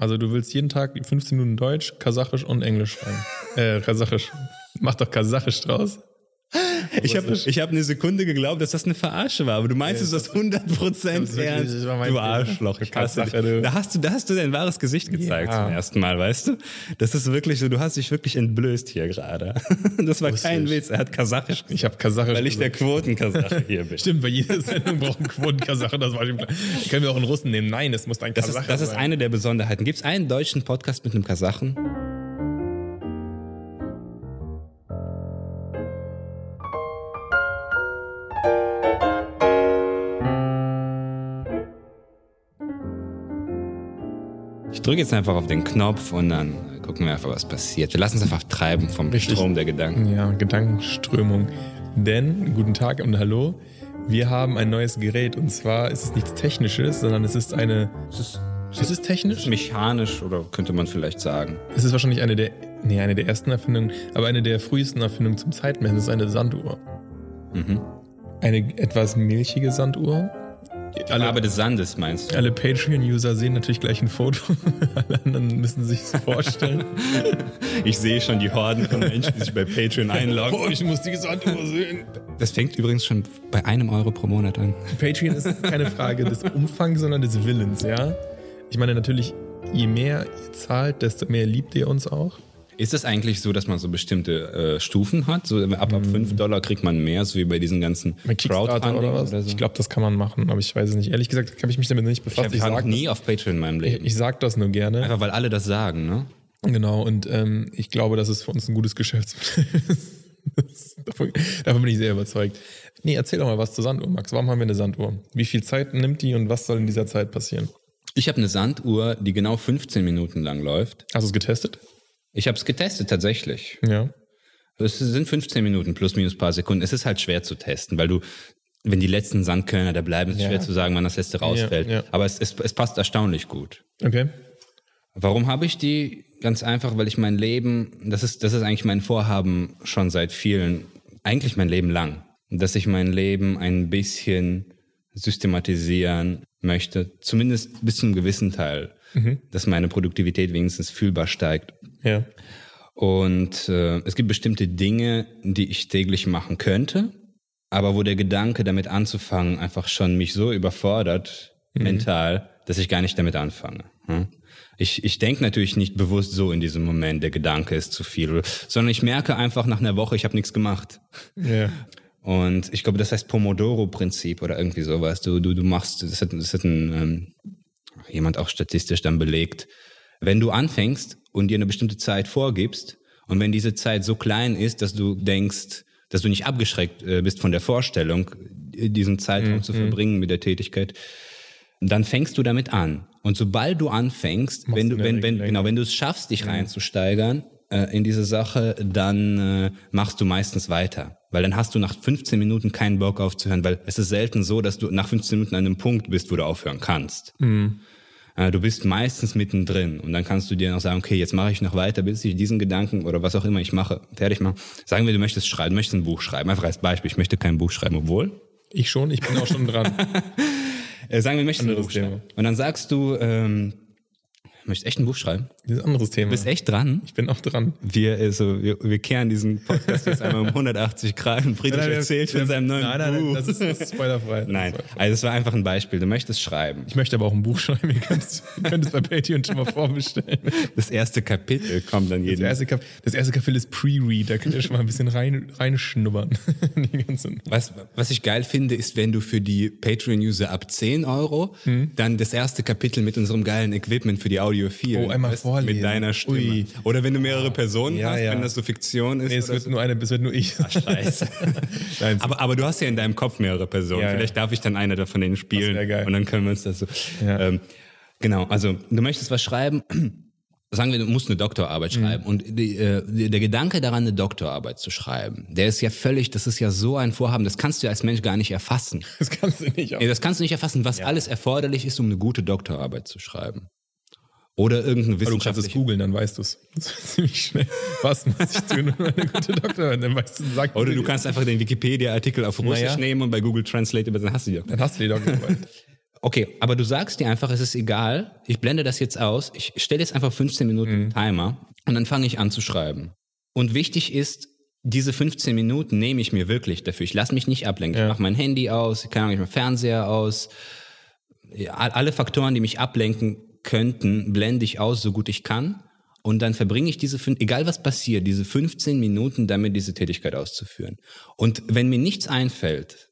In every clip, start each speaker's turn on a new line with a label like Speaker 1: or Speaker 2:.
Speaker 1: Also du willst jeden Tag 15 Minuten Deutsch, Kasachisch und Englisch schreiben. äh, Kasachisch. Mach doch Kasachisch draus.
Speaker 2: Ich habe ich hab eine Sekunde geglaubt, dass das eine Verarsche war, aber du meinst es das 100%
Speaker 1: Das
Speaker 2: ernst. Du. Arschloch. Ich hasse dich. Da hast du, da hast du dein wahres Gesicht gezeigt
Speaker 1: Ja.
Speaker 2: zum ersten Mal, weißt du? Das ist wirklich so, du hast dich wirklich entblößt hier gerade. Das war kein
Speaker 1: ich.
Speaker 2: Witz, er hat Kasachisch
Speaker 1: Ich habe Kasachisch.
Speaker 2: weil ich der Quotenkasache hier bin.
Speaker 1: Stimmt, bei jeder Sendung braucht ein Quotenkasache, das war schon klar. Können wir auch einen Russen nehmen? Nein, es muss ein Kasache
Speaker 2: ist, das ist
Speaker 1: sein.
Speaker 2: eine der Besonderheiten. Gibt es einen deutschen Podcast mit einem Kasachen? Ich drücke jetzt einfach auf den Knopf und dann gucken wir einfach, was passiert. Wir lassen uns einfach treiben vom
Speaker 1: Richtig.
Speaker 2: Strom der Gedanken.
Speaker 1: Ja, Gedankenströmung. Denn, guten Tag und hallo, wir haben ein neues Gerät und zwar ist es nichts Technisches, sondern es ist eine.
Speaker 2: Es ist,
Speaker 1: Ist es technisch?
Speaker 2: mechanisch oder könnte man vielleicht sagen.
Speaker 1: Es ist wahrscheinlich eine der, nee, eine der ersten Erfindungen, aber eine der frühesten Erfindungen zum Zeitmessen. Es ist eine Sanduhr.
Speaker 2: Mhm.
Speaker 1: Eine etwas milchige Sanduhr. Alle,
Speaker 2: Aber des Sandes meinst du?
Speaker 1: alle Patreon-User sehen natürlich gleich ein Foto. Alle anderen müssen sich vorstellen.
Speaker 2: Ich sehe schon die Horden von Menschen, die sich bei Patreon einloggen.
Speaker 1: oh, ich muss die Sanduhr sehen.
Speaker 2: Das fängt übrigens schon bei einem Euro pro Monat an.
Speaker 1: Patreon ist keine Frage des Umfangs, sondern des Willens, ja? Ich meine natürlich, je mehr ihr zahlt, desto mehr liebt ihr uns auch.
Speaker 2: Ist es eigentlich so, dass man so bestimmte äh, Stufen hat? So ab, ab 5 Dollar kriegt man mehr, so wie bei diesen ganzen
Speaker 1: Bei
Speaker 2: Crowdfunding
Speaker 1: oder was?
Speaker 2: so?
Speaker 1: Ich glaube, das kann man machen, aber ich weiß es nicht. Ehrlich gesagt habe ich mich damit nicht
Speaker 2: ich,
Speaker 1: befasst. Ich,
Speaker 2: ich war nie
Speaker 1: das,
Speaker 2: auf Patreon in meinem Leben.
Speaker 1: ich sag das nur gerne.
Speaker 2: Einfach weil alle das sagen, ne?
Speaker 1: Genau, und ähm, ich glaube, das ist für uns ein gutes Geschäftsmodell. Das- davon, davon bin ich sehr überzeugt. Nee, erzähl doch mal was zur Sanduhr, Max. Warum haben wir eine Sanduhr? Wie viel Zeit nimmt die und was soll in dieser Zeit passieren?
Speaker 2: Ich habe eine Sanduhr, die genau 15 Minuten lang läuft.
Speaker 1: Hast du es getestet?
Speaker 2: Ich habe es getestet tatsächlich.
Speaker 1: Ja.
Speaker 2: Es sind 15 Minuten plus minus paar Sekunden. Es ist halt schwer zu testen, weil du, wenn die letzten Sandkörner da bleiben, ist es
Speaker 1: Ja.
Speaker 2: schwer zu sagen, wann das letzte rausfällt.
Speaker 1: ja.
Speaker 2: Aber es, es, es passt erstaunlich gut.
Speaker 1: Okay.
Speaker 2: Warum habe ich die? Ganz einfach, weil ich mein Leben, das ist, das ist eigentlich mein Vorhaben schon seit vielen, eigentlich mein Leben lang, dass ich mein Leben ein bisschen systematisieren möchte, zumindest bis zu einem gewissen Teil, dass meine Produktivität wenigstens fühlbar steigt.
Speaker 1: Ja.
Speaker 2: Und äh, es gibt bestimmte Dinge, die ich täglich machen könnte, aber wo der Gedanke, damit anzufangen, einfach schon mich so überfordert, mental, dass ich gar nicht damit anfange. Hm? Ich, ich denke natürlich nicht bewusst so in diesem Moment, der Gedanke ist zu viel, sondern ich merke einfach nach einer Woche, ich habe nichts gemacht.
Speaker 1: Ja.
Speaker 2: Und ich glaube, das heißt Pomodoro-Prinzip oder irgendwie sowas. Du, du, du machst, das hat, das hat ein, ähm, jemand auch statistisch dann belegt. Wenn du anfängst und dir eine bestimmte Zeit vorgibst und wenn diese Zeit so klein ist, dass du denkst, dass du nicht abgeschreckt äh, bist von der Vorstellung, diesen Zeitraum zu verbringen mit der Tätigkeit, dann fängst du damit an. Und sobald du anfängst, wenn
Speaker 1: du
Speaker 2: wenn, wenn, genau, wenn du es schaffst, dich reinzusteigern äh, in diese Sache, dann äh, machst du meistens weiter. Weil dann hast du nach 15 Minuten keinen Bock aufzuhören, weil es ist selten so, dass du nach 15 Minuten an einem Punkt bist, wo du aufhören kannst. Äh, Du bist meistens mittendrin und dann kannst du dir noch sagen, okay, jetzt mache ich noch weiter, bis ich diesen Gedanken oder was auch immer ich mache, fertig mache. Sagen wir, du möchtest schreiben, du möchtest ein Buch schreiben. Einfach als Beispiel, ich möchte kein Buch schreiben, obwohl.
Speaker 1: Ich schon, ich bin auch schon dran.
Speaker 2: Äh, sagen wir, du möchtest ein Buch schreiben. Und dann sagst du, ähm, möchtest echt ein Buch schreiben?
Speaker 1: Das ist ein anderes Thema.
Speaker 2: Bist echt dran?
Speaker 1: Ich bin auch dran.
Speaker 2: Wir, also, wir, wir kehren diesen Podcast jetzt einmal um 180 Grad und Friedrich erzählt von seinem neuen
Speaker 1: nein, nein,
Speaker 2: Buch.
Speaker 1: Nein, das ist, das ist spoilerfrei.
Speaker 2: Nein,
Speaker 1: Das
Speaker 2: also es war einfach ein Beispiel. Du möchtest schreiben.
Speaker 1: Ich möchte aber auch ein Buch schreiben. Ihr könnt es ihr könnt es bei Patreon schon mal vorbestellen.
Speaker 2: Das erste Kapitel kommt dann
Speaker 1: Das
Speaker 2: jeden.
Speaker 1: erste, Kap das erste Kapitel ist Pre-Read. Da könnt ihr schon mal ein bisschen rein, reinschnuppern.
Speaker 2: Was, was ich geil finde, ist, wenn du für die Patreon-User ab 10 Euro
Speaker 1: Hm.
Speaker 2: dann das erste Kapitel mit unserem geilen Equipment für die Audiophil.
Speaker 1: Oh, einmal vorlesen.
Speaker 2: Mit deiner Stimme.
Speaker 1: Ui.
Speaker 2: Oder wenn du mehrere Personen
Speaker 1: Ja,
Speaker 2: hast,
Speaker 1: ja.
Speaker 2: wenn das so Fiktion ist.
Speaker 1: Nee, es wird
Speaker 2: so.
Speaker 1: nur eine, es wird nur ich.
Speaker 2: Scheiße.
Speaker 1: Nein, es-
Speaker 2: aber, aber du hast ja in deinem Kopf mehrere Personen.
Speaker 1: Ja.
Speaker 2: Vielleicht darf ich dann einer davon denen spielen.
Speaker 1: wär geil.
Speaker 2: Und dann können wir uns das so. Ähm, genau, also du möchtest was schreiben. Sagen wir, du musst eine Doktorarbeit
Speaker 1: Mhm.
Speaker 2: schreiben. Und die, äh, der Gedanke daran, eine Doktorarbeit zu schreiben, der ist ja völlig, das ist ja so ein Vorhaben, das kannst du als Mensch gar nicht erfassen.
Speaker 1: das kannst du nicht. Auch.
Speaker 2: Nee, das kannst du nicht erfassen, was alles erforderlich ist, um eine gute Doktorarbeit zu schreiben. Oder irgendeine
Speaker 1: Aber du kannst es googeln, dann weißt du es. Das ist ziemlich schnell. Was muss ich tun, um eine gute Doktorin? Dann weißt du, sagt
Speaker 2: Oder du kannst einfach den Wikipedia-Artikel auf Russisch
Speaker 1: Naja.
Speaker 2: nehmen und bei Google Translate, aber dann hast du die.
Speaker 1: Dann hast du die Doktorarbeit.
Speaker 2: Okay, aber du sagst dir einfach, es ist egal, ich blende das jetzt aus, ich stelle jetzt einfach 15 Minuten
Speaker 1: Mhm.
Speaker 2: Timer und dann fange ich an zu schreiben. Und wichtig ist, diese 15 Minuten nehme ich mir wirklich dafür. Ich lasse mich nicht ablenken.
Speaker 1: Ja.
Speaker 2: Ich mache mein Handy aus, keine Ahnung, ich mache Fernseher aus. Ja, all- alle Faktoren, die mich ablenken könnten, blende ich aus, so gut ich kann. Und dann verbringe ich diese, egal was passiert, diese 15 Minuten damit, diese Tätigkeit auszuführen. Und wenn mir nichts einfällt,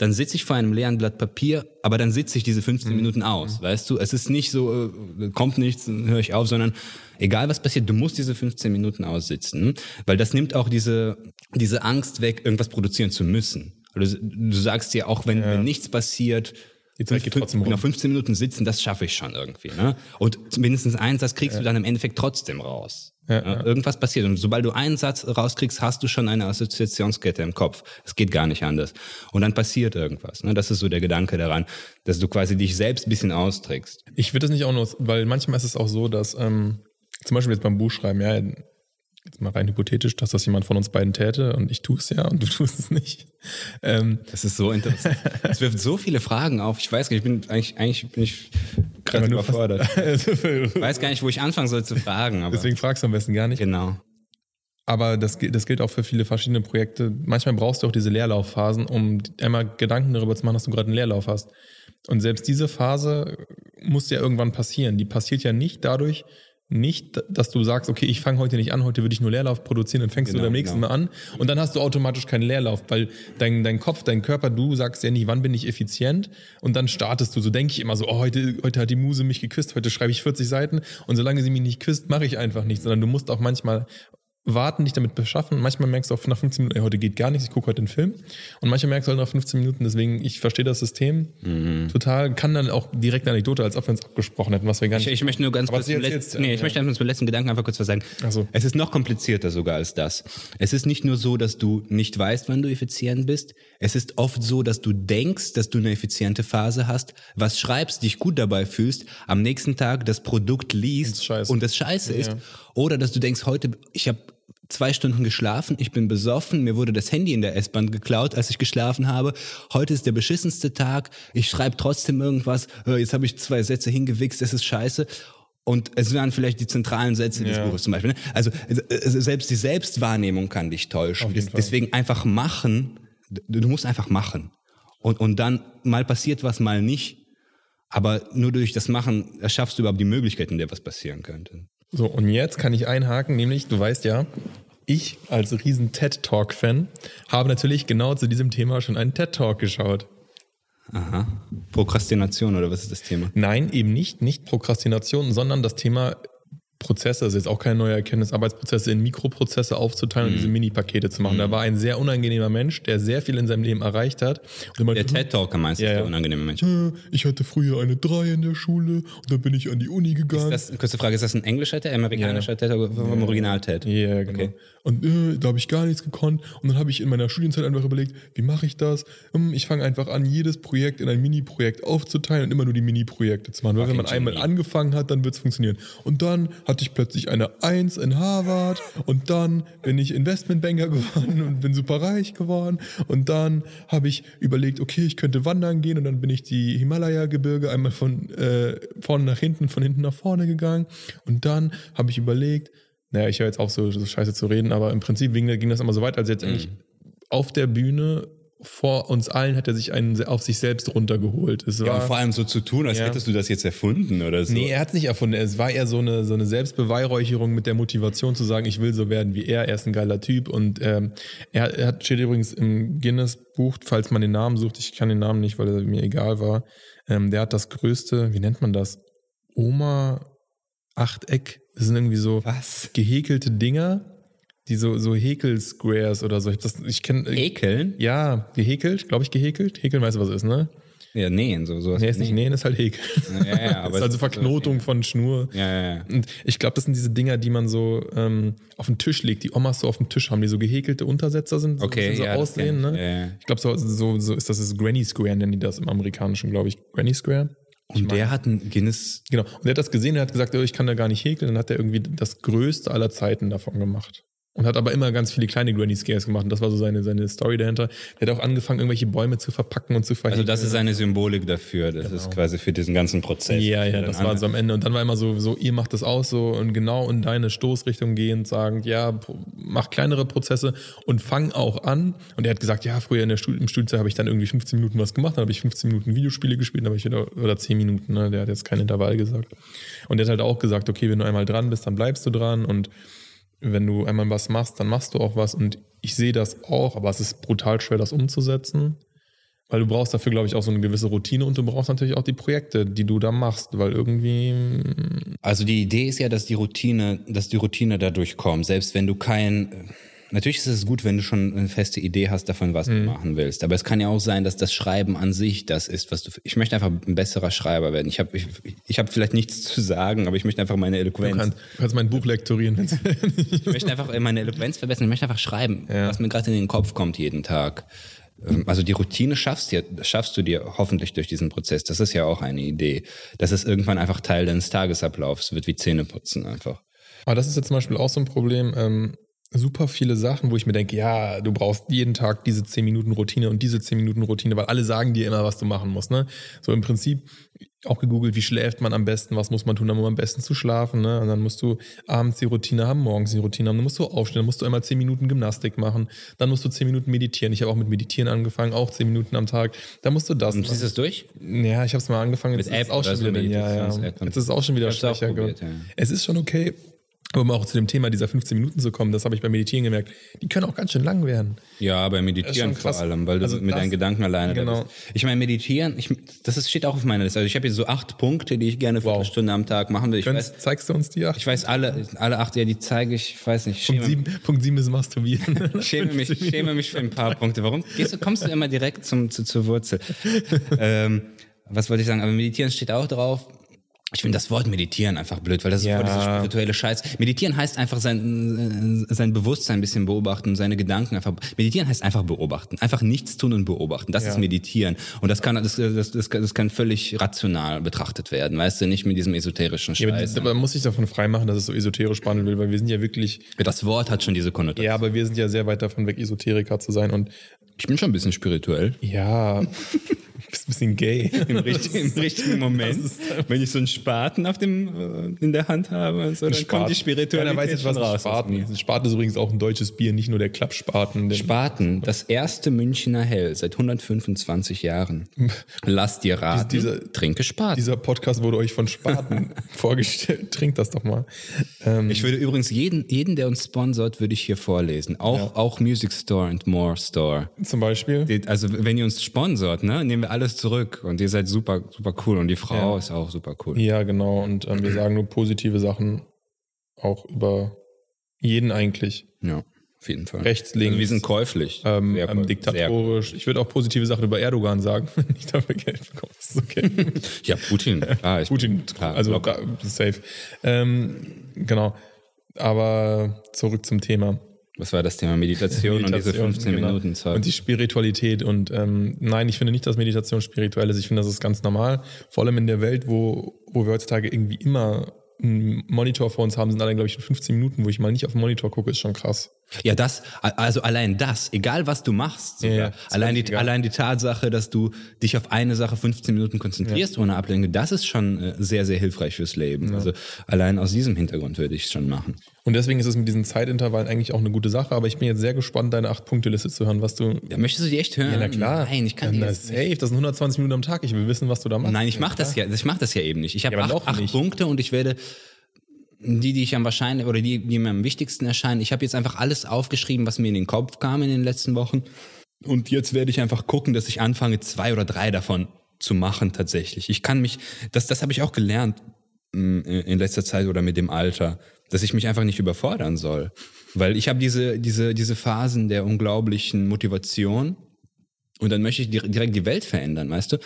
Speaker 2: dann sitze ich vor einem leeren Blatt Papier, aber dann sitze ich diese 15 Minuten aus, weißt du? Es ist nicht so, äh, kommt nichts, dann höre ich auf, sondern egal was passiert, du musst diese 15 Minuten aussitzen, weil das nimmt auch diese, diese Angst weg, irgendwas produzieren zu müssen. Also, du sagst dir auch, wenn, wenn nichts passiert,
Speaker 1: Die Zeit geht trotzdem rum.
Speaker 2: genau, 15 Minuten sitzen, das schaffe ich schon irgendwie. Ne? Und mindestens einen Satz kriegst du dann im Endeffekt trotzdem raus.
Speaker 1: Ja,
Speaker 2: Ja, Irgendwas passiert. Und sobald du einen Satz rauskriegst, hast du schon eine Assoziationskette im Kopf. Es geht gar nicht anders. Und dann passiert irgendwas. Ne? Das ist so der Gedanke daran, dass du quasi dich selbst ein bisschen austrickst.
Speaker 1: Ich würde das nicht auch nur, weil manchmal ist es auch so, dass ähm, zum Beispiel jetzt beim Buchschreiben, ja, jetzt mal rein hypothetisch, dass das jemand von uns beiden täte und ich tue es ja und du tust es nicht. Ähm,
Speaker 2: Das ist so interessant. Es wirft so viele Fragen auf. Ich weiß gar nicht, ich bin eigentlich, eigentlich bin ich gerade überfordert. Ich weiß gar nicht, wo ich anfangen soll zu fragen. Aber
Speaker 1: Deswegen fragst du am besten gar nicht.
Speaker 2: genau.
Speaker 1: Aber das, das gilt auch für viele verschiedene Projekte. Manchmal brauchst du auch diese Leerlaufphasen, um einmal Gedanken darüber zu machen, dass du gerade einen Leerlauf hast. Und selbst diese Phase muss ja irgendwann passieren. Die passiert ja nicht dadurch, nicht, dass du sagst, okay, ich fange heute nicht an, heute würde ich nur Leerlauf produzieren, dann fängst
Speaker 2: Genau,
Speaker 1: du beim nächsten
Speaker 2: genau.
Speaker 1: Mal an und dann hast du automatisch keinen Leerlauf, weil dein, dein Kopf, dein Körper, du sagst ja nicht, wann bin ich effizient und dann startest du. So denke ich immer so, oh, heute, heute hat die Muse mich geküsst, heute schreibe ich 40 Seiten und solange sie mich nicht küsst, mache ich einfach nichts, sondern du musst auch manchmal warten, dich damit beschaffen. Manchmal merkst du auch nach 15 Minuten, ey, heute geht gar nichts, ich gucke heute einen Film. Und manchmal merkst du halt nach 15 Minuten, deswegen, ich verstehe das System
Speaker 2: Mhm.
Speaker 1: total, kann dann auch direkt eine Anekdote, als ob wir uns abgesprochen hätten, was wir gar nicht.
Speaker 2: Ich, ich möchte nur ganz kurz
Speaker 1: erzählt's,
Speaker 2: letzten, nee, ich
Speaker 1: ja.
Speaker 2: möchte einfach zum letzten Gedanken einfach kurz was sagen.
Speaker 1: Ach so.
Speaker 2: Es ist noch komplizierter sogar als das. Es ist nicht nur so, dass du nicht weißt, wann du effizient bist. Es ist oft so, dass du denkst, dass du eine effiziente Phase hast, was schreibst, dich gut dabei fühlst, am nächsten Tag das Produkt liest
Speaker 1: Ist scheiße.
Speaker 2: und es scheiße ist.
Speaker 1: Ja.
Speaker 2: Oder dass du denkst, heute, ich habe zwei Stunden geschlafen, ich bin besoffen, mir wurde das Handy in der S-Bahn geklaut, als ich geschlafen habe. Heute ist der beschissenste Tag, ich schreibe trotzdem irgendwas, äh, jetzt habe ich zwei Sätze hingewichst, es ist scheiße. Und es wären vielleicht die zentralen Sätze des
Speaker 1: Ja.
Speaker 2: Buches zum Beispiel. Ne? Also äh, äh, selbst die Selbstwahrnehmung kann dich täuschen. Deswegen einfach machen. Du, musst einfach machen. Und, und dann mal passiert was, mal nicht. Aber nur durch das Machen erschaffst du überhaupt die Möglichkeiten, der was passieren könnte.
Speaker 1: So, und jetzt kann ich einhaken, nämlich, du weißt ja, ich als riesen TED-Talk-Fan habe natürlich genau zu diesem Thema schon einen TED-Talk geschaut.
Speaker 2: Aha. Prokrastination oder was ist das Thema?
Speaker 1: Nein, eben nicht, nicht Prokrastination, sondern das Thema Prozesse, das ist jetzt auch keine neue Erkenntnis, Arbeitsprozesse in Mikroprozesse aufzuteilen
Speaker 2: Mhm.
Speaker 1: und diese Mini-Pakete zu machen. Da war ein sehr unangenehmer Mensch, der sehr viel in seinem Leben erreicht hat. Und er
Speaker 2: Der TED-Talker meinst du,
Speaker 1: Ja,
Speaker 2: ist der
Speaker 1: ja.
Speaker 2: unangenehme Mensch.
Speaker 1: "Äh, ich hatte früher eine 3 in der Schule und dann bin ich an die Uni gegangen.
Speaker 2: Das, kurze Frage, ist das ein englischer TED, amerikanischer TED oder vom Original-TED?
Speaker 1: Ja, genau.
Speaker 2: Okay.
Speaker 1: Und äh, da habe ich gar nichts gekonnt. Und dann habe ich in meiner Studienzeit einfach überlegt, wie mache ich das? Hm, Ich fange einfach an, jedes Projekt in ein Mini-Projekt aufzuteilen und immer nur die Mini-Projekte zu machen. Weil wenn man einmal angefangen hat, dann wird es funktionieren. Und dann hatte ich plötzlich eine Eins in Harvard und dann bin ich Investmentbanker geworden und bin super reich geworden. Und dann habe ich überlegt, okay, ich könnte wandern gehen und dann bin ich die Himalaya-Gebirge einmal von äh, vorne nach hinten, von hinten nach vorne gegangen. Und dann habe ich überlegt, naja, ich höre jetzt auf, so, so scheiße zu reden, aber im Prinzip ging, ging das immer so weit, als jetzt eigentlich auf der Bühne vor uns allen hat er sich einen auf sich selbst runtergeholt. Es
Speaker 2: Ja,
Speaker 1: war,
Speaker 2: und vor allem so zu tun, als
Speaker 1: Ja.
Speaker 2: hättest du das jetzt erfunden oder so.
Speaker 1: Nee, er hat es nicht erfunden. Es war eher so eine, so eine Selbstbeweihräucherung mit der Motivation zu sagen, ich will so werden wie er. Er ist ein geiler Typ. Und ähm, er, er hat, steht übrigens im Guinness-Buch, falls man den Namen sucht. Ich kann den Namen nicht, weil er mir egal war. Ähm, der hat das größte, wie nennt man das? Oma-Achteck. Das sind irgendwie so
Speaker 2: Was?
Speaker 1: gehäkelte Dinger, die so, so Häkel-Squares oder so. Ich, das- ich kenne.
Speaker 2: Ekeln?
Speaker 1: Ja, gehäkelt, glaube ich, gehäkelt. Häkeln weißt du, was es ist, ne?
Speaker 2: Ja, nähen, so, sowas.
Speaker 1: Nee, ist nicht nähen, ist halt häkeln.
Speaker 2: Ja, ja, aber
Speaker 1: ist also
Speaker 2: es ist
Speaker 1: Verknotung von Schnur.
Speaker 2: Ja, ja, ja.
Speaker 1: Und ich glaube, das sind diese Dinger, die man so ähm, auf den Tisch legt, die Omas so auf dem Tisch haben, die so gehäkelte Untersetzer sind, so,
Speaker 2: Okay,
Speaker 1: so
Speaker 2: ja,
Speaker 1: aussehen.
Speaker 2: kenn ich.
Speaker 1: Ne?
Speaker 2: Ja, ja.
Speaker 1: Ich glaube, so, so, so ist das, das Granny Square, nennen die das im Amerikanischen, glaube ich. Granny Square.
Speaker 2: Und der hat ein Guinness.
Speaker 1: Genau. Und der hat das gesehen und hat gesagt, oh, ich kann da gar nicht häkeln. Dann hat er irgendwie das Größte aller Zeiten davon gemacht. Und hat aber immer ganz viele kleine Granny Scares gemacht. Und das war so seine, seine Story dahinter. Er hat auch angefangen, irgendwelche Bäume zu verpacken und zu verhindern.
Speaker 2: Also das ist eine Symbolik dafür. Das ist quasi für diesen ganzen Prozess.
Speaker 1: Ja, ja, das war so am Ende. Und dann war immer so, so, ihr macht das auch so und genau in deine Stoßrichtung gehend sagen, ja, mach kleinere Prozesse und fang auch an. Und er hat gesagt, ja, früher in der Stud im Studienzeit habe ich dann irgendwie 15 Minuten was gemacht, dann habe ich 15 Minuten Videospiele gespielt, dann habe ich wieder, oder 10 Minuten, ne? der hat jetzt kein Intervall gesagt. Und der hat halt auch gesagt, okay, wenn du einmal dran bist, dann bleibst du dran und wenn du einmal was machst, dann machst du auch was. Und ich sehe das auch, aber es ist brutal schwer, das umzusetzen. Weil du brauchst dafür, glaube ich, auch so eine gewisse Routine und du brauchst natürlich auch die Projekte, die du da machst, weil irgendwie.
Speaker 2: Also die Idee ist ja, dass die Routine, dass die Routine dadurch kommt. Selbst wenn du kein, natürlich ist es gut, wenn du schon eine feste Idee hast davon, was
Speaker 1: Mhm.
Speaker 2: du machen willst. Aber es kann ja auch sein, dass das Schreiben an sich das ist, was du. Ich möchte einfach ein besserer Schreiber werden. Ich habe, ich, ich habe vielleicht nichts zu sagen, aber ich möchte einfach meine
Speaker 1: Du
Speaker 2: Eloquenz.
Speaker 1: kannst, du kannst mein Buch lektorieren. wenn's-
Speaker 2: Ich möchte einfach meine Eloquenz verbessern. Ich möchte einfach schreiben,
Speaker 1: Ja.
Speaker 2: was mir gerade in den Kopf kommt jeden Tag. Ähm, Also die Routine schaffst, dir, schaffst du dir hoffentlich durch diesen Prozess. Das ist ja auch eine Idee. Dass es irgendwann einfach Teil deines Tagesablaufs wird, wie Zähneputzen einfach.
Speaker 1: Aber das ist jetzt zum Beispiel auch so ein Problem. Ähm, super viele Sachen, wo ich mir denke, ja, du brauchst jeden Tag diese 10 Minuten Routine und diese 10 Minuten Routine, weil alle sagen dir immer, was du machen musst. Ne? So im Prinzip auch gegoogelt, wie schläft man am besten, was muss man tun, um am besten zu schlafen. Ne? Und dann musst du abends die Routine haben, morgens die Routine haben, dann musst du aufstehen, dann musst du einmal 10 Minuten Gymnastik machen, dann musst du 10 Minuten meditieren. Ich habe auch mit Meditieren angefangen, auch 10 Minuten am Tag. Dann musst du das.
Speaker 2: Und ziehst du es durch?
Speaker 1: Ja, ich habe es mal angefangen. Jetzt
Speaker 2: Mit
Speaker 1: ist
Speaker 2: App
Speaker 1: auch schon wieder, ja, ja. Jetzt ist es auch schon wieder schwächer geworden.
Speaker 2: ja.
Speaker 1: Es ist schon okay, um auch zu dem Thema dieser 15 Minuten zu kommen, das habe ich beim Meditieren gemerkt. Die können auch ganz schön lang werden.
Speaker 2: Ja, beim Meditieren vor allem, weil du
Speaker 1: Also
Speaker 2: mit
Speaker 1: das-
Speaker 2: deinen Gedanken alleine da
Speaker 1: genau.
Speaker 2: bist. Ich meine, Meditieren, ich, das ist, steht auch auf meiner Liste. Also ich habe hier so acht Punkte, die ich gerne für
Speaker 1: Wow.
Speaker 2: eine Stunde am Tag machen will. Ich weiß,
Speaker 1: zeigst du uns die acht?
Speaker 2: ich weiß alle, alle acht, ja, die zeige ich, ich weiß nicht. ich
Speaker 1: Punkt 7, Punkt 7 ist Masturbieren.
Speaker 2: Ich schäme mich, ich schäme mich für ein paar Punkte. Warum gehst du, kommst du immer direkt zum, zu, zur Wurzel? ähm, was wollte ich sagen? Aber Meditieren steht auch drauf. Ich finde das Wort Meditieren einfach blöd, weil das ist
Speaker 1: Ja.
Speaker 2: voll dieser spirituelle Scheiß. Meditieren heißt einfach sein, äh, sein Bewusstsein ein bisschen beobachten, seine Gedanken einfach. Meditieren heißt einfach beobachten. Einfach nichts tun und beobachten. Das
Speaker 1: Ja.
Speaker 2: ist Meditieren. Und das kann, das, das, das, kann- das kann völlig rational betrachtet werden. Weißt du, nicht mit diesem esoterischen
Speaker 1: Ja,
Speaker 2: Scheiß.
Speaker 1: das- man muss sich davon freimachen, dass es so esoterisch spannend will, weil wir sind ja wirklich,
Speaker 2: das Wort hat schon diese Konnotation.
Speaker 1: ja, aber wir sind ja sehr weit davon weg, Esoteriker zu sein und
Speaker 2: Ich bin schon ein bisschen spirituell.
Speaker 1: ja, bist ein bisschen gay.
Speaker 2: Im richtigen, im richtigen Moment, wenn ich so einen Spaten auf dem, äh, in der Hand habe, so, dann kommt die Spiritualität
Speaker 1: Keiner weiß jetzt, was
Speaker 2: raus.
Speaker 1: Spaten Spaten ist übrigens auch ein deutsches Bier, nicht nur der Klappspaten.
Speaker 2: Spaten, das erste Münchner Hell seit 125 Jahren. Lass dir raten,
Speaker 1: Diese-
Speaker 2: trinke Spaten.
Speaker 1: Dieser Podcast wurde euch von Spaten vorgestellt. Trinkt das doch mal. Ähm,
Speaker 2: Ich würde übrigens jeden, jeden, der uns sponsort, würde ich hier vorlesen. Auch, auch Music Store and More Store.
Speaker 1: zum Beispiel.
Speaker 2: Also wenn ihr uns sponsort, ne, nehmen wir alles zurück und ihr seid super, super cool und die Frau
Speaker 1: Ja.
Speaker 2: ist auch super cool.
Speaker 1: Ja, genau. Und ähm, wir sagen nur positive Sachen auch über jeden eigentlich.
Speaker 2: Ja, auf jeden Fall.
Speaker 1: Rechts, links.
Speaker 2: Also wir sind käuflich.
Speaker 1: Ähm,
Speaker 2: Sehr
Speaker 1: ähm,
Speaker 2: käuflich.
Speaker 1: diktatorisch. Ich würde auch positive Sachen über Erdogan sagen, wenn ich dafür Geld bekomme. Das ist okay.
Speaker 2: Ja, Putin. Klar, ich
Speaker 1: Putin,
Speaker 2: klar,
Speaker 1: also
Speaker 2: locker.
Speaker 1: safe. Ähm, genau. Aber zurück zum Thema.
Speaker 2: Was war das Thema? Meditation, und diese
Speaker 1: Meditation,
Speaker 2: 15
Speaker 1: genau.
Speaker 2: Minuten Zeug.
Speaker 1: Und die Spiritualität. Und ähm, nein, ich finde nicht, dass Meditation spirituell ist. Ich finde, das ist ganz normal. Vor allem in der Welt, wo, wo wir heutzutage irgendwie immer einen Monitor vor uns haben, sind allein, glaube ich, 15 Minuten, wo ich mal nicht auf den Monitor gucke, ist schon krass.
Speaker 2: Ja, das, also allein das, egal was du machst, sogar.
Speaker 1: Ja, ja,
Speaker 2: allein, die,
Speaker 1: egal.
Speaker 2: allein die Tatsache, dass du dich auf eine Sache 15 Minuten konzentrierst ohne Ablenkung, das ist schon äh, sehr, sehr hilfreich fürs Leben. Also allein aus diesem Hintergrund würde ich es schon machen.
Speaker 1: Und deswegen ist es mit diesen Zeitintervallen eigentlich auch eine gute Sache. Aber ich bin jetzt sehr gespannt, deine 8-Punkte-Liste zu hören, was du.
Speaker 2: Ja, möchtest du die echt hören?
Speaker 1: Ja, na klar.
Speaker 2: Nein, ich kann
Speaker 1: ja,
Speaker 2: nicht.
Speaker 1: safe. Das sind 120 Minuten am Tag. Ich will wissen, was du da machst.
Speaker 2: Nein, ich mache das ja, ich mache das ja eben nicht. Ich habe
Speaker 1: Ja,
Speaker 2: acht, acht. Punkte und ich werde die, die ich am wahrscheinlich oder die, die mir am wichtigsten erscheinen. Ich habe jetzt einfach alles aufgeschrieben, was mir in den Kopf kam in den letzten Wochen. Und jetzt werde ich einfach gucken, dass ich anfange, zwei oder drei davon zu machen tatsächlich. Ich kann mich, das, das habe ich auch gelernt mh, in letzter Zeit oder mit dem Alter, dass ich mich einfach nicht überfordern soll. Weil ich habe diese, diese, diese Phasen der unglaublichen Motivation und dann möchte ich dir- direkt die Welt verändern, weißt du?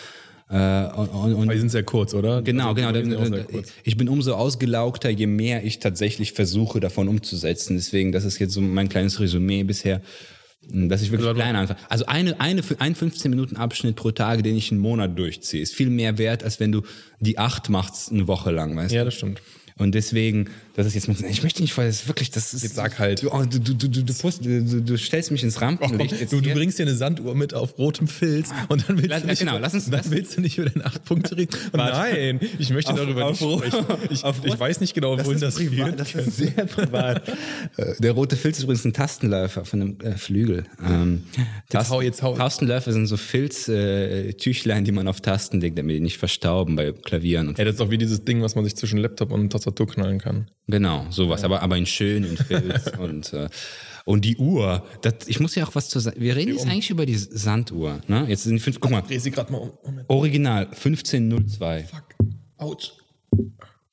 Speaker 2: Äh, und, und,
Speaker 1: die sind sehr kurz, oder?
Speaker 2: Genau,
Speaker 1: Also,
Speaker 2: genau. Ich bin umso ausgelaugter, je mehr ich tatsächlich versuche, davon umzusetzen. Deswegen, das ist jetzt so mein kleines Resümee bisher, dass ich wirklich
Speaker 1: Also,
Speaker 2: klein anfange. Also eine, eine, ein 15 Minuten Abschnitt pro Tag, den ich einen Monat durchziehe, ist viel mehr wert, als wenn du die acht machst eine Woche lang, weißt
Speaker 1: Ja,
Speaker 2: du?
Speaker 1: das stimmt.
Speaker 2: Und deswegen, das ist jetzt, ich möchte nicht, weil es wirklich, das ist.
Speaker 1: Jetzt sag halt.
Speaker 2: Du, oh, du, du, du, du, post, du, du stellst mich ins Rampenlicht. Jetzt
Speaker 1: du, du bringst dir eine Sanduhr mit auf rotem Filz und dann willst,
Speaker 2: Lass-
Speaker 1: du, nicht
Speaker 2: genau, lass uns-
Speaker 1: dann willst du nicht über deine acht Punkte reden. Nein, ich möchte
Speaker 2: Auf-
Speaker 1: darüber
Speaker 2: auf
Speaker 1: nicht sprechen. Ich, ich weiß nicht genau, wohin das,
Speaker 2: privat,
Speaker 1: führt.
Speaker 2: das ist sehr privat. Äh, Der rote Filz ist übrigens ein Tastenläufer von einem äh, Flügel. Ähm, Tasten,
Speaker 1: hau, jetzt hau.
Speaker 2: Tastenläufer sind so Filztüchlein, äh, die man auf Tasten legt, damit die nicht verstauben bei Klavieren. Und
Speaker 1: Ja, das ist doch wie dieses Ding, was man sich zwischen Laptop und Tastatur knallen kann.
Speaker 2: Genau, sowas, aber, aber in schön, in Filz und, äh, und die Uhr. Das, ich muss ja auch was zu sagen. Wir reden jetzt eigentlich über die Sanduhr. Ne? Jetzt sind fünf, guck mal,
Speaker 1: Dreh sie gerade mal um. Moment.
Speaker 2: Original 1502.
Speaker 1: Fuck. Autsch.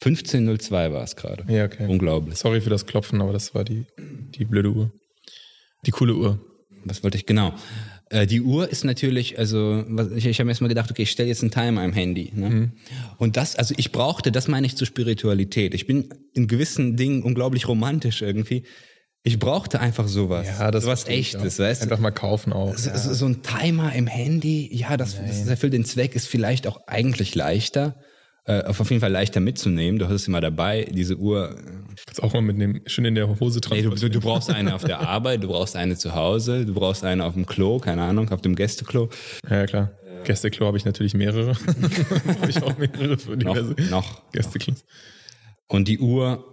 Speaker 2: 1502 war es gerade.
Speaker 1: Ja, okay.
Speaker 2: Unglaublich.
Speaker 1: Sorry für das Klopfen, aber das war die, die blöde Uhr. Die coole Uhr.
Speaker 2: Was wollte ich genau? Äh, die Uhr ist natürlich, also ich, ich habe mir erstmal gedacht, okay, ich stelle jetzt einen Timer im Handy. Ne?
Speaker 1: Mhm.
Speaker 2: Und das, also ich brauchte, das meine ich zur Spiritualität. Ich bin in gewissen Dingen unglaublich romantisch irgendwie. Ich brauchte einfach sowas. sowas
Speaker 1: verstehe ich
Speaker 2: echtes, weißt du?
Speaker 1: Einfach mal kaufen auch.
Speaker 2: So, so, so ein Timer im Handy, ja, das, das erfüllt den Zweck, ist vielleicht auch eigentlich leichter, äh, auf jeden Fall leichter mitzunehmen. Du hast es immer dabei, diese Uhr.
Speaker 1: Kannst auch mal mitnehmen. Schön in der Hose
Speaker 2: Nee, du,
Speaker 1: transportieren.
Speaker 2: du, du brauchst eine auf der Arbeit, du brauchst eine zu Hause, du brauchst eine auf dem Klo, keine Ahnung, auf dem Gästeklo.
Speaker 1: Ja, ja, klar. Gästeklo habe ich natürlich mehrere. habe ich auch mehrere für
Speaker 2: Noch,
Speaker 1: diverse
Speaker 2: noch.
Speaker 1: Gästeklos.
Speaker 2: Und die Uhr,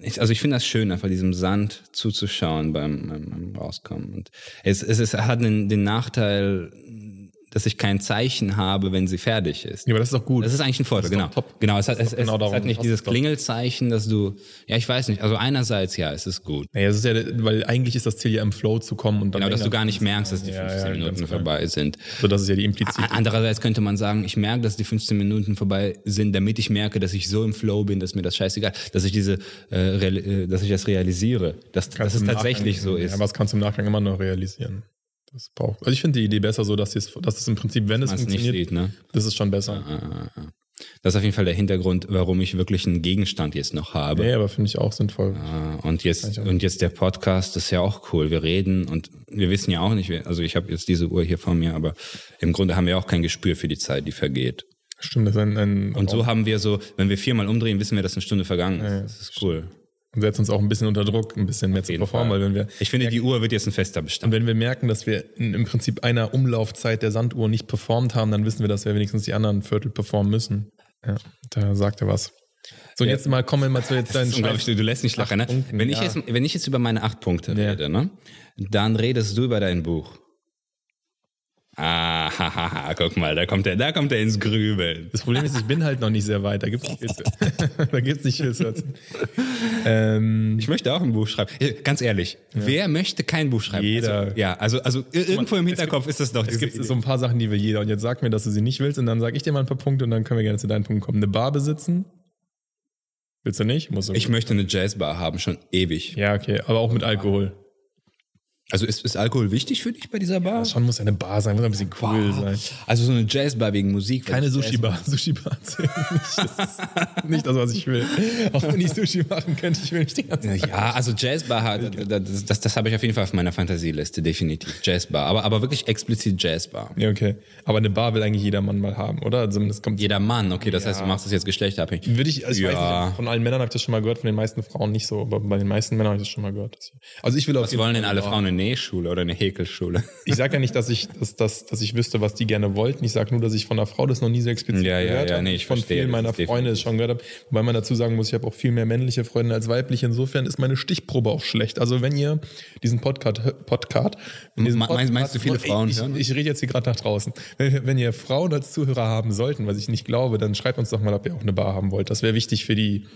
Speaker 2: ich, also ich finde das schön, einfach diesem Sand zuzuschauen beim, beim, beim Rauskommen. Und es, es, es hat den, den Nachteil, dass ich kein Zeichen habe, wenn sie fertig ist.
Speaker 1: Ja, aber das ist doch gut.
Speaker 2: Das ist eigentlich ein Vorteil, genau.
Speaker 1: top.
Speaker 2: Genau, es hat, es, es,
Speaker 1: genau
Speaker 2: es
Speaker 1: darum,
Speaker 2: hat nicht dieses Klingelzeichen, dass du, ja, ich weiß nicht, also einerseits, ja, es ist gut.
Speaker 1: naja, es ist ja, weil eigentlich ist das Ziel ja im Flow zu kommen und dann.
Speaker 2: Genau, dass du gar nicht merkst, dass die
Speaker 1: Ja,
Speaker 2: 15
Speaker 1: ja,
Speaker 2: Minuten
Speaker 1: ganz klar.
Speaker 2: vorbei sind.
Speaker 1: So, das ist ja die implizite.
Speaker 2: Andererseits könnte man sagen, ich merke, dass die 15 Minuten vorbei sind, damit ich merke, dass ich so im Flow bin, dass mir das scheißegal, dass ich diese, äh, real, äh, dass ich das realisiere, dass, dass es tatsächlich
Speaker 1: Nachgang-
Speaker 2: so ist.
Speaker 1: Ja, aber das kannst du im Nachgang immer noch realisieren. Das braucht. Also ich finde die Idee besser so, dass es, dass es im Prinzip, wenn es
Speaker 2: es nicht
Speaker 1: funktioniert,
Speaker 2: sieht, ne?
Speaker 1: das ist schon besser.
Speaker 2: Das ist auf jeden Fall der Hintergrund, warum ich wirklich einen Gegenstand jetzt noch habe.
Speaker 1: Nee, aber finde ich auch sinnvoll.
Speaker 2: Äh, Und jetzt, und jetzt der Podcast ist ja auch cool. Wir reden und wir wissen ja auch nicht, also ich habe jetzt diese Uhr hier vor mir, aber im Grunde haben wir auch kein Gespür für die Zeit, die vergeht.
Speaker 1: Stimmt, das ist ein, ein
Speaker 2: Und so haben wir so, wenn wir viermal umdrehen, wissen wir, dass eine Stunde vergangen ist. Das ist cool.
Speaker 1: Und setzt uns auch ein bisschen unter Druck, ein bisschen mehr zu performen,
Speaker 2: Fall.
Speaker 1: weil wenn wir
Speaker 2: Ich finde, die Uhr wird jetzt ein fester
Speaker 1: und
Speaker 2: Bestand.
Speaker 1: wenn wir merken, dass wir in, im Prinzip einer Umlaufzeit der Sanduhr nicht performt haben, dann wissen wir, dass wir wenigstens die anderen Viertel performen müssen. Ja, da sagt er was. So, und jetzt mal kommen wir mal zu jetzt deinen
Speaker 2: unglaublich, du, du lässt nicht lachen. Ne?
Speaker 1: Punkten,
Speaker 2: Wenn, ich
Speaker 1: ja.
Speaker 2: jetzt, wenn ich jetzt über meine acht Punkte
Speaker 1: Ja.
Speaker 2: rede, ne? dann redest du über dein Buch. Ah, hahaha, guck mal, da kommt er, da kommt er ins Grübeln.
Speaker 1: Das Problem ist, ich bin halt noch nicht sehr weit. Da gibt's viel zu, da gibt's nicht viel zu erzählen. ähm,
Speaker 2: Ich möchte auch ein Buch schreiben. Äh, Ganz ehrlich, wer möchte kein Buch schreiben?
Speaker 1: Jeder.
Speaker 2: Also, ja, also, also irgendwo im Hinterkopf ist das doch.
Speaker 1: es gibt
Speaker 2: Idee.
Speaker 1: so ein paar Sachen, die will jeder. Und jetzt sag mir, dass du sie nicht willst, und dann sage ich dir mal ein paar Punkte und dann können wir gerne zu deinen Punkten kommen. Eine Bar besitzen? Willst du nicht? Muss
Speaker 2: ich möchte eine Jazzbar haben, schon ewig.
Speaker 1: Ja, okay, aber auch mit Alkohol.
Speaker 2: Also ist, ist Alkohol wichtig für dich bei dieser Bar?
Speaker 1: Schon muss eine Bar sein, muss ein bisschen cool sein.
Speaker 2: Also so eine Jazzbar wegen Musik.
Speaker 1: Keine Sushi-Bar. Sushi-Bar nicht. Das ist nicht das, was ich will. Auch wenn ich Sushi machen könnte, ich will nicht den ganzen
Speaker 2: Jazz- Ja, also Jazzbar hat, das, das, das habe ich auf jeden Fall auf meiner Fantasieliste, definitiv. Jazzbar, aber, aber wirklich explizit Jazzbar.
Speaker 1: Ja, okay. Aber eine Bar will eigentlich jeder Mann mal haben, oder? Also das kommt
Speaker 2: Jeder Mann, okay, das heißt, du machst das jetzt geschlechterabhängig.
Speaker 1: Würde ich, also ich weiß
Speaker 2: Ja.
Speaker 1: nicht, von allen Männern habe ich das schon mal gehört, von den meisten Frauen nicht so, aber bei den meisten Männern habe ich das schon mal gehört. Also ich will auf
Speaker 2: Was wollen denn alle Frauen eine Nähschule oder eine Häkelschule?
Speaker 1: Ich sage ja nicht, dass ich, dass, dass, dass ich wüsste, was die gerne wollten. Ich sage nur, dass ich von einer Frau das noch nie so explizit
Speaker 2: Ja, ja,
Speaker 1: gehört
Speaker 2: ja,
Speaker 1: habe.
Speaker 2: nee, ich
Speaker 1: von
Speaker 2: verstehe,
Speaker 1: vielen
Speaker 2: das
Speaker 1: meiner Freunde es schon gehört habe. Wobei man dazu sagen muss, ich habe auch viel mehr männliche Freunde als weibliche. Insofern ist meine Stichprobe auch schlecht. Also wenn ihr diesen Podcast, Podcast, diesen
Speaker 2: Me- meinst- meinst du, viele Frauen
Speaker 1: ich, ich, ich rede jetzt hier gerade nach draußen. Wenn, wenn ihr Frauen als Zuhörer haben sollten, was ich nicht glaube, dann schreibt uns doch mal, ob ihr auch eine Bar haben wollt. Das wäre wichtig für die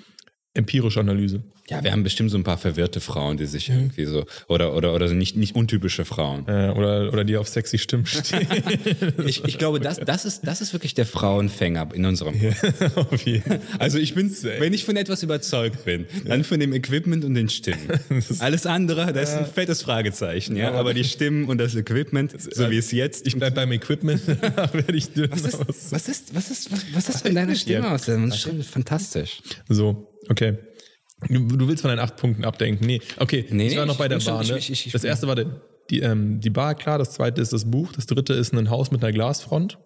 Speaker 1: empirische Analyse.
Speaker 2: Ja, wir haben bestimmt so ein paar verwirrte Frauen, die sich irgendwie so, oder, oder, oder nicht, nicht untypische Frauen.
Speaker 1: Äh, oder, oder die auf sexy Stimmen stehen.
Speaker 2: Ich, ich glaube, das, das, ist, das ist wirklich der Frauenfänger in unserem
Speaker 1: auf jeden Fall.
Speaker 2: Also ich bin, wenn ich von etwas überzeugt bin, dann von dem Equipment und den Stimmen. Alles andere, das ist ein fettes Fragezeichen, ja. Aber die Stimmen und das Equipment, so wie es jetzt.
Speaker 1: Ich bleib beim Equipment, werde ich dünn
Speaker 2: was ist, was ist, was ist, was, was ist von deiner Stimme aus? Das ist fantastisch.
Speaker 1: So, okay. Du, du willst von deinen acht Punkten abdenken. Nee, okay.
Speaker 2: Nee,
Speaker 1: ich war
Speaker 2: nee,
Speaker 1: noch
Speaker 2: ich
Speaker 1: bei der Bar. Ne?
Speaker 2: ich- ich-
Speaker 1: das erste war der, die, ähm, die Bar, klar. Das zweite ist das Buch. Das dritte ist ein Haus mit einer Glasfront.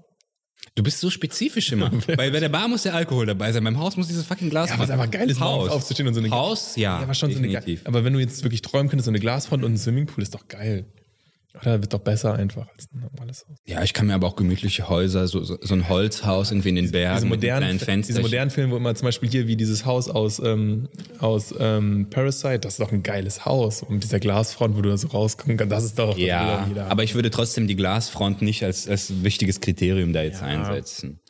Speaker 2: Du bist so spezifisch immer. bei, bei der Bar muss der Alkohol dabei sein. Beim Haus muss dieses fucking Glas.
Speaker 1: Ja, was einfach geil ist,
Speaker 2: Haus.
Speaker 1: aufzustehen und so eine
Speaker 2: Haus, ja.
Speaker 1: Ja, aber schon so eine. Aber wenn du jetzt wirklich träumen könntest, so eine Glasfront und ein Swimmingpool ist doch geil. Oder wird doch besser einfach als ein normales Haus.
Speaker 2: Ja, ich kann mir aber auch gemütliche Häuser, so, so, so ein Holzhaus irgendwie in den Bergen
Speaker 1: Diese
Speaker 2: mit
Speaker 1: modernen,
Speaker 2: einem kleinen
Speaker 1: diese modernen Filme, wo immer zum Beispiel hier wie dieses Haus aus, ähm, aus ähm, Parasite, das ist doch ein geiles Haus. Und mit dieser Glasfront, wo du da so rausgucken kannst, das ist doch
Speaker 2: Ja, aber ich würde trotzdem die Glasfront nicht als, als wichtiges Kriterium da jetzt einsetzen.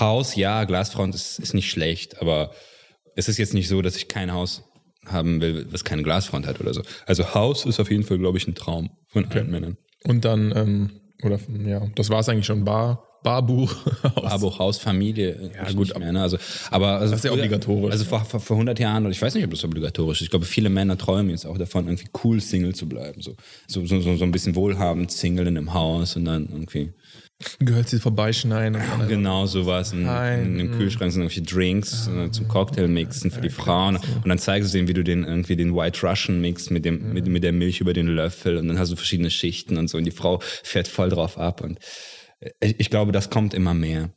Speaker 2: Haus, ja, Glasfront ist, ist nicht schlecht, aber es ist jetzt nicht so, dass ich kein Haus haben will, was keine Glasfront hat oder so. Also Haus ist auf jeden Fall, glaube ich, ein Traum von allen Männern.
Speaker 1: Und dann, ähm, oder ja, das war es eigentlich schon. Bar, Barbuch.
Speaker 2: Aber auch Hausfamilie. Ja,
Speaker 1: gut,
Speaker 2: mehr, ne? also, aber also
Speaker 1: Das ist ja obligatorisch.
Speaker 2: Also vor, vor, vor 100 Jahren, oder ich weiß nicht, ob das obligatorisch ist. Ich glaube, viele Männer träumen jetzt auch davon, irgendwie cool Single zu bleiben. So, so, so, so ein bisschen wohlhabend Single in einem Haus und dann irgendwie.
Speaker 1: Gehört sie vorbeischneiden. Und dann
Speaker 2: Genau sowas. In,
Speaker 1: Nein.
Speaker 2: in, Im Kühlschrank sind irgendwelche Drinks äh, zum Cocktailmixen für die Frauen. Und dann zeigst du denen, wie du den irgendwie den White Russian mixst mit dem, mit, mit der Milch über den Löffel. Und dann hast du verschiedene Schichten und so. Und die Frau fährt voll drauf ab. Und äh, ich, ich glaube, das kommt immer mehr.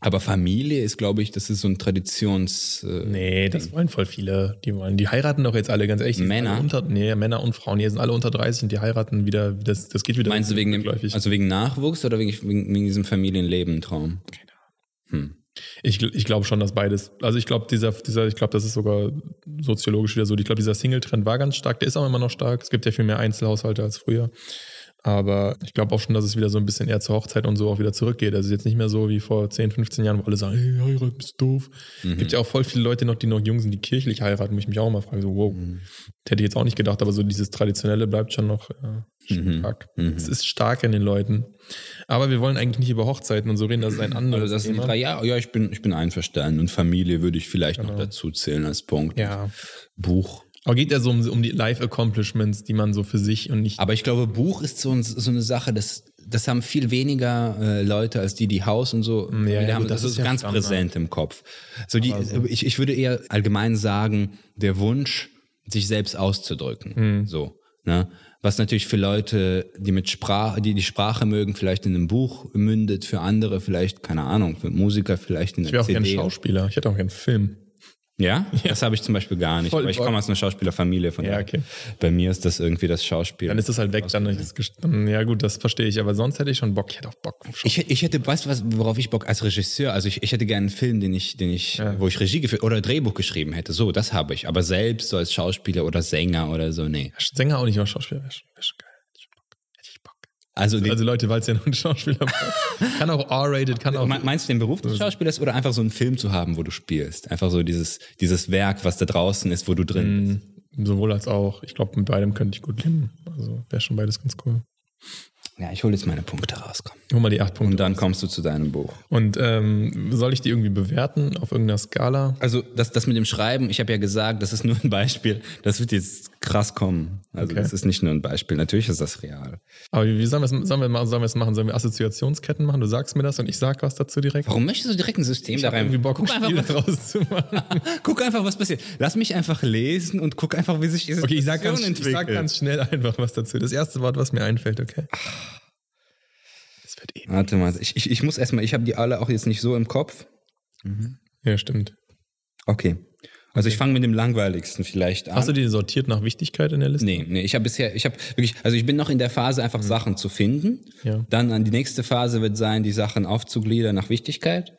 Speaker 2: Aber Familie ist, glaube ich, das ist so ein Traditions. Äh,
Speaker 1: Nee, das wollen voll viele. Die wollen, die heiraten doch jetzt alle ganz ehrlich.
Speaker 2: Männer?
Speaker 1: Unter, nee, Männer und Frauen. Die sind alle unter 30 und die heiraten wieder. Das, das geht wieder.
Speaker 2: Meinst du wegen dem, also wegen Nachwuchs oder wegen, wegen, wegen diesem Familienleben-Traum?
Speaker 1: Ich, ich glaube schon, dass beides. Also ich glaube, dieser, dieser, ich glaube, das ist sogar soziologisch wieder so. Ich glaube, dieser Single-Trend war ganz stark. Der ist auch immer noch stark. Es gibt ja viel mehr Einzelhaushalte als früher. Aber ich glaube auch schon, dass es wieder so ein bisschen eher zur Hochzeit und so auch wieder zurückgeht. Also jetzt nicht mehr so wie vor 10, 15 Jahren, wo alle sagen, hey, heiraten bist du doof. Es gibt ja auch voll viele Leute noch, die noch jung sind, die kirchlich heiraten, wo ich mich auch immer frage, so, wow, das hätte ich jetzt auch nicht gedacht, aber so dieses Traditionelle bleibt schon noch äh, stark. Es ist stark in den Leuten. Aber wir wollen eigentlich nicht über Hochzeiten und so reden, das ist ein anderes
Speaker 2: Also das sind
Speaker 1: Thema.
Speaker 2: drei, ja, ja, ich bin, ich bin einverstanden. Und Familie würde ich vielleicht noch dazu zählen als Punkt.
Speaker 1: Ja.
Speaker 2: Buch.
Speaker 1: Aber geht ja so um, um die Life-Accomplishments, die man so für sich und nicht.
Speaker 2: Aber ich glaube, Buch ist so, so eine Sache, das, das haben viel weniger äh, Leute als die, die Haus und so.
Speaker 1: Ja, ja,
Speaker 2: haben,
Speaker 1: gut,
Speaker 2: das,
Speaker 1: das
Speaker 2: ist
Speaker 1: ist
Speaker 2: ganz präsent im Kopf. So die, Ich, ich würde eher allgemein sagen, der Wunsch, sich selbst auszudrücken. So. Ne? Was natürlich für Leute, die mit Sprache, die die Sprache mögen, vielleicht in einem Buch mündet, für andere vielleicht, keine Ahnung, für Musiker vielleicht in
Speaker 1: ich wäre
Speaker 2: einer
Speaker 1: auch gerne
Speaker 2: CD.
Speaker 1: Schauspieler. Ich hätte auch gerne Film.
Speaker 2: Ja? Das habe ich zum Beispiel gar nicht.
Speaker 1: Voll
Speaker 2: aber ich komme aus einer Schauspielerfamilie, von
Speaker 1: Ja, okay.
Speaker 2: bei mir ist das irgendwie das Schauspiel.
Speaker 1: Dann ist das halt weg. Dann ist es ja, gut, das verstehe ich. Aber sonst hätte ich schon Bock. Ich hätte auch Bock.
Speaker 2: Ich, ich hätte, weißt du was, worauf ich Bock als Regisseur, also ich, ich hätte gerne einen Film, den ich, den ich, wo ich Regie geführt oder Drehbuch geschrieben hätte. So, das habe ich. Aber selbst so als Schauspieler oder Sänger oder so, nee.
Speaker 1: Sänger auch nicht, aber Schauspieler wäre schon, wär schon geil. Hätte ich Bock. Hätte ich Bock.
Speaker 2: Also,
Speaker 1: Also Leute, weil es ja nur ein Schauspieler war. Kann auch R-rated, kann auch.
Speaker 2: Me- meinst du den Beruf des Schauspielers oder einfach so einen Film zu haben, wo du spielst? Einfach so dieses, dieses Werk, was da draußen ist, wo du drin bist.
Speaker 1: Sowohl als auch. Ich glaube, mit beidem könnte ich gut leben. Also wäre schon beides ganz cool.
Speaker 2: Ja, ich hole jetzt meine Punkte raus. Komm.
Speaker 1: Hol mal die acht Punkte.
Speaker 2: Und dann kommst du zu deinem Buch.
Speaker 1: Und ähm, soll ich die irgendwie bewerten auf irgendeiner Skala?
Speaker 2: Also das, das mit dem Schreiben, ich habe ja gesagt, das ist nur ein Beispiel. Das wird jetzt krass kommen. Also
Speaker 1: Okay.
Speaker 2: das ist nicht nur ein Beispiel. Natürlich ist das real.
Speaker 1: Aber wie wie sollen wir es sollen wir, ma- sollen wir es machen? Sollen wir Assoziationsketten machen? Du sagst mir das und ich sag was dazu direkt.
Speaker 2: Warum möchtest du direkt ein System da rein?
Speaker 1: Irgendwie Bock, ein
Speaker 2: guck, einfach,
Speaker 1: Spiel
Speaker 2: was,
Speaker 1: draus zu machen.
Speaker 2: guck einfach, was passiert. Lass mich einfach lesen und guck einfach, wie sich diese
Speaker 1: Okay, ich sag, ganz,
Speaker 2: Situation
Speaker 1: ich sag ganz schnell einfach was dazu. Das erste Wort, was mir einfällt, okay? Wird eh.
Speaker 2: Warte mal, ich, ich, ich muss erstmal, ich habe die alle auch jetzt nicht so im Kopf.
Speaker 1: Ja, stimmt.
Speaker 2: Okay. Also ich fange mit dem langweiligsten vielleicht an.
Speaker 1: Hast du die sortiert nach Wichtigkeit in der Liste?
Speaker 2: Nee, nee, ich habe bisher, ich habe wirklich, also ich bin noch in der Phase, einfach Sachen zu finden.
Speaker 1: Ja.
Speaker 2: Dann an die nächste Phase wird sein, die Sachen aufzugliedern nach Wichtigkeit.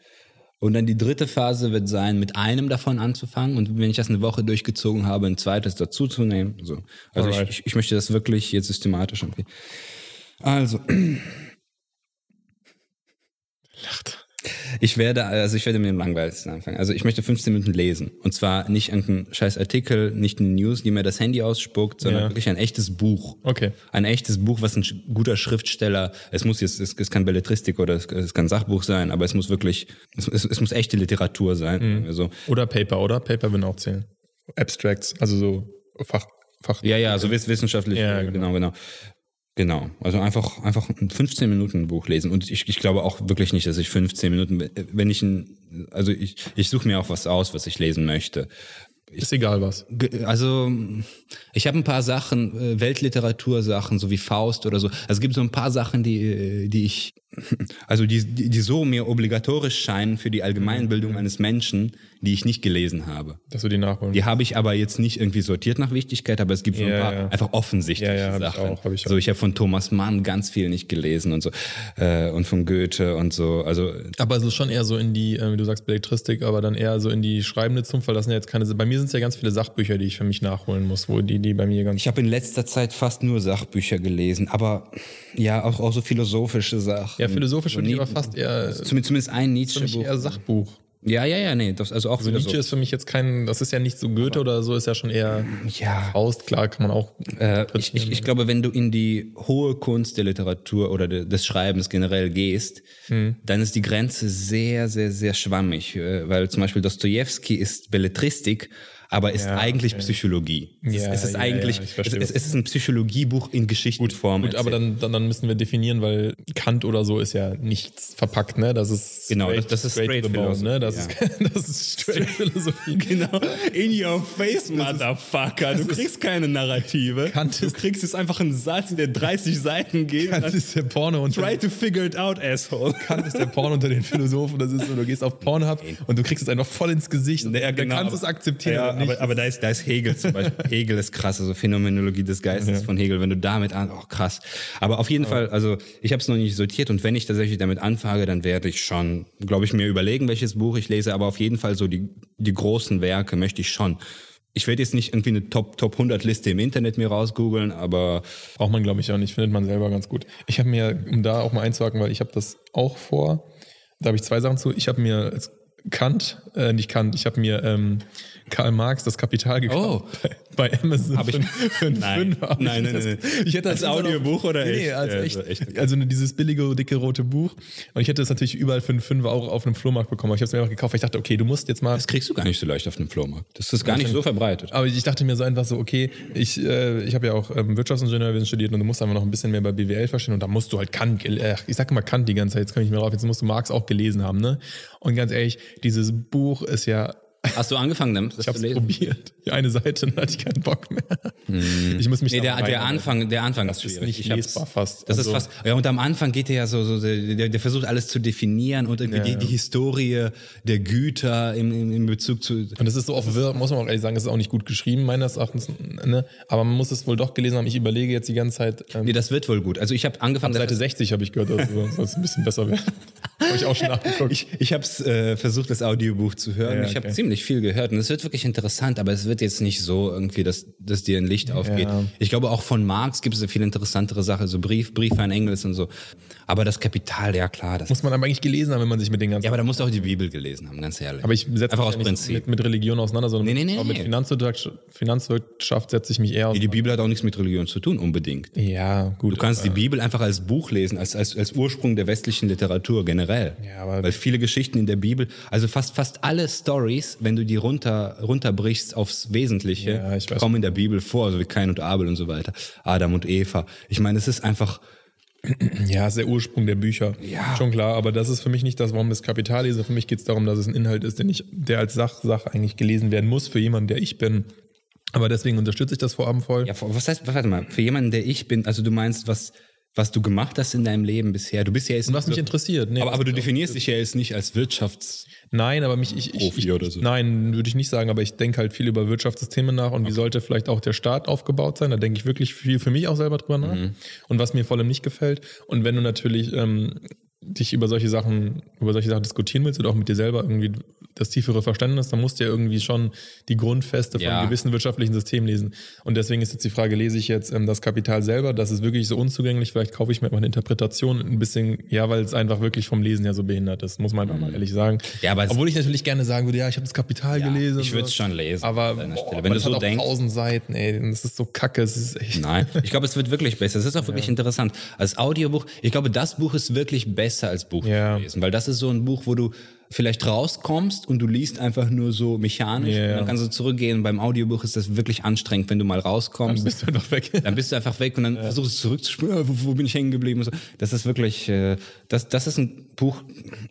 Speaker 2: Und dann die dritte Phase wird sein, mit einem davon anzufangen. Und wenn ich das eine Woche durchgezogen habe, ein zweites dazuzunehmen. So. Also ich, ich, ich möchte das wirklich jetzt systematisch angehen. Also,
Speaker 1: Lacht.
Speaker 2: ich werde, also ich werde mit dem langweiligsten anfangen. Also ich möchte 15 Minuten lesen. Und zwar nicht irgendein scheiß Artikel, nicht eine News, die mir das Handy ausspuckt, sondern
Speaker 1: Ja.
Speaker 2: wirklich ein echtes Buch.
Speaker 1: Okay.
Speaker 2: Ein echtes Buch, was ein guter Schriftsteller, es muss jetzt, es, es kann Belletristik oder es, es kann Sachbuch sein, aber es muss wirklich, es, es, es muss echte Literatur sein. Also,
Speaker 1: Oder Paper, oder? Paper würden auch zählen. Abstracts, also so Fach. Fach
Speaker 2: ja, ja, so wiss- wissenschaftlich,
Speaker 1: Ja,
Speaker 2: äh,
Speaker 1: genau.
Speaker 2: genau, genau. Genau, also einfach, einfach ein 15 Minuten Buch lesen. Und ich, ich glaube auch wirklich nicht, dass ich 15 Minuten, wenn ich ein, also ich, ich suche mir auch was aus, was ich lesen möchte.
Speaker 1: Ist egal was.
Speaker 2: Also ich habe ein paar Sachen, äh, Weltliteratursachen, so wie Faust oder so. Also es gibt so ein paar Sachen, die, äh, die ich also die, die, die so mir obligatorisch scheinen für die Allgemeinbildung eines Menschen, die ich nicht gelesen habe.
Speaker 1: Dass wir die nachholen.
Speaker 2: Die habe ich aber jetzt nicht irgendwie sortiert nach Wichtigkeit, aber es gibt so ein
Speaker 1: Ja,
Speaker 2: paar
Speaker 1: ja.
Speaker 2: einfach offensichtliche
Speaker 1: Ja, ja, hab ich
Speaker 2: Sachen.
Speaker 1: auch, hab ich auch.
Speaker 2: So, ich habe von Thomas Mann ganz viel nicht gelesen und so äh, und von Goethe und so. Also
Speaker 1: Aber es ist schon eher so in die, äh, wie du sagst, Belletristik, aber dann eher so in die schreibende Zunft, weil das sind ja jetzt keine, bei mir sind es ja ganz viele Sachbücher, die ich für mich nachholen muss, wo die, die bei mir ganz,
Speaker 2: ich habe in letzter Zeit fast nur Sachbücher gelesen, aber ja, auch, auch so philosophische Sachen.
Speaker 1: ja, philosophisch
Speaker 2: so
Speaker 1: finde ich
Speaker 2: Nie-
Speaker 1: aber fast eher,
Speaker 2: Zumindest, ein
Speaker 1: für
Speaker 2: Nietzsche
Speaker 1: mich
Speaker 2: Buch.
Speaker 1: eher Sachbuch.
Speaker 2: Ja, ja, ja, nee, das also auch
Speaker 1: Also Nietzsche ist für mich jetzt kein, das ist ja nicht so Goethe oder so, ist ja schon eher
Speaker 2: ja,
Speaker 1: Faust, klar, kann man auch.
Speaker 2: Äh, ich, ich, ich glaube, wenn du in die hohe Kunst der Literatur oder de, des Schreibens generell gehst,
Speaker 1: Hm.
Speaker 2: dann ist die Grenze sehr, sehr, sehr schwammig. Äh, weil zum Beispiel Dostojewski ist Belletristik, aber ist
Speaker 1: Ja,
Speaker 2: eigentlich
Speaker 1: okay.
Speaker 2: Psychologie. Es ist-
Speaker 1: Ja,
Speaker 2: es ist
Speaker 1: ja,
Speaker 2: eigentlich, es, es, ist ein Psychologiebuch in Geschichtenform.
Speaker 1: Gut, aber
Speaker 2: erzählt.
Speaker 1: dann, dann, dann müssen wir definieren, weil Kant oder so ist ja nichts verpackt, ne? Das ist
Speaker 2: Genau, das- das ist straight
Speaker 1: the bone, ne? Das,
Speaker 2: Philosophie,
Speaker 1: ist, das ist straight Philosophie.
Speaker 2: Genau. In your face, Motherfucker. Du kriegst keine Narrative.
Speaker 1: Kant
Speaker 2: du
Speaker 1: ist-
Speaker 2: kriegst jetzt einfach einen Satz, der 30 Seiten geht.
Speaker 1: Kant ist der Porno und
Speaker 2: Try to figure it out, asshole.
Speaker 1: Kant ist der Porno unter den Philosophen. Das ist so, du gehst auf Pornhub und du kriegst es einfach voll ins Gesicht. Der
Speaker 2: genau,
Speaker 1: kannst es
Speaker 2: aber-
Speaker 1: akzeptieren.
Speaker 2: Ja,
Speaker 1: nicht.
Speaker 2: aber, aber da ist, da ist Hegel zum Beispiel. Hegel ist krass, also Phänomenologie des Geistes
Speaker 1: Ja.
Speaker 2: von Hegel. Wenn du damit an, oh krass. Aber auf jeden Fall, also ich habe es noch nicht sortiert und wenn ich tatsächlich damit anfange, dann werde ich schon, glaube ich, mir überlegen, welches Buch ich lese. Aber auf jeden Fall so die, die großen Werke möchte ich schon. Ich werde jetzt nicht irgendwie eine Top, Top 100 Liste im Internet mir rausgoogeln, aber
Speaker 1: Braucht man, glaube ich, auch nicht. Findet man selber ganz gut. Ich habe mir, um da auch mal einzuhaken, weil ich habe das auch vor, da habe ich zwei Sachen zu. Ich habe mir als Kant, äh, nicht Kant, ich habe mir ähm, Karl Marx das Kapital gekauft
Speaker 2: Oh.
Speaker 1: bei, bei Amazon
Speaker 2: Hab ich-
Speaker 1: für, für einen
Speaker 2: Nein.
Speaker 1: Fünfer.
Speaker 2: Nein, nein, nein, nein.
Speaker 1: Ich hätte das
Speaker 2: Als Audiobuch oder
Speaker 1: nee, Nee,
Speaker 2: echt?
Speaker 1: als
Speaker 2: Ja,
Speaker 1: echt.
Speaker 2: also echt.
Speaker 1: Also dieses billige, dicke rote Buch. Und ich hätte das natürlich überall für einen Fünfer auch auf einem Flohmarkt bekommen. Aber ich habe es mir einfach gekauft, weil ich dachte, okay, du musst jetzt mal
Speaker 2: das kriegst du gar nicht so leicht auf einem Flohmarkt. Das ist gar nicht so verbreitet.
Speaker 1: aber ich dachte mir so einfach so, okay, ich, äh, ich habe ja auch ähm, Wirtschaftsingenieurwesen studiert und du musst einfach noch ein bisschen mehr bei BWL verstehen und da musst du halt Kant, äh, ich sag immer Kant die ganze Zeit, jetzt komme ich nicht mehr drauf, jetzt musst du Marx auch gelesen haben, ne? Und ganz ehrlich, dieses Buch ist ja,
Speaker 2: Hast du angefangen damit?
Speaker 1: ich habe probiert, die eine Seite, dann hatte ich keinen Bock mehr. Ich muss mich
Speaker 2: Nee, der, der Anfang, der Anfang ist
Speaker 1: ist
Speaker 2: schwierig.
Speaker 1: nicht
Speaker 2: Ich
Speaker 1: lesbar fast.
Speaker 2: Das
Speaker 1: Also-
Speaker 2: ist fast, ja, und am Anfang geht er ja so, so der, der versucht alles zu definieren und irgendwie
Speaker 1: Ja,
Speaker 2: die,
Speaker 1: ja.
Speaker 2: die Historie der Güter im, im, im Bezug zu.
Speaker 1: Und das ist so auf Wirr, muss man auch ehrlich sagen, es ist auch nicht gut geschrieben, meines Erachtens, ne? Aber man muss es wohl doch gelesen haben. Ich überlege jetzt die ganze Zeit, ähm,
Speaker 2: Nee, das wird wohl gut. Also ich habe angefangen,
Speaker 1: Seite 60 habe ich gehört, also soll es ein bisschen besser werden. habe ich auch schon nachgeguckt.
Speaker 2: ich, ich habe äh, versucht, das Audiobuch zu hören.
Speaker 1: Ja,
Speaker 2: ich habe
Speaker 1: okay.
Speaker 2: ziemlich viel gehört und es wird wirklich interessant, aber es wird jetzt nicht so irgendwie, dass, dass dir ein Licht aufgeht.
Speaker 1: Ja.
Speaker 2: Ich glaube, auch von Marx gibt es eine viel interessantere Sache, so Brief, Briefe an Engels und so. Aber das Kapital, ja klar, das.
Speaker 1: muss man aber eigentlich gelesen haben, wenn man sich mit den ganzen
Speaker 2: Ja, aber da musst du auch die Bibel gelesen haben, ganz ehrlich.
Speaker 1: Aber ich setze mich
Speaker 2: aus
Speaker 1: ja nicht
Speaker 2: Prinzip.
Speaker 1: Mit, mit Religion auseinander, sondern
Speaker 2: Nee, nee, nee,
Speaker 1: mit. Finanzwirtschaft, Finanzwirtschaft setze ich mich eher aus.
Speaker 2: Die Bibel hat auch nichts mit Religion zu tun, unbedingt.
Speaker 1: Ja, gut.
Speaker 2: Du kannst die Bibel einfach als Buch lesen, als, als, als Ursprung der westlichen Literatur generell.
Speaker 1: Ja, aber-
Speaker 2: Weil viele Geschichten in der Bibel, also fast, fast alle Stories, wenn du die runter, runterbrichst aufs Wesentliche,
Speaker 1: Ja,
Speaker 2: kommen in der Bibel vor, so wie Kain und Abel und so weiter. Adam und Eva. Ich meine, es ist einfach,
Speaker 1: Ja, ist der Ursprung der Bücher.
Speaker 2: Ja.
Speaker 1: Schon klar, aber das ist für mich nicht das, warum ich das Kapital lese. Für mich geht es darum, dass es ein Inhalt ist, den ich, der als Sach, Sache eigentlich gelesen werden muss für jemanden, der ich bin. Aber deswegen unterstütze ich das Vorhaben voll.
Speaker 2: ja, was heißt, warte mal, für jemanden, der ich bin, also du meinst, was, was du gemacht hast in deinem Leben bisher, du bist ja jetzt
Speaker 1: Und was mich interessiert. Nee,
Speaker 2: aber, aber du
Speaker 1: auch-
Speaker 2: definierst dich ja jetzt nicht als Wirtschafts...
Speaker 1: Nein, aber mich, ich, ich,
Speaker 2: Profi
Speaker 1: ich
Speaker 2: oder so.
Speaker 1: Nein, würde ich nicht sagen, aber ich denke halt viel über Wirtschaftssysteme nach und wie sollte vielleicht auch der Staat aufgebaut sein. Da denke ich wirklich viel für mich auch selber drüber nach.
Speaker 2: Mhm.
Speaker 1: Und was mir vor allem nicht gefällt. Und wenn du natürlich ähm, dich über solche Sachen, über solche Sachen diskutieren willst oder auch mit dir selber irgendwie das tiefere Verständnis, dann musst du ja irgendwie schon die Grundfeste von
Speaker 2: Ja.
Speaker 1: gewissen wirtschaftlichen Systemen lesen. Und deswegen ist jetzt die Frage, lese ich jetzt ähm, das Kapital selber? Das ist wirklich so unzugänglich. Vielleicht kaufe ich mir mal eine Interpretation ein bisschen, ja, weil es einfach wirklich vom Lesen ja so behindert ist, muss man einfach mal ehrlich sagen.
Speaker 2: Mhm. Ja, aber es-
Speaker 1: Obwohl ich natürlich gerne sagen würde, ja, ich habe das Kapital gelesen.
Speaker 2: ich würde es
Speaker 1: so.
Speaker 2: schon lesen.
Speaker 1: Aber boah.
Speaker 2: Wenn du so denkst.
Speaker 1: tausend Seiten, ey, das ist so kacke, es ist echt.
Speaker 2: Nein, ich glaube, es wird wirklich besser. Es ist auch wirklich interessant. Als Audiobuch, ich glaube, das Buch ist wirklich besser als Buch
Speaker 1: Ja.
Speaker 2: zu lesen, weil das ist so ein Buch, wo du vielleicht rauskommst und du liest einfach nur so mechanisch
Speaker 1: Ja,
Speaker 2: und
Speaker 1: ja.
Speaker 2: dann kannst du zurückgehen. Beim Audiobuch ist das wirklich anstrengend, wenn du mal rauskommst.
Speaker 1: Dann bist du einfach weg.
Speaker 2: Dann bist du einfach weg und dann versuchst du zurückzuspüren, ah, wo, wo bin ich hängen geblieben? So. Das ist wirklich, äh, das, das ist ein Buch,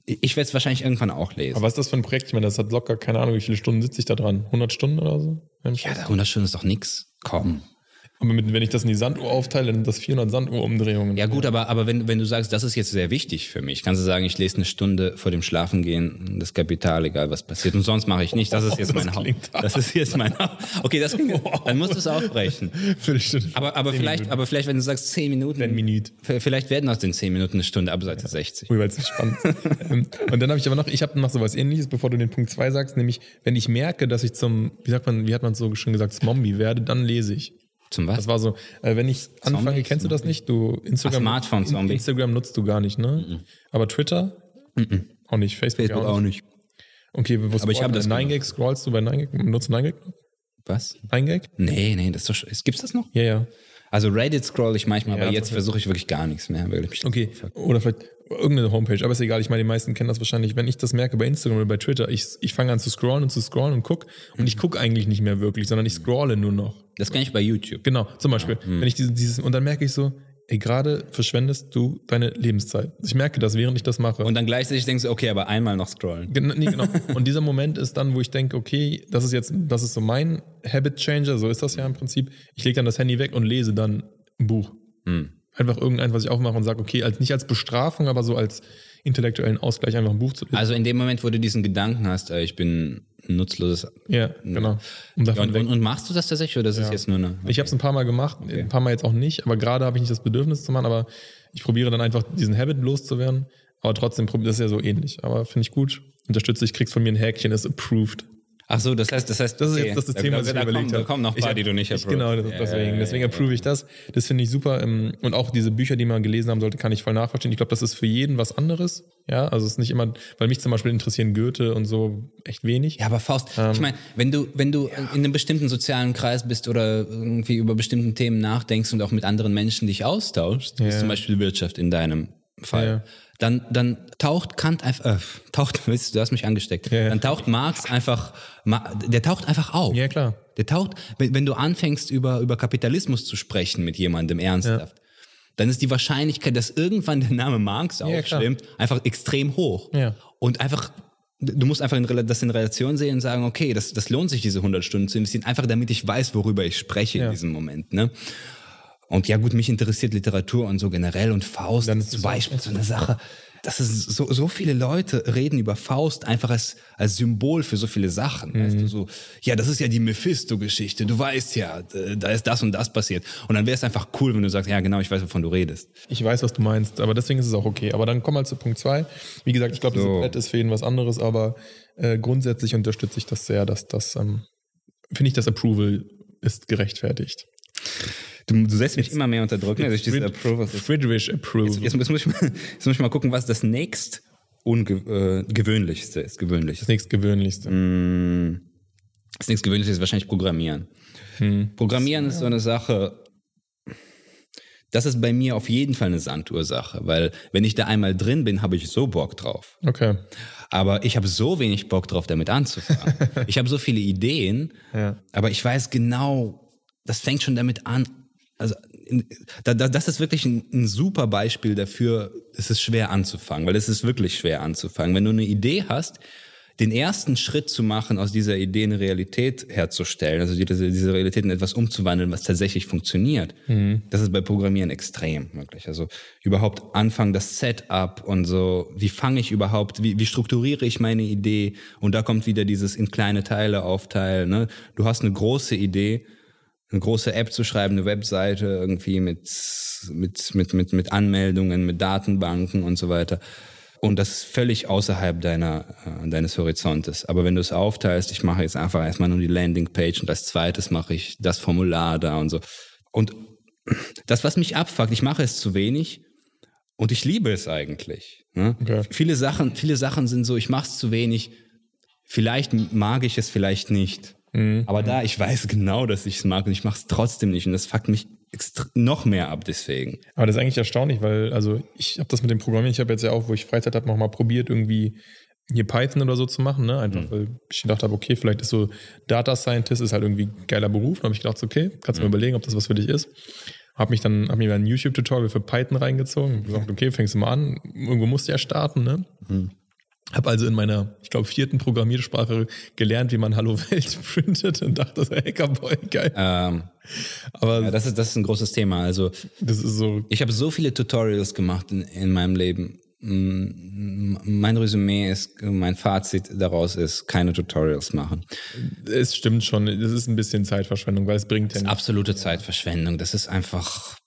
Speaker 2: ich werde es wahrscheinlich irgendwann auch lesen.
Speaker 1: Aber was ist das für ein Projekt? Ich meine, das hat locker, keine Ahnung, wie viele Stunden sitze ich da dran? 100 Stunden oder so?
Speaker 2: ja, 100 Stunden ist doch nix. Komm.
Speaker 1: Aber mit, wenn ich das in die Sanduhr aufteile, dann sind das 400 Sanduhrumdrehungen.
Speaker 2: Ja gut, aber, aber wenn, wenn du sagst, das ist jetzt sehr wichtig für mich, kannst du sagen, ich lese eine Stunde vor dem Schlafengehen das Kapital, egal was passiert. Und sonst mache ich nicht. Das ist jetzt
Speaker 1: Das
Speaker 2: mein Haupt. Das ist jetzt mein Haupt. Okay, das klingt, dann musst du es aufbrechen. Aber, aber vielleicht,
Speaker 1: Minuten.
Speaker 2: aber vielleicht, wenn du sagst zehn Minuten,
Speaker 1: Eine Minute.
Speaker 2: vielleicht werden aus den zehn Minuten eine Stunde ab Seite 60.
Speaker 1: Ui, weil es ist spannend. ähm, und dann habe ich aber noch, ich habe noch so was ähnliches, bevor du den Punkt 2 sagst, nämlich, wenn ich merke, dass ich zum, wie sagt man, wie hat man es so schön gesagt, Zombie werde, dann lese ich.
Speaker 2: Zum was?
Speaker 1: Das war so, äh, wenn ich anfange,
Speaker 2: Zombie?
Speaker 1: kennst du das nicht? Du Instagram,
Speaker 2: Smartphone-Zombie.
Speaker 1: Instagram nutzt du gar nicht, ne? Aber Twitter? Auch nicht. Facebook,
Speaker 2: Facebook
Speaker 1: auch
Speaker 2: auch
Speaker 1: nicht.
Speaker 2: nicht.
Speaker 1: Okay, wo
Speaker 2: Aber ich habe das
Speaker 1: 9gag, scrollst du bei 9gag? Nutzt du 9gag?
Speaker 2: Was?
Speaker 1: 9gag?
Speaker 2: Nee, nee, das ist doch, gibt's das noch?
Speaker 1: Ja, ja.
Speaker 2: Also Reddit scroll ich manchmal,
Speaker 1: Ja,
Speaker 2: aber jetzt versuche ich wirklich gar nichts mehr. Weil ich
Speaker 1: Okay, oder vielleicht irgendeine Homepage, aber ist egal. Ich meine, die meisten kennen das wahrscheinlich. Wenn ich das merke bei Instagram oder bei Twitter, ich, ich fange an zu scrollen und zu scrollen und guck und ich gucke eigentlich nicht mehr wirklich, sondern ich scrolle nur noch.
Speaker 2: Das kann ich bei YouTube.
Speaker 1: Genau, zum Beispiel, wenn ich dieses, dieses und dann merke ich so, ey, gerade verschwendest du deine Lebenszeit. Ich merke das, während ich das mache.
Speaker 2: Und dann gleichzeitig denkst du, okay, aber einmal noch scrollen.
Speaker 1: Gen nee, genau. Und dieser Moment ist dann, wo ich denke, okay, das ist jetzt, das ist so mein Habit Changer, so ist das ja im Prinzip. Ich lege dann das Handy weg und lese dann ein Buch. Einfach irgendein, was ich aufmache und sage, okay, als, nicht als Bestrafung, aber so als intellektuellen Ausgleich einfach ein Buch zu lesen.
Speaker 2: Also in dem Moment, wo du diesen Gedanken hast, äh, ich bin ein nutzloses.
Speaker 1: ja, genau. Um
Speaker 2: Ja, und, und, machst du das tatsächlich oder ist das jetzt nur eine.
Speaker 1: Ich habe es ein paar Mal gemacht, ein paar Mal jetzt auch nicht, aber gerade habe ich nicht das Bedürfnis zu machen, aber ich probiere dann einfach diesen Habit loszuwerden. Aber trotzdem, das ist ja so ähnlich. Aber finde ich gut. Unterstütze ich, kriegst von mir ein Häkchen, ist approved.
Speaker 2: Ach so, das heißt, das heißt,
Speaker 1: Das ist
Speaker 2: okay.
Speaker 1: jetzt das
Speaker 2: Da-
Speaker 1: System,
Speaker 2: da,
Speaker 1: was ich mir überlegt habe.
Speaker 2: Da kommen noch ein paar, die du nicht
Speaker 1: ich,
Speaker 2: approved.
Speaker 1: Genau, das,
Speaker 2: Ja,
Speaker 1: deswegen,
Speaker 2: ja, ja,
Speaker 1: deswegen
Speaker 2: ja.
Speaker 1: approve ich das. Das finde ich super. ähm, Und auch diese Bücher, die man gelesen haben sollte, kann ich voll nachvollziehen. Ich glaube, das ist für jeden was anderes. Ja, also es ist nicht immer, weil mich zum Beispiel interessieren Goethe und so echt wenig.
Speaker 2: Ja, aber Faust,
Speaker 1: Ähm,
Speaker 2: ich meine, wenn du, wenn du in einem bestimmten sozialen Kreis bist oder irgendwie über bestimmten Themen nachdenkst und auch mit anderen Menschen dich austauschst,
Speaker 1: Ja.
Speaker 2: zum Beispiel Wirtschaft in deinem Fall,
Speaker 1: Ja.
Speaker 2: Dann, dann taucht Kant einfach, äh, taucht, du, hast mich angesteckt,
Speaker 1: Ja, ja.
Speaker 2: dann taucht Marx einfach, der taucht einfach auf.
Speaker 1: Ja, klar.
Speaker 2: Der taucht, wenn, wenn du anfängst, über, über Kapitalismus zu sprechen mit jemandem ernsthaft, dann ist die Wahrscheinlichkeit, dass irgendwann der Name Marx aufschwimmt, einfach extrem hoch.
Speaker 1: Ja.
Speaker 2: Und einfach, du musst einfach in, das in Relation sehen und sagen, okay, das, das lohnt sich, diese 100 Stunden zu investieren, einfach damit ich weiß, worüber ich spreche
Speaker 1: Ja.
Speaker 2: in diesem Moment. Ne? Und ja gut, mich interessiert Literatur und so generell und Faust
Speaker 1: Dann
Speaker 2: ist zum Beispiel so eine Sache. Das ist so, so viele Leute reden über Faust einfach als, als Symbol für so viele Sachen. Weißt
Speaker 1: Mhm.
Speaker 2: du, so, ja, das ist ja die Mephisto-Geschichte. Du weißt ja, äh, da ist das und das passiert. Und dann wäre es einfach cool, wenn du sagst, ja, genau, ich weiß, wovon du redest.
Speaker 1: Ich weiß, was du meinst, aber deswegen ist es auch okay. Aber dann komm mal zu Punkt zwei. Wie gesagt, ich glaube,
Speaker 2: So.
Speaker 1: das ist für jeden was anderes, aber äh, grundsätzlich unterstütze ich das sehr, dass das, ähm, finde ich, das Approval ist gerechtfertigt.
Speaker 2: Du, du setzt mich immer mehr unter Druck, ne, durch diese
Speaker 1: Frid-
Speaker 2: Approval.
Speaker 1: Friedrich Approval.
Speaker 2: Jetzt, jetzt, muss ich mal, jetzt muss ich mal gucken, was das nächst unge äh, gewöhnlichste ist. Gewöhnlich.
Speaker 1: das nächstgewöhnlichste.
Speaker 2: Mm. Das nächst Gewöhnliche ist wahrscheinlich Programmieren. Programmieren ist so eine Sache, das ist bei mir auf jeden Fall eine Sandursache, weil wenn ich da einmal drin bin, habe ich so Bock drauf.
Speaker 1: Okay.
Speaker 2: Aber ich habe so wenig Bock drauf, damit anzufangen. ich habe so viele Ideen,
Speaker 1: Ja.
Speaker 2: aber ich weiß genau, das fängt schon damit an. Also das ist wirklich ein, ein super Beispiel dafür, es ist schwer anzufangen, weil es ist wirklich schwer anzufangen. Wenn du eine Idee hast, den ersten Schritt zu machen, aus dieser Idee eine Realität herzustellen, also diese, diese Realität in etwas umzuwandeln, was tatsächlich funktioniert, das ist bei Programmieren extrem, wirklich. Also überhaupt anfangen, das Setup und so, wie fange ich überhaupt, wie, wie strukturiere ich meine Idee? Und da kommt wieder dieses in kleine Teile aufteilen. Ne? Du hast eine große Idee, eine große App zu schreiben, eine Webseite irgendwie mit, mit, mit, mit, mit Anmeldungen, mit Datenbanken und so weiter. Und das ist völlig außerhalb deiner, äh, deines Horizontes. Aber wenn du es aufteilst, ich mache jetzt einfach erstmal nur die Landingpage und als zweites mache ich das Formular da und so. Und das, was mich abfuckt, ich mache es zu wenig und ich liebe es eigentlich. Ne?
Speaker 1: Okay.
Speaker 2: Viele Sachen, viele Sachen sind so, ich mache es zu wenig. Vielleicht mag ich es, vielleicht nicht. Aber da, ich weiß genau, dass ich es mag und ich mache es trotzdem nicht. Und das fuckt mich noch mehr ab deswegen.
Speaker 1: Aber das ist eigentlich erstaunlich, weil, also ich habe das mit dem Programmieren, ich habe jetzt ja auch, wo ich Freizeit habe, noch mal probiert, irgendwie hier Python oder so zu machen, ne? Einfach, weil ich gedacht habe, okay, vielleicht ist so Data Scientist ist halt irgendwie ein geiler Beruf. Dann habe ich gedacht, okay, kannst du mal überlegen, ob das was für dich ist. Hab mich dann, hab mir ein YouTube-Tutorial für Python reingezogen. gesagt, okay, fängst du mal an. Irgendwo musst du ja starten, ne? Hab also in meiner, ich glaube, vierten Programmiersprache gelernt, wie man Hallo Welt printet und dachte, so, Hackerboy, geil.
Speaker 2: Ähm,
Speaker 1: Aber
Speaker 2: Ja, das ist, das ist ein großes Thema. Also
Speaker 1: das ist so,
Speaker 2: ich habe so viele Tutorials gemacht in, in meinem Leben. Mein Resümee ist, mein Fazit daraus ist, keine Tutorials machen.
Speaker 1: es stimmt schon, es ist ein bisschen Zeitverschwendung, weil es bringt ja nichts.
Speaker 2: Absolute Zeitverschwendung. Das ist einfach.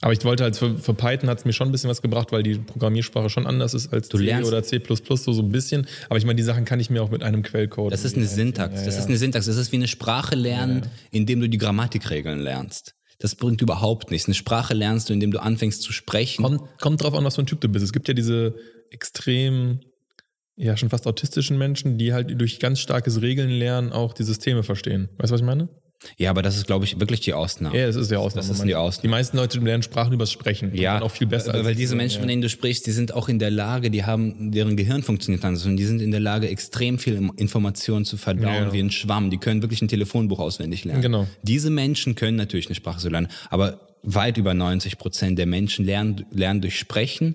Speaker 1: Aber ich wollte halt, für, für Python hat es mir schon ein bisschen was gebracht, weil die Programmiersprache schon anders ist als C
Speaker 2: lernst-
Speaker 1: oder C++, so, so ein bisschen. Aber ich meine, die Sachen kann ich mir auch mit einem Quellcode.
Speaker 2: Das ist eine Syntax. Das ist eine Syntax. Das ist wie eine Sprache lernen, indem du die Grammatikregeln lernst. Das bringt überhaupt nichts. Eine Sprache lernst du, indem du anfängst zu sprechen.
Speaker 1: Kommt, kommt drauf an, was für ein Typ du bist. Es gibt ja diese extrem, ja, schon fast autistischen Menschen, die halt durch ganz starkes Regeln lernen auch die Systeme verstehen. Weißt du, was ich meine?
Speaker 2: Ja, aber das ist, glaube ich, wirklich die Ausnahme.
Speaker 1: Ja, es ist ja Ausnahme.
Speaker 2: Das ist die Ausnahme.
Speaker 1: Die meisten Leute lernen Sprachen übers Sprechen.
Speaker 2: Ja,
Speaker 1: auch viel besser.
Speaker 2: Weil
Speaker 1: als
Speaker 2: diese Menschen, von denen du sprichst, die sind auch in der Lage, die haben, deren Gehirn funktioniert anders und die sind in der Lage, extrem viel Informationen zu verdauen
Speaker 1: Ja.
Speaker 2: wie ein Schwamm. Die können wirklich ein Telefonbuch auswendig lernen.
Speaker 1: Genau.
Speaker 2: Diese Menschen können natürlich eine Sprache so lernen, aber weit über 90 Prozent der Menschen lernen, lernen durch Sprechen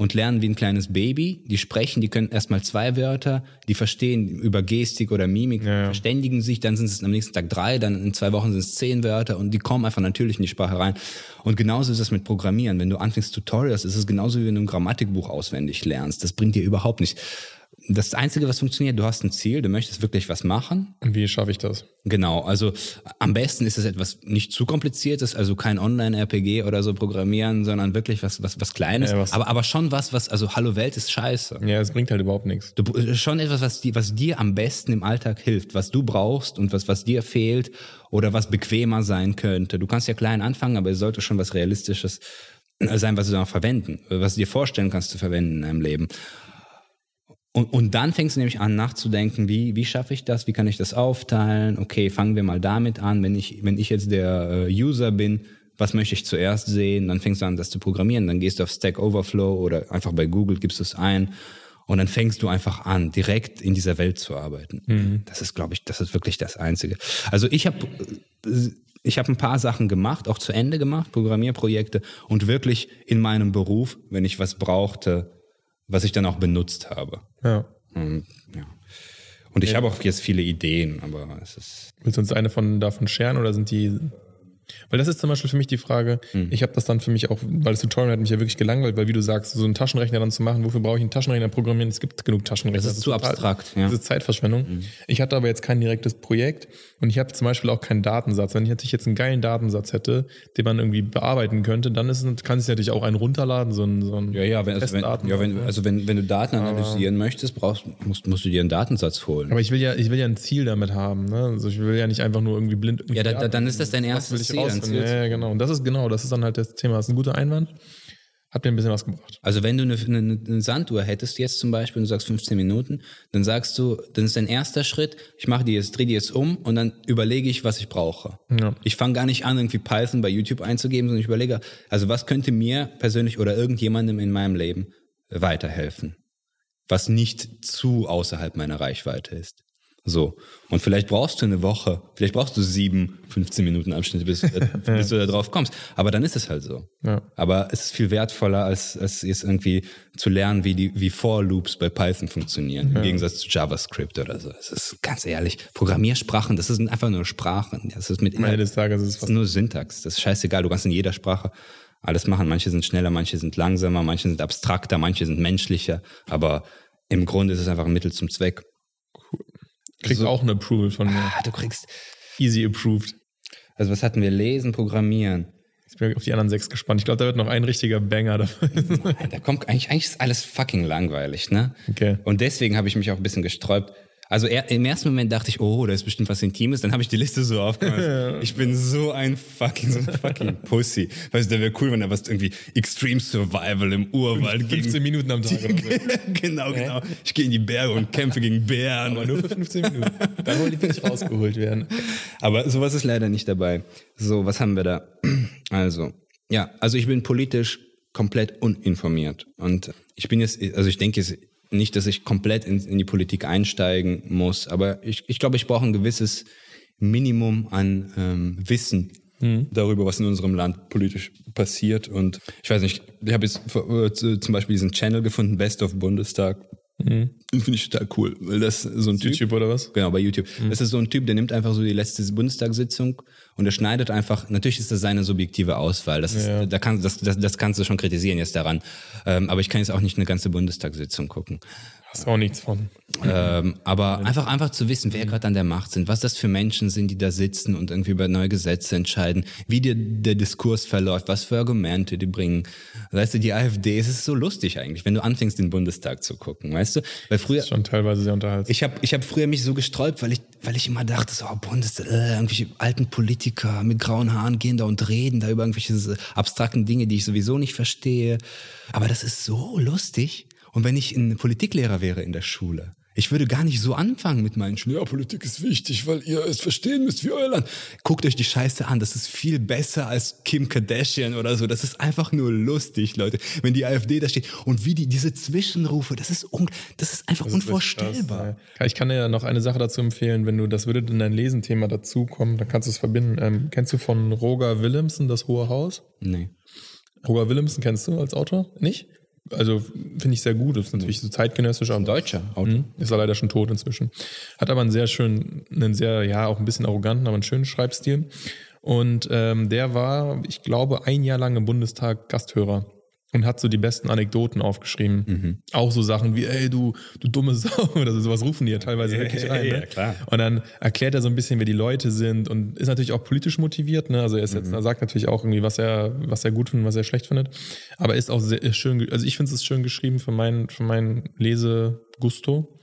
Speaker 2: und lernen wie ein kleines Baby. Die sprechen, die können erstmal zwei Wörter, die verstehen über Gestik oder Mimik,
Speaker 1: Ja, ja.
Speaker 2: verständigen sich, dann sind es am nächsten Tag drei, dann in zwei Wochen sind es zehn Wörter und die kommen einfach natürlich in die Sprache rein. Und genauso ist es mit Programmieren. Wenn du anfängst Tutorials, ist es genauso wie wenn du ein Grammatikbuch auswendig lernst. Das bringt dir überhaupt nichts. Das Einzige, was funktioniert, du hast ein Ziel, du möchtest wirklich was machen.
Speaker 1: Und wie schaffe ich das?
Speaker 2: Genau, also am besten ist es etwas nicht zu kompliziertes, also kein Online-RPG oder so programmieren, sondern wirklich was, was, was Kleines.
Speaker 1: Ja, was-
Speaker 2: aber, aber schon was, was, also Hallo Welt ist scheiße.
Speaker 1: Ja, es bringt halt überhaupt nichts.
Speaker 2: Du, äh, schon etwas, was, die, was dir am besten im Alltag hilft, was du brauchst und was, was dir fehlt oder was bequemer sein könnte. Du kannst ja klein anfangen, aber es sollte schon was Realistisches sein, was du dann auch verwenden, was du dir vorstellen kannst zu verwenden in deinem Leben. Und, und dann fängst du nämlich an nachzudenken, wie, wie schaffe ich das, wie kann ich das aufteilen? Okay, fangen wir mal damit an, wenn ich, wenn ich jetzt der äh, User bin, was möchte ich zuerst sehen? Dann fängst du an, das zu programmieren. Dann gehst du auf Stack Overflow oder einfach bei Google gibst du es ein und dann fängst du einfach an, direkt in dieser Welt zu arbeiten. Das ist, glaube ich, das ist wirklich das Einzige. Also ich habe ich habe ein paar Sachen gemacht, auch zu Ende gemacht, Programmierprojekte und wirklich in meinem Beruf, wenn ich was brauchte, was ich dann auch benutzt habe.
Speaker 1: Ja.
Speaker 2: Und, ja. und ich habe auch jetzt viele Ideen, aber es ist.
Speaker 1: Willst du uns eine von davon scheren oder sind die. Weil das ist zum Beispiel für mich die Frage,
Speaker 2: Hm.
Speaker 1: ich habe das dann für mich auch, weil das Tutorial hat mich ja wirklich gelangweilt, weil wie du sagst, so einen Taschenrechner dann zu machen, wofür brauche ich einen Taschenrechner programmieren? Es gibt genug Taschenrechner.
Speaker 2: Das ist zu abstrakt, ja.
Speaker 1: Das ist Zeitverschwendung. Ich hatte aber jetzt kein direktes Projekt und ich habe zum Beispiel auch keinen Datensatz. Wenn ich natürlich jetzt einen geilen Datensatz hätte, den man irgendwie bearbeiten könnte, dann ist, es- kann ich natürlich auch einen runterladen, so ein, so ein
Speaker 2: Ja, ja, wenn, also, wenn, ja wenn, also wenn, wenn du Daten analysieren möchtest, brauchst, musst, musst du dir einen Datensatz holen.
Speaker 1: aber ich will ja, ich will ja ein Ziel damit haben. Ne? Also ich will ja nicht einfach nur irgendwie blind.
Speaker 2: Ja, da, da, dann ist das dein erstes Ziel.
Speaker 1: Ja, ja, genau. Und das ist genau, das ist dann halt das Thema. Das ist ein guter Einwand. Hat mir ein bisschen was gebracht.
Speaker 2: Also wenn du eine, eine, eine Sanduhr hättest jetzt zum Beispiel und du sagst 15 Minuten, dann sagst du, dann ist dein erster Schritt, ich mache die jetzt, drehe die jetzt um und dann überlege ich, was ich brauche.
Speaker 1: Ja.
Speaker 2: Ich fange gar nicht an, irgendwie Python bei YouTube einzugeben, sondern ich überlege, also was könnte mir persönlich oder irgendjemandem in meinem Leben weiterhelfen, was nicht zu außerhalb meiner Reichweite ist. So. Und vielleicht brauchst du eine Woche, vielleicht brauchst du sieben, 15 Minuten Abschnitte, bis, bis du da drauf kommst. Aber dann ist es halt so.
Speaker 1: Ja.
Speaker 2: Aber es ist viel wertvoller, als, als jetzt irgendwie zu lernen, wie die, wie For Loops bei Python funktionieren, im Gegensatz zu JavaScript oder so. Es ist ganz ehrlich, Programmiersprachen, das sind einfach nur Sprachen. Das ist mit
Speaker 1: Ende des Tages ist es
Speaker 2: das
Speaker 1: fast
Speaker 2: ist nur Syntax. Das ist scheißegal. Du kannst in jeder Sprache alles machen. Manche sind schneller, manche sind langsamer, manche sind abstrakter, manche sind menschlicher. Aber im Grunde ist es einfach ein Mittel zum Zweck.
Speaker 1: Kriegt auch ein Approval von mir.
Speaker 2: Ah, du kriegst.
Speaker 1: Easy approved.
Speaker 2: Also was hatten wir? Lesen, Programmieren.
Speaker 1: Ich bin auf die anderen sechs gespannt. Ich glaube, da wird noch ein richtiger Banger dabei.
Speaker 2: Nein, Da kommt eigentlich, eigentlich ist alles fucking langweilig, ne?
Speaker 1: Okay.
Speaker 2: Und deswegen habe ich mich auch ein bisschen gesträubt. Also er, im ersten Moment dachte ich, oh, da ist bestimmt was Intimes. Dann habe ich die Liste so aufgemacht. ich bin so ein fucking, so ein fucking Pussy. Weißt du, der wäre cool, wenn da was irgendwie Extreme Survival im Urwald
Speaker 1: 15
Speaker 2: gegen.
Speaker 1: Minuten am Tag oder so.
Speaker 2: genau, genau. Ich gehe in die Berge und kämpfe gegen Bären.
Speaker 1: Aber nur für 15 Minuten. Dann wollen die nicht rausgeholt werden.
Speaker 2: Aber sowas ist leider nicht dabei. So, was haben wir da? Also, ja, also ich bin politisch komplett uninformiert. Und ich bin jetzt, also ich denke jetzt nicht, dass ich komplett in, in die Politik einsteigen muss, aber ich, ich glaube, ich brauche ein gewisses Minimum an ähm, Wissen darüber, was in unserem Land politisch passiert. Und ich weiß nicht, ich habe jetzt äh, zum Beispiel diesen Channel gefunden, Best of Bundestag. Den finde ich total cool, weil das so ein Typ,
Speaker 1: YouTube oder was?
Speaker 2: Genau, bei YouTube. Das ist so ein Typ, der nimmt einfach so die letzte Bundestagssitzung und er schneidet einfach, natürlich ist das seine subjektive Auswahl, das, ist,
Speaker 1: Ja.
Speaker 2: da kann, das, das, das kannst du schon kritisieren jetzt daran, ähm, aber ich kann jetzt auch nicht eine ganze Bundestagssitzung gucken.
Speaker 1: Hast auch nichts von.
Speaker 2: Ähm, aber einfach, einfach zu wissen, wer gerade an der Macht sind, was das für Menschen sind, die da sitzen und irgendwie über neue Gesetze entscheiden, wie der, der Diskurs verläuft, was für Argumente die bringen. Weißt du, die AfD, es ist so lustig eigentlich, wenn du anfängst, den Bundestag zu gucken, weißt du? Weil früher,
Speaker 1: Schon teilweise sehr unterhaltsam.
Speaker 2: ich habe ich hab früher mich so gesträubt, weil ich, weil ich immer dachte, so, oh, Bundestag, äh, irgendwelche alten Politiker mit grauen Haaren gehen da und reden da über irgendwelche abstrakten Dinge, die ich sowieso nicht verstehe. Aber das ist so lustig. Und wenn ich ein Politiklehrer wäre in der Schule, ich würde gar nicht so anfangen mit meinen Schülern. Ja, Politik ist wichtig, weil ihr es verstehen müsst wie euer Land. Guckt euch die Scheiße an. Das ist viel besser als Kim Kardashian oder so. Das ist einfach nur lustig, Leute. Wenn die AfD da steht und wie die, diese Zwischenrufe, das ist, un, das ist einfach
Speaker 1: Das ist
Speaker 2: unvorstellbar.
Speaker 1: krass, ja. Ich kann dir ja noch eine Sache dazu empfehlen, wenn du, das würde in dein Lesenthema dazukommen, dann kannst du es verbinden. Ähm, kennst du von Roger Willemsen das Hohe Haus?
Speaker 2: Nee.
Speaker 1: Roger Willemsen kennst du als Autor? Nicht? Also finde ich sehr gut. Das ist natürlich so zeitgenössisch. Ein
Speaker 2: Deutscher Autor.
Speaker 1: Mhm. Ist er leider schon tot inzwischen. Hat aber einen sehr schönen, einen sehr, ja, auch ein bisschen arroganten, aber einen schönen Schreibstil. Und ähm, der war, ich glaube, ein Jahr lang im Bundestag Gasthörer und hat so die besten Anekdoten aufgeschrieben.
Speaker 2: Mhm.
Speaker 1: Auch so Sachen wie, ey, du, du dumme Sau oder so, sowas rufen die ja teilweise ja, wirklich rein.
Speaker 2: Ja,
Speaker 1: ne?
Speaker 2: ja, klar.
Speaker 1: Und dann erklärt er so ein bisschen, wer die Leute sind und ist natürlich auch politisch motiviert. Ne? Also er, ist
Speaker 2: mhm.
Speaker 1: jetzt, er sagt natürlich auch irgendwie, was er, was er gut findet, was er schlecht findet. Aber ist auch sehr, schön, also ich finde es schön geschrieben für meinen für mein Lesegusto.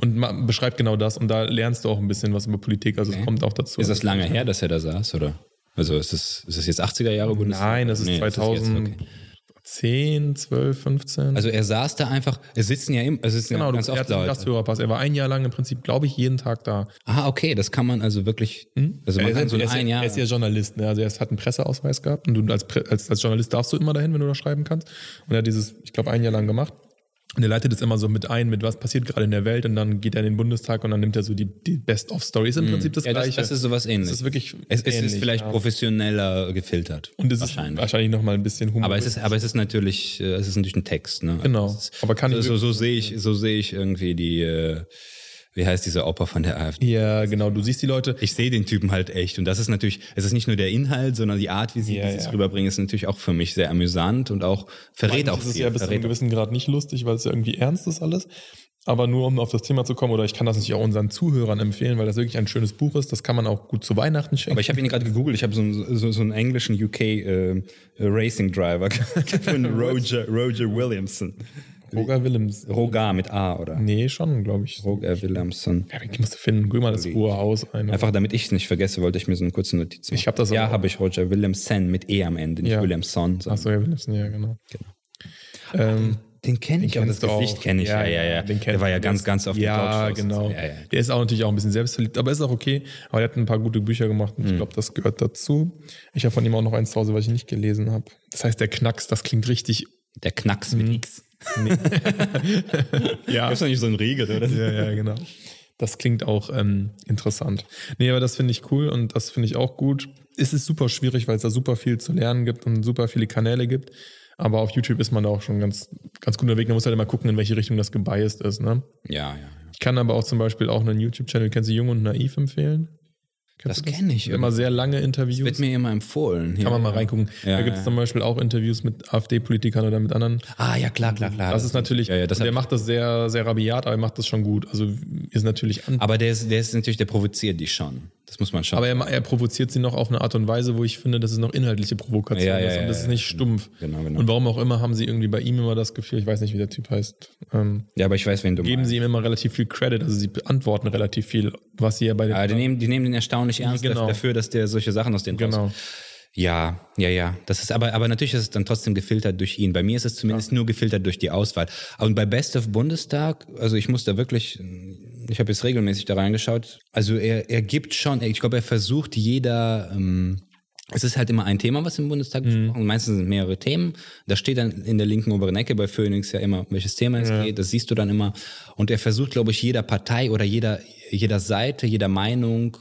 Speaker 1: Und beschreibt genau das und da lernst du auch ein bisschen was über Politik, also okay. es kommt auch dazu.
Speaker 2: Ist das lange her, dass er da saß, oder? Also ist das, ist das jetzt 80er Jahre Bundestag?
Speaker 1: Nein, das ist
Speaker 2: nee, 2000.
Speaker 1: Das ist jetzt,
Speaker 2: okay.
Speaker 1: 10, 12, 15.
Speaker 2: Also er saß da einfach, es sitzen ja immer, es sitzen
Speaker 1: genau,
Speaker 2: ja ganz
Speaker 1: du,
Speaker 2: oft
Speaker 1: er hat
Speaker 2: Leute.
Speaker 1: Er war ein Jahr lang im Prinzip, glaube ich, jeden Tag da.
Speaker 2: Ah, okay, das kann man also wirklich, hm? also man
Speaker 1: er
Speaker 2: kann
Speaker 1: ist,
Speaker 2: so ein Jahr.
Speaker 1: Er ist ja Journalist, ne? also er hat einen Presseausweis gehabt und du als, als, als Journalist darfst du immer dahin, wenn du da schreiben kannst. Und er hat dieses, ich glaube, ein Jahr lang gemacht. Und er leitet es immer so mit ein, mit was passiert gerade in der Welt und dann geht er in den Bundestag und dann nimmt er so die, die Best-of-Stories. Im Prinzip das
Speaker 2: ja, das,
Speaker 1: Gleiche.
Speaker 2: das ist sowas ähnliches.
Speaker 1: Das ist wirklich
Speaker 2: es, es
Speaker 1: ähnlich,
Speaker 2: ist vielleicht
Speaker 1: ja.
Speaker 2: professioneller gefiltert.
Speaker 1: und es ist
Speaker 2: wahrscheinlich.
Speaker 1: wahrscheinlich noch mal ein bisschen Humor.
Speaker 2: Aber es ist, aber es ist natürlich, äh, es ist natürlich ein Text, ne?
Speaker 1: Genau.
Speaker 2: Es ist,
Speaker 1: Aber kann ich
Speaker 2: so, so sehe ich, so sehe ich irgendwie die, äh, wie heißt diese Oper von der AfD?
Speaker 1: ja, genau. Du siehst die Leute.
Speaker 2: Ich sehe den Typen halt echt und das ist natürlich, es ist nicht nur der Inhalt, sondern die Art, wie sie
Speaker 1: Ja,
Speaker 2: dieses
Speaker 1: ja.
Speaker 2: rüberbringen, ist natürlich auch für mich sehr amüsant und auch verrät auch
Speaker 1: ist es
Speaker 2: viel.
Speaker 1: ja bis zu einem gewissen Grad nicht lustig, weil es ja irgendwie ernst ist alles. Aber nur um auf das Thema zu kommen, oder ich kann das natürlich auch unseren Zuhörern empfehlen, weil das wirklich ein schönes Buch ist. Das kann man auch gut zu Weihnachten schenken.
Speaker 2: Aber ich habe ihn gerade gegoogelt, ich habe so, einen- so, so einen englischen UK äh, Racing Driver von Roger, Roger Williamson.
Speaker 1: Roger Willems.
Speaker 2: Rogar mit A, oder?
Speaker 1: Nee, schon, glaube ich.
Speaker 2: Roger Williamson.
Speaker 1: Ja, ich musste finden. Guck mal das hohe Haus ein.
Speaker 2: Einfach damit ich es nicht vergesse, wollte ich mir so eine kurze Notiz machen.
Speaker 1: Ich hab das
Speaker 2: Ja, habe ich Roger Williamson mit E am Ende, nicht
Speaker 1: Ja.
Speaker 2: Williamson. sondern-
Speaker 1: Achso, ja, Willemsen, ja, genau. Ähm,
Speaker 2: Den kenne ich, aber das Gesicht
Speaker 1: auch.
Speaker 2: kenne ich. Ja, ja, ja.
Speaker 1: Den
Speaker 2: Der war ja ganz, ganz auf
Speaker 1: Ja, genau.
Speaker 2: Ja, ja.
Speaker 1: Der ist auch natürlich auch ein bisschen selbstverliebt, aber ist auch okay. Aber er hat ein paar gute Bücher gemacht und ich
Speaker 2: Mhm.
Speaker 1: glaube, das gehört dazu. Ich habe von ihm auch noch eins zu Hause, was ich nicht gelesen habe. Das heißt, der Knacks, das klingt richtig.
Speaker 2: Der Knacks mit X.
Speaker 1: Ja,
Speaker 2: Ist doch nicht so ein Riegel, oder?
Speaker 1: ja, ja, genau. Das klingt auch ähm, interessant. Nee, aber das finde ich cool und das finde ich auch gut. Es ist super schwierig, weil es da super viel zu lernen gibt und super viele Kanäle gibt. Aber auf YouTube ist man da auch schon ganz, ganz gut unterwegs. Man muss halt immer gucken, in welche Richtung das gebiased ist. Ne?
Speaker 2: Ja, ja. ja.
Speaker 1: Ich kann aber auch zum Beispiel auch einen YouTube-Channel, kennst du Jung und Naiv empfehlen? Kennst
Speaker 2: Das
Speaker 1: du
Speaker 2: kenn ich
Speaker 1: Immer sehr lange Interviews.
Speaker 2: Wird mir immer empfohlen.
Speaker 1: kann man mal reingucken.
Speaker 2: Ja,
Speaker 1: da gibt es
Speaker 2: ja.
Speaker 1: zum Beispiel auch Interviews mit AfD-Politikern oder mit anderen.
Speaker 2: Ah, ja, klar, klar, klar.
Speaker 1: Das ist natürlich,
Speaker 2: Ja, ja, das
Speaker 1: der macht das sehr, sehr rabiat, aber er macht das schon gut. Also ist natürlich an.
Speaker 2: Aber der ist, der ist natürlich, der provoziert die schon. Das muss man schon.
Speaker 1: Aber er, er provoziert sie noch auf eine Art und Weise, wo ich finde, dass es noch inhaltliche Provokation
Speaker 2: Ja, ja,
Speaker 1: ist. Und
Speaker 2: ja,
Speaker 1: das
Speaker 2: ja,
Speaker 1: ist nicht stumpf.
Speaker 2: Genau, genau.
Speaker 1: Und warum auch immer haben sie irgendwie bei ihm immer das Gefühl, ich weiß nicht, wie der Typ heißt, ähm,
Speaker 2: ja, aber ich weiß, wen du
Speaker 1: geben
Speaker 2: meinst.
Speaker 1: sie ihm immer relativ viel Credit. Also sie beantworten relativ viel, was sie ja bei den
Speaker 2: Ja, die nehmen, die nehmen den erstaunlich ernst
Speaker 1: Genau.
Speaker 2: dafür, dass der solche Sachen aus den
Speaker 1: Genau.
Speaker 2: Ja, ja, ja. Das ist aber, aber natürlich ist es dann trotzdem gefiltert durch ihn. Bei mir ist es zumindest nur gefiltert durch die Auswahl. Und bei Best of Bundestag, also ich muss da wirklich, ich habe jetzt regelmäßig da reingeschaut. Also er, er gibt schon, ich glaube, er versucht jeder, ähm, es ist halt immer ein Thema, was im Bundestag besprochen wird. Meistens sind mehrere Themen. Da steht dann in der linken oberen Ecke bei Phoenix ja immer, welches Thema es geht. Das siehst du dann immer. Und er versucht, glaube ich, jeder Partei oder jeder, jeder Seite, jeder Meinung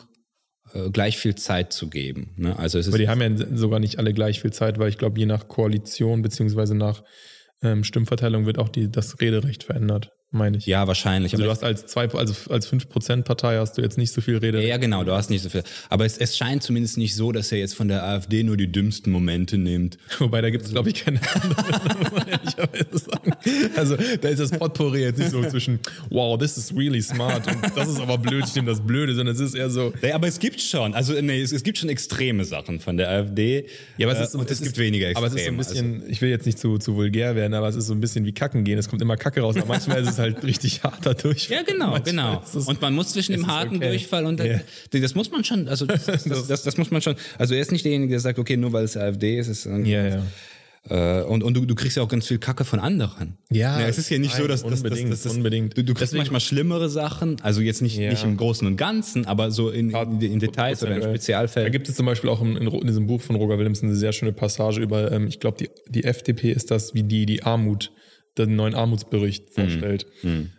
Speaker 2: äh, gleich viel Zeit zu geben. Ne? Also es ist
Speaker 1: Aber die haben ja sogar nicht alle gleich viel Zeit, weil ich glaube, je nach Koalition beziehungsweise nach ähm, Stimmverteilung wird auch die, das Rederecht verändert. Meine ich.
Speaker 2: Ja, wahrscheinlich.
Speaker 1: Also du hast als zwei, also als 5% Partei hast du jetzt nicht so viel Rede.
Speaker 2: Ja, genau, du hast nicht so viel. Aber es, es scheint zumindest nicht so, dass er jetzt von der AfD nur die dümmsten Momente nimmt.
Speaker 1: Wobei da gibt es, glaube ich, keine anderen. Also da ist das Potpourri jetzt nicht so zwischen, wow, this is really smart und das ist aber blöd, ich nehme das Blöde, sondern es ist eher so.
Speaker 2: Ja, aber es gibt schon, also nee, es, es gibt schon extreme Sachen von der AfD.
Speaker 1: Ja, aber es ist so,
Speaker 2: und es,
Speaker 1: es
Speaker 2: gibt
Speaker 1: ist,
Speaker 2: weniger extreme.
Speaker 1: Aber es ist so ein bisschen, ich will jetzt nicht zu, zu vulgär werden, aber es ist so ein bisschen wie Kacken gehen. Es kommt immer Kacke raus, aber manchmal ist es halt richtig harter Durchfall.
Speaker 2: Ja, genau, genau.
Speaker 1: ist
Speaker 2: Und man muss zwischen dem
Speaker 1: ist
Speaker 2: harten
Speaker 1: okay.
Speaker 2: Durchfall und
Speaker 1: Ja.
Speaker 2: das muss man schon, also das, das, das, das muss man schon. Also er ist nicht derjenige, der sagt, okay, nur weil es AfD ist, ist
Speaker 1: Ja, ja.
Speaker 2: Äh, und und du, du kriegst ja auch ganz viel Kacke von anderen.
Speaker 1: Ja,
Speaker 2: es ist ja nicht so,
Speaker 1: nein,
Speaker 2: dass dass-
Speaker 1: unbedingt,
Speaker 2: dass, dass,
Speaker 1: unbedingt.
Speaker 2: Du, du kriegst
Speaker 1: Deswegen-
Speaker 2: manchmal schlimmere Sachen, also jetzt nicht,
Speaker 1: Ja.
Speaker 2: nicht im Großen und Ganzen, aber so in, in, in Details oder in
Speaker 1: Da
Speaker 2: Spezialfällen.
Speaker 1: gibt es zum Beispiel auch in, in, diesem Buch von Roger Williamson eine sehr schöne Passage über, ähm, ich glaube, die, die FDP ist das, wie die die Armut, den neuen Armutsbericht vorstellt.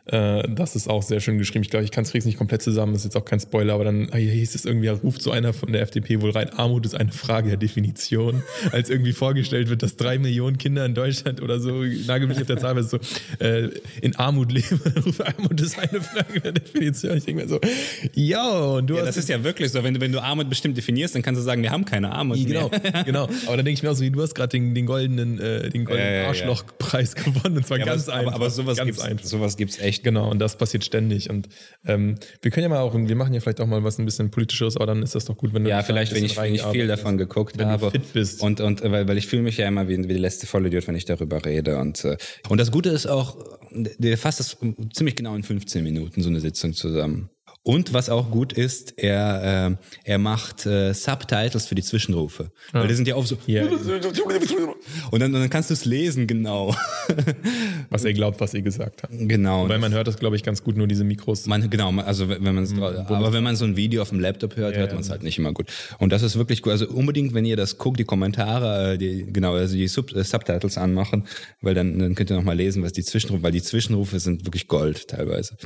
Speaker 1: Äh, das ist auch sehr schön geschrieben. Ich glaube, ich kann es nicht komplett zusammen, das ist jetzt auch kein Spoiler, aber dann äh, hieß es irgendwie, ruft so einer von der FDP wohl rein, Armut ist eine Frage der Definition, als irgendwie vorgestellt wird, dass drei Millionen Kinder in Deutschland oder so, nagel mich auf der Zahl, so äh, in Armut leben. Dann ruft Armut ist eine Frage der Definition. Ich denke mir so, yo, und du
Speaker 2: ja,
Speaker 1: hast
Speaker 2: das ist ja wirklich so, wenn du, wenn du Armut bestimmt definierst, dann kannst du sagen, wir haben keine Armut
Speaker 1: Genau,
Speaker 2: mehr.
Speaker 1: genau. Aber dann denke ich mir auch so, wie du hast gerade den, den goldenen, äh, den goldenen
Speaker 2: Ja, ja, ja.
Speaker 1: Arschlochpreis gewonnen. Zwar
Speaker 2: Ja,
Speaker 1: ganz
Speaker 2: aber,
Speaker 1: einfach.
Speaker 2: aber, sowas
Speaker 1: ganz
Speaker 2: gibt's,
Speaker 1: einfach.
Speaker 2: sowas gibt's echt.
Speaker 1: Genau, und das passiert ständig. Und ähm, wir können ja mal auch, wir machen ja vielleicht auch mal was ein bisschen politischeres, aber dann ist das doch gut, wenn du
Speaker 2: Ja, vielleicht, wenn ich, wenn ich viel davon geguckt
Speaker 1: Wenn du
Speaker 2: habe.
Speaker 1: fit bist.
Speaker 2: Und, und weil, weil ich fühle mich ja immer wie, wie der letzte Vollidiot, wenn ich darüber rede. Und, äh, und das Gute ist auch, der fasst das ziemlich genau in 15 Minuten, so eine Sitzung zusammen. Und was auch gut ist, er, äh, er macht äh, Subtitles für die Zwischenrufe. Weil die sind ja oft so.
Speaker 1: Ja.
Speaker 2: Und dann, dann kannst du es lesen, genau.
Speaker 1: Was er glaubt, was ihr gesagt habt.
Speaker 2: genau.
Speaker 1: Weil man hört das, glaube ich, ganz gut, nur diese Mikros.
Speaker 2: Man, genau, also wenn man es, aber wenn man so ein Video auf dem Laptop hört, hört man es halt nicht immer gut. Und das ist wirklich gut. Also unbedingt, wenn ihr das guckt, die Kommentare, äh, die, genau, also die Sub, äh, Subtitles anmachen, weil dann, dann könnt ihr noch mal lesen, was die Zwischenrufe, weil die Zwischenrufe sind wirklich Gold teilweise.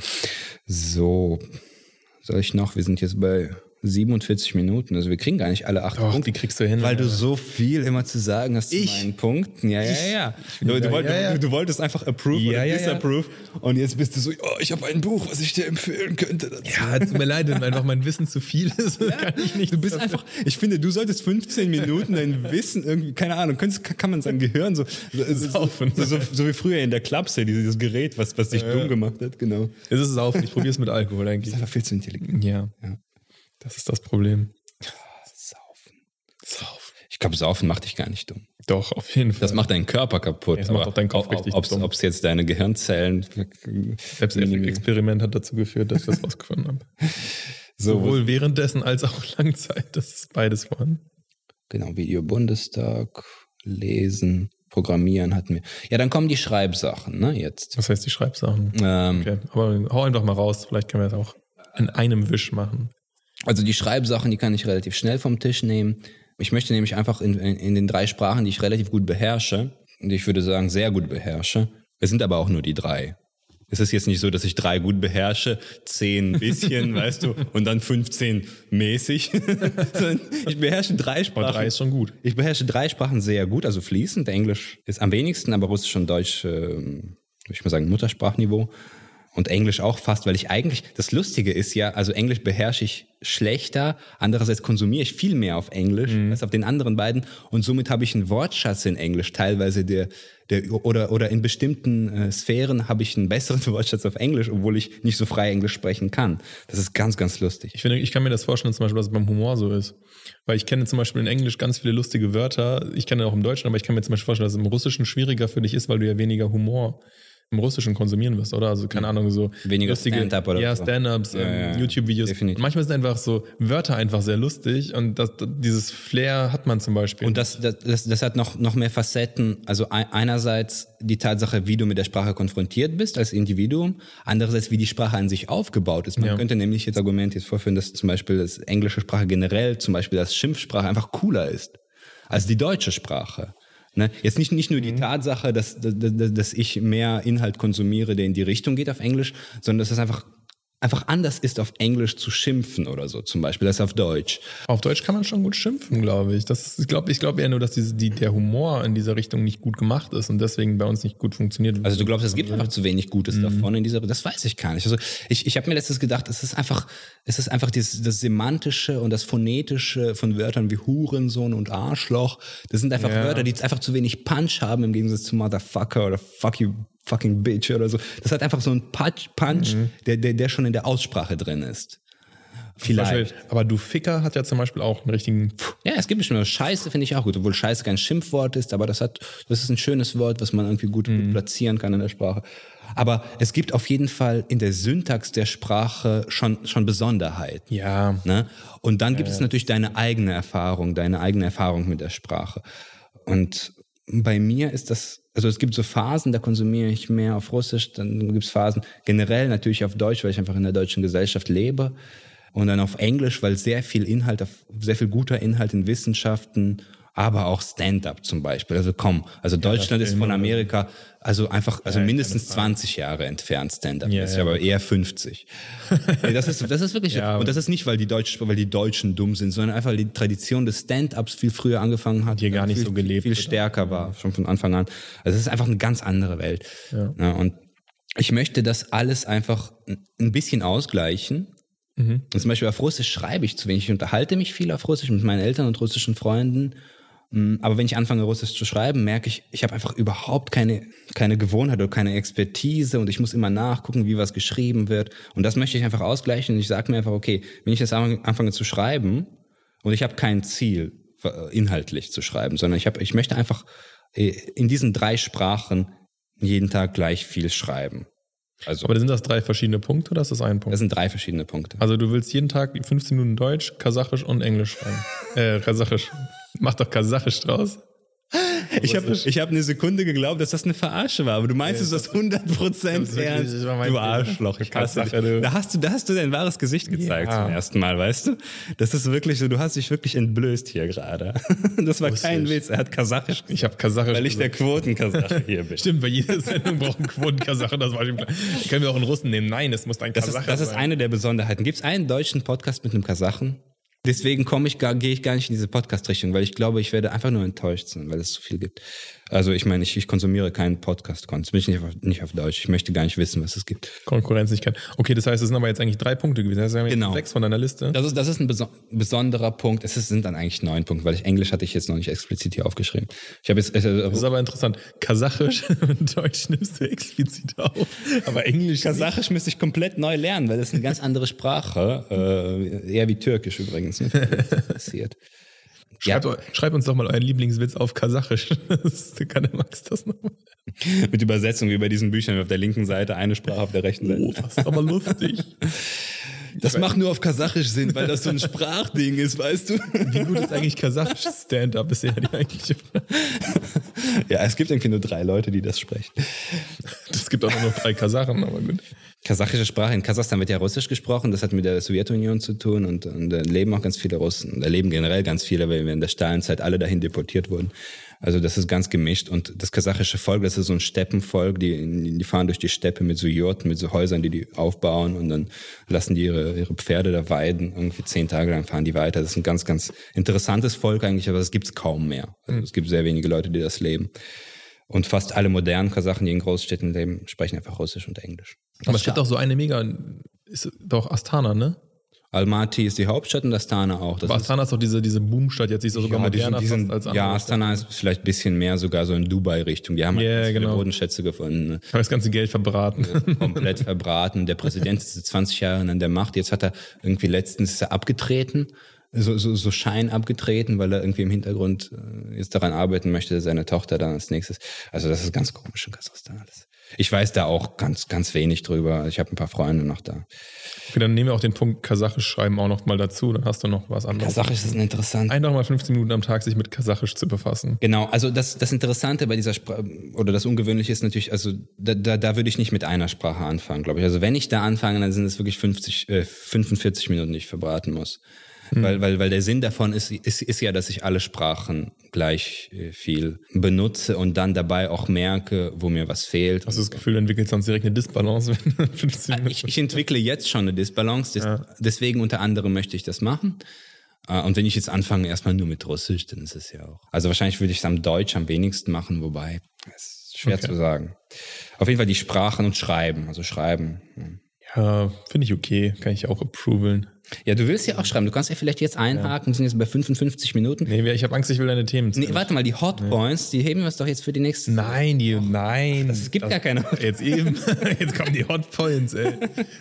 Speaker 2: So, soll ich noch? Wir sind jetzt bei 47 Minuten, also wir kriegen gar nicht alle acht
Speaker 1: Doch,
Speaker 2: Punkte.
Speaker 1: die kriegst du hin.
Speaker 2: Weil du so viel immer zu sagen hast zu
Speaker 1: Ich?
Speaker 2: meinen Punkten. Ja, ja, ja. Du, du, wollt,
Speaker 1: ja, ja.
Speaker 2: Du, du wolltest einfach approve
Speaker 1: Ja,
Speaker 2: oder
Speaker 1: ja, ja.
Speaker 2: disapprove. Und jetzt bist du so, oh, ich habe ein Buch, was ich dir empfehlen könnte. Dazu.
Speaker 1: ja, tut mir leid, wenn einfach mein Wissen zu viel ist. kann ich nicht.
Speaker 2: Du bist einfach, ich finde, du solltest 15 Minuten dein Wissen irgendwie, keine Ahnung, könntest, kann man sein Gehirn so, so,
Speaker 1: Saufen.
Speaker 2: so, so, so wie früher in der Clubszene, dieses Gerät, was, was dich dumm gemacht hat, genau.
Speaker 1: Es ist auf, ich probiere es mit Alkohol eigentlich.
Speaker 2: bist einfach viel zu intelligent.
Speaker 1: Ja. Das ist das Problem.
Speaker 2: Saufen.
Speaker 1: Saufen.
Speaker 2: Ich glaube, Saufen macht dich gar nicht dumm.
Speaker 1: Doch, auf jeden Fall.
Speaker 2: Das macht deinen Körper kaputt.
Speaker 1: Das macht auch deinen Kopf richtig
Speaker 2: Ob
Speaker 1: dumm.
Speaker 2: es jetzt deine Gehirnzellen.
Speaker 1: Selbst das Experiment hat dazu geführt, dass ich das rausgefunden habe.
Speaker 2: So,
Speaker 1: Sowohl währenddessen als auch Langzeit. Das ist beides vorhanden.
Speaker 2: Genau, Video Bundestag, Lesen, Programmieren hatten wir. Ja, dann kommen die Schreibsachen, ne, jetzt.
Speaker 1: Was heißt die Schreibsachen?
Speaker 2: Ähm,
Speaker 1: Okay, aber hau einfach mal raus. Vielleicht können wir das auch in einem Wisch machen.
Speaker 2: Also die Schreibsachen, die kann ich relativ schnell vom Tisch nehmen. Ich möchte nämlich einfach in, in, in den drei Sprachen, die ich relativ gut beherrsche, und ich würde sagen sehr gut beherrsche, es sind aber auch nur die drei. Es ist jetzt nicht so, dass ich drei gut beherrsche, zehn ein bisschen, weißt du, und dann 15 mäßig. Ich beherrsche drei Sprachen.
Speaker 1: Aber drei ist schon gut.
Speaker 2: Ich beherrsche drei Sprachen sehr gut, also fließend. Englisch ist am wenigsten, aber Russisch und Deutsch, äh, würde ich mal sagen, Muttersprachniveau. Und Englisch auch fast, weil ich eigentlich, das Lustige ist ja, also Englisch beherrsche ich schlechter, andererseits konsumiere ich viel mehr auf Englisch als auf den anderen beiden und somit habe ich einen Wortschatz in Englisch, teilweise der, der oder, oder in bestimmten äh, Sphären habe ich einen besseren Wortschatz auf Englisch, obwohl ich nicht so frei Englisch sprechen kann. Das ist ganz, ganz lustig.
Speaker 1: Ich finde, ich kann mir das vorstellen, zum Beispiel, dass es beim Humor so ist. Weil ich kenne zum Beispiel in Englisch ganz viele lustige Wörter. Ich kenne auch im Deutschen, aber ich kann mir zum Beispiel vorstellen, dass es im Russischen schwieriger für dich ist, weil du ja weniger Humor im Russischen konsumieren wirst, oder? Also keine Ahnung, so
Speaker 2: Weniger Stand-up oder
Speaker 1: Ja. Stand-ups,
Speaker 2: Ja,
Speaker 1: ähm,
Speaker 2: ja,
Speaker 1: YouTube-Videos.
Speaker 2: definitiv.
Speaker 1: Und manchmal sind einfach so Wörter einfach sehr lustig und das, das, dieses Flair hat man zum Beispiel.
Speaker 2: Und das, das, das, das hat noch, noch mehr Facetten. Also ein, einerseits die Tatsache, wie du mit der Sprache konfrontiert bist als Individuum, andererseits, wie die Sprache an sich aufgebaut ist. Man
Speaker 1: Ja.
Speaker 2: könnte nämlich jetzt Argument jetzt vorführen, dass zum Beispiel das englische Sprache generell, zum Beispiel als Schimpfsprache einfach cooler ist als die deutsche Sprache. Ne? Jetzt nicht, nicht nur die Tatsache, dass, dass, dass dass ich mehr Inhalt konsumiere, der in die Richtung geht auf Englisch, sondern dass es einfach einfach anders ist, auf Englisch zu schimpfen oder so, zum Beispiel, als auf Deutsch.
Speaker 1: Auf Deutsch kann man schon gut schimpfen, glaube ich. Das ist, ich glaube ich glaub eher nur, dass diese, die, der Humor in dieser Richtung nicht gut gemacht ist und deswegen bei uns nicht gut funktioniert.
Speaker 2: Also du glaubst, es gibt einfach zu wenig Gutes mhm. davon in dieser, das weiß ich gar nicht. Also ich, ich habe mir letztens gedacht, es ist einfach, es ist einfach das, das Semantische und das Phonetische von Wörtern wie Hurensohn und Arschloch. Das sind einfach ja. Wörter, die einfach zu wenig Punch haben im Gegensatz zu Motherfucker oder Fuck you fucking Bitch oder so. Das hat einfach so einen Punch, Punch mhm. der, der, der schon in der Aussprache drin ist.
Speaker 1: Vielleicht. Aber du Ficker hat ja zum Beispiel auch einen richtigen.
Speaker 2: Ja, es gibt bestimmt Scheiße, finde ich auch gut, obwohl Scheiße kein Schimpfwort ist, aber das hat, das ist ein schönes Wort, was man irgendwie gut, mhm. platzieren kann in der Sprache. Aber es gibt auf jeden Fall in der Syntax der Sprache schon, schon Besonderheiten.
Speaker 1: Ja.
Speaker 2: Ne? Und dann gibt äh. es natürlich deine eigene Erfahrung, deine eigene Erfahrung mit der Sprache. Und bei mir ist das also es gibt so Phasen, da konsumiere ich mehr auf Russisch, dann gibt es Phasen generell natürlich auf Deutsch, weil ich einfach in der deutschen Gesellschaft lebe. Und dann auf Englisch, weil sehr viel Inhalt, sehr viel guter Inhalt in Wissenschaften aber auch Stand-up zum Beispiel. Also komm, also Deutschland ja, ist von Amerika also einfach, also ja, mindestens 20 Jahre entfernt Stand-up. Ja, ist ja, aber eher 50. das ist, das ist wirklich, und das ist nicht, weil die Deutschen, weil die Deutschen dumm sind, sondern einfach weil die Tradition des Stand-ups viel früher angefangen hat.
Speaker 1: Hier gar nicht
Speaker 2: viel,
Speaker 1: so gelebt.
Speaker 2: Viel, stärker war, schon von Anfang an. Also es ist einfach eine ganz andere Welt. Ja. und ich möchte das alles einfach ein bisschen ausgleichen. Mhm. Und zum Beispiel auf Russisch schreibe ich zu wenig. Ich unterhalte mich viel auf Russisch mit meinen Eltern und russischen Freunden. Mm, aber wenn ich anfange, Russisch zu schreiben, merke ich, ich habe einfach überhaupt keine, keine Gewohnheit oder keine Expertise und ich muss immer nachgucken, wie was geschrieben wird. Und das möchte ich einfach ausgleichen. Und ich sage mir einfach, okay, wenn ich jetzt anfange zu schreiben und ich habe kein Ziel, äh, inhaltlich zu schreiben, sondern ich, hab, ich möchte einfach äh, in diesen drei Sprachen jeden Tag gleich viel schreiben.
Speaker 1: Also, Aber sind das drei verschiedene Punkte oder ist das ein Punkt?
Speaker 2: Das sind drei verschiedene Punkte.
Speaker 1: Also du willst jeden Tag 15 Minuten Deutsch, Kasachisch und Englisch schreiben. äh, Kasachisch. Mach doch Kasachisch draus.
Speaker 2: Ich habe ich hab eine Sekunde geglaubt, dass das eine Verarsche war, aber du meinst ja, das 100% ernst. Du Arschloch. Ich hasse dich. Da hast du, da hast du dein wahres Gesicht gezeigt ja. zum ersten Mal, weißt du? Das ist wirklich so, du hast dich wirklich entblößt hier gerade. Das war Russisch. kein Witz, er hat Kasachisch.
Speaker 1: Ich habe Kasachisch.
Speaker 2: Weil ich der Quotenkasache hier bin.
Speaker 1: Stimmt, bei jeder Sendung braucht ein Quotenkasache, das war schon klar. Können wir auch einen Russen nehmen? Nein, es muss ein
Speaker 2: Kasache sein. Das ist eine der Besonderheiten. Gibt es einen deutschen Podcast mit einem Kasachen? Deswegen komme ich gar, gehe ich gar nicht in diese Podcast-Richtung, weil ich glaube, ich werde einfach nur enttäuscht sein, weil es zu viel gibt. Also ich meine, ich, ich konsumiere keinen Podcast, zumindest nicht auf, nicht auf Deutsch. Ich möchte gar nicht wissen, was es gibt.
Speaker 1: Konkurrenz nicht kennen. Okay, das heißt, es sind aber jetzt eigentlich drei Punkte gewesen. Das heißt,
Speaker 2: genau.
Speaker 1: sechs von deiner Liste.
Speaker 2: Das ist, das ist ein beso besonderer Punkt. Es sind dann eigentlich neun Punkte, weil ich Englisch hatte ich jetzt noch nicht explizit hier aufgeschrieben. Ich habe jetzt.
Speaker 1: Äh, das ist aber interessant. Kasachisch und Deutsch nimmst du explizit auf, aber Englisch.
Speaker 2: Kasachisch müsste ich komplett neu lernen, weil das ist eine ganz andere Sprache. Äh, eher wie Türkisch übrigens. Ne?
Speaker 1: passiert. Schreibt, ja. schreibt, uns doch mal euren Lieblingswitz auf Kasachisch. Kann der Max das nochmal.
Speaker 2: Mit Übersetzung wie bei diesen Büchern auf der linken Seite, eine Sprache auf der rechten Seite.
Speaker 1: Oh, das ist aber lustig.
Speaker 2: Das macht nur auf Kasachisch Sinn, weil das so ein Sprachding ist, weißt du?
Speaker 1: Wie gut ist eigentlich Kasachisch Stand-up bisher die eigentliche
Speaker 2: Ja, es gibt irgendwie nur drei Leute, die das sprechen.
Speaker 1: Es gibt auch nur drei Kasachen, aber gut.
Speaker 2: Kasachische Sprache. In Kasachstan wird ja Russisch gesprochen. Das hat mit der Sowjetunion zu tun und, und da leben auch ganz viele Russen. Da leben generell ganz viele, weil wir in der Stalinzeit alle dahin deportiert wurden. Also das ist ganz gemischt. Und das kasachische Volk, das ist so ein Steppenvolk, die, die fahren durch die Steppe mit so Jurten, mit so Häusern, die die aufbauen und dann lassen die ihre, ihre Pferde da weiden. Irgendwie zehn Tage lang fahren die weiter. Das ist ein ganz, ganz interessantes Volk eigentlich, aber es gibt's kaum mehr. Also es gibt sehr wenige Leute, die das leben. Und fast alle modernen Kasachen, die in Großstädten leben, sprechen einfach Russisch und Englisch.
Speaker 1: Aber es gibt auch so eine mega, ist doch Astana, ne?
Speaker 2: Almaty ist die Hauptstadt und Astana auch.
Speaker 1: Das Aber Astana ist doch diese, diese Boomstadt, jetzt ist sogar ja, moderner
Speaker 2: diesen, als andere Ja, Astana Stadt. ist vielleicht ein bisschen mehr sogar so in Dubai-Richtung. Die haben yeah, halt genau. Bodenschätze gefunden. Ne?
Speaker 1: Haben das ganze Geld verbraten.
Speaker 2: Komplett verbraten. Der Präsident ist 20 Jahre an der Macht. Jetzt hat er irgendwie letztens ist er abgetreten so, so, so Schein abgetreten, weil er irgendwie im Hintergrund äh, jetzt daran arbeiten möchte, seine Tochter dann als nächstes. Also das ist ganz komisch in Kasachstan alles. Ich weiß da auch ganz, ganz wenig drüber. Ich habe ein paar Freunde noch da.
Speaker 1: Okay, dann nehmen wir auch den Punkt Kasachisch schreiben auch noch mal dazu, dann hast du noch was anderes.
Speaker 2: Kasachisch ist interessant.
Speaker 1: Einfach mal 15 Minuten am Tag sich mit Kasachisch zu befassen.
Speaker 2: Genau, also das, das Interessante bei dieser Sprache, oder das Ungewöhnliche ist natürlich, also da, da, da würde ich nicht mit einer Sprache anfangen, glaube ich. Also wenn ich da anfange, dann sind es wirklich 50, äh, 45 Minuten, die ich verbraten muss. Weil, weil, weil der Sinn davon ist, ist, ist ja, dass ich alle Sprachen gleich äh, viel benutze und dann dabei auch merke, wo mir was fehlt.
Speaker 1: Hast du das Gefühl, du entwickelst sonst direkt eine Disbalance? Wenn du 15 Minuten-
Speaker 2: Ich, ich entwickle jetzt schon eine Disbalance, des,
Speaker 1: Ja.
Speaker 2: deswegen unter anderem möchte ich das machen. Äh, Und wenn ich jetzt anfange erstmal nur mit Russisch, dann ist es ja auch. Also wahrscheinlich würde ich es am Deutsch am wenigsten machen, wobei, es ist schwer
Speaker 1: Okay.
Speaker 2: zu sagen. Auf jeden Fall die Sprachen und Schreiben, also Schreiben. hm.
Speaker 1: ja, finde ich okay. Kann ich auch approvaln.
Speaker 2: Ja, du willst ja auch schreiben. Du kannst ja vielleicht jetzt einhaken, wir sind jetzt bei 55 Minuten.
Speaker 1: Nee, ich habe Angst, ich will deine Themen.
Speaker 2: Nee, warte mal, die Hotpoints, die heben wir uns doch jetzt für die nächsten.
Speaker 1: Nein, die, nein.
Speaker 2: Es gibt gar keine.
Speaker 1: Jetzt eben. Jetzt kommen die Hot Points, ey.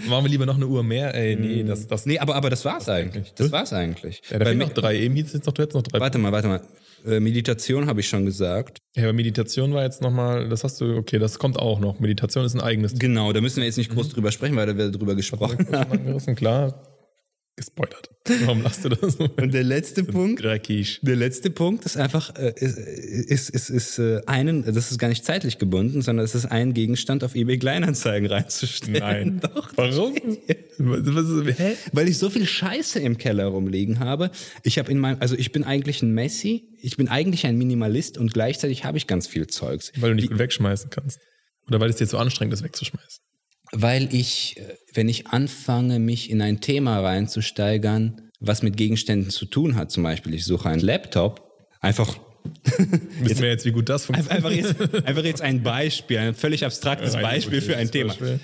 Speaker 1: Machen wir lieber noch eine Uhr mehr, ey. Nee, das, das.
Speaker 2: Nee, aber, aber das war's eigentlich. Das war's eigentlich.
Speaker 1: Ja, da fehlen noch drei. Eben hieß es jetzt noch, du hättest noch drei.
Speaker 2: warte mal, warte mal. Äh, Meditation habe ich schon gesagt.
Speaker 1: Ja, aber Meditation war jetzt nochmal, das hast du, okay, das kommt auch noch. Meditation ist ein eigenes Thema.
Speaker 2: Genau, da müssen wir jetzt nicht groß drüber sprechen, weil da wird drüber gesprochen.
Speaker 1: angerissen, klar. Gespoilert. Warum lachst du das so?
Speaker 2: Und der letzte Punkt,
Speaker 1: Dreckig.
Speaker 2: der letzte Punkt ist einfach, äh, ist, ist, ist, ist äh, einen, das ist gar nicht zeitlich gebunden, sondern es ist ein Gegenstand auf eBay Kleinanzeigen reinzustellen.
Speaker 1: Nein.
Speaker 2: Doch.
Speaker 1: Warum? Was, hä?
Speaker 2: Weil ich so viel Scheiße im Keller rumliegen habe. Ich habe in meinem, also ich bin eigentlich ein Messi, ich bin eigentlich ein Minimalist und gleichzeitig habe ich ganz viel Zeugs.
Speaker 1: Weil du nicht gut wegschmeißen kannst. Oder weil es dir zu anstrengend ist, wegzuschmeißen.
Speaker 2: Weil ich, äh, wenn ich anfange, mich in ein Thema reinzusteigern, was mit Gegenständen zu tun hat, zum Beispiel, ich suche einen Laptop, einfach,
Speaker 1: Wissen wir jetzt, wie gut das funktioniert?
Speaker 2: einfach, jetzt, einfach jetzt ein Beispiel, ein völlig abstraktes
Speaker 1: Rein
Speaker 2: Beispiel für ein Thema.
Speaker 1: Beispiel.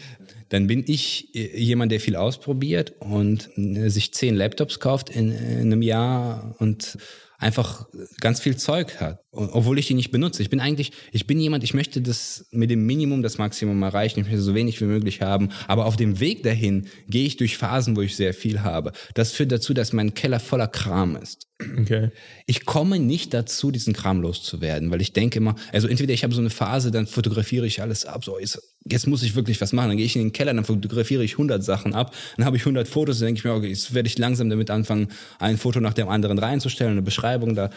Speaker 2: Dann bin ich äh, jemand, der viel ausprobiert und äh, sich zehn Laptops kauft in, in einem Jahr und einfach ganz viel Zeug hat, obwohl ich die nicht benutze. Ich bin eigentlich, ich bin jemand, ich möchte das mit dem Minimum das Maximum erreichen, ich möchte so wenig wie möglich haben, aber auf dem Weg dahin gehe ich durch Phasen, wo ich sehr viel habe. Das führt dazu, dass mein Keller voller Kram ist.
Speaker 1: Okay.
Speaker 2: Ich komme nicht dazu, diesen Kram loszuwerden, weil ich denke immer, also entweder ich habe so eine Phase, dann fotografiere ich alles ab, so jetzt, jetzt muss ich wirklich was machen, dann gehe ich in den Keller, dann fotografiere ich 100 Sachen ab, dann habe ich 100 Fotos, dann denke ich mir, okay, jetzt werde ich langsam damit anfangen, ein Foto nach dem anderen reinzustellen, eine Beschreibung da.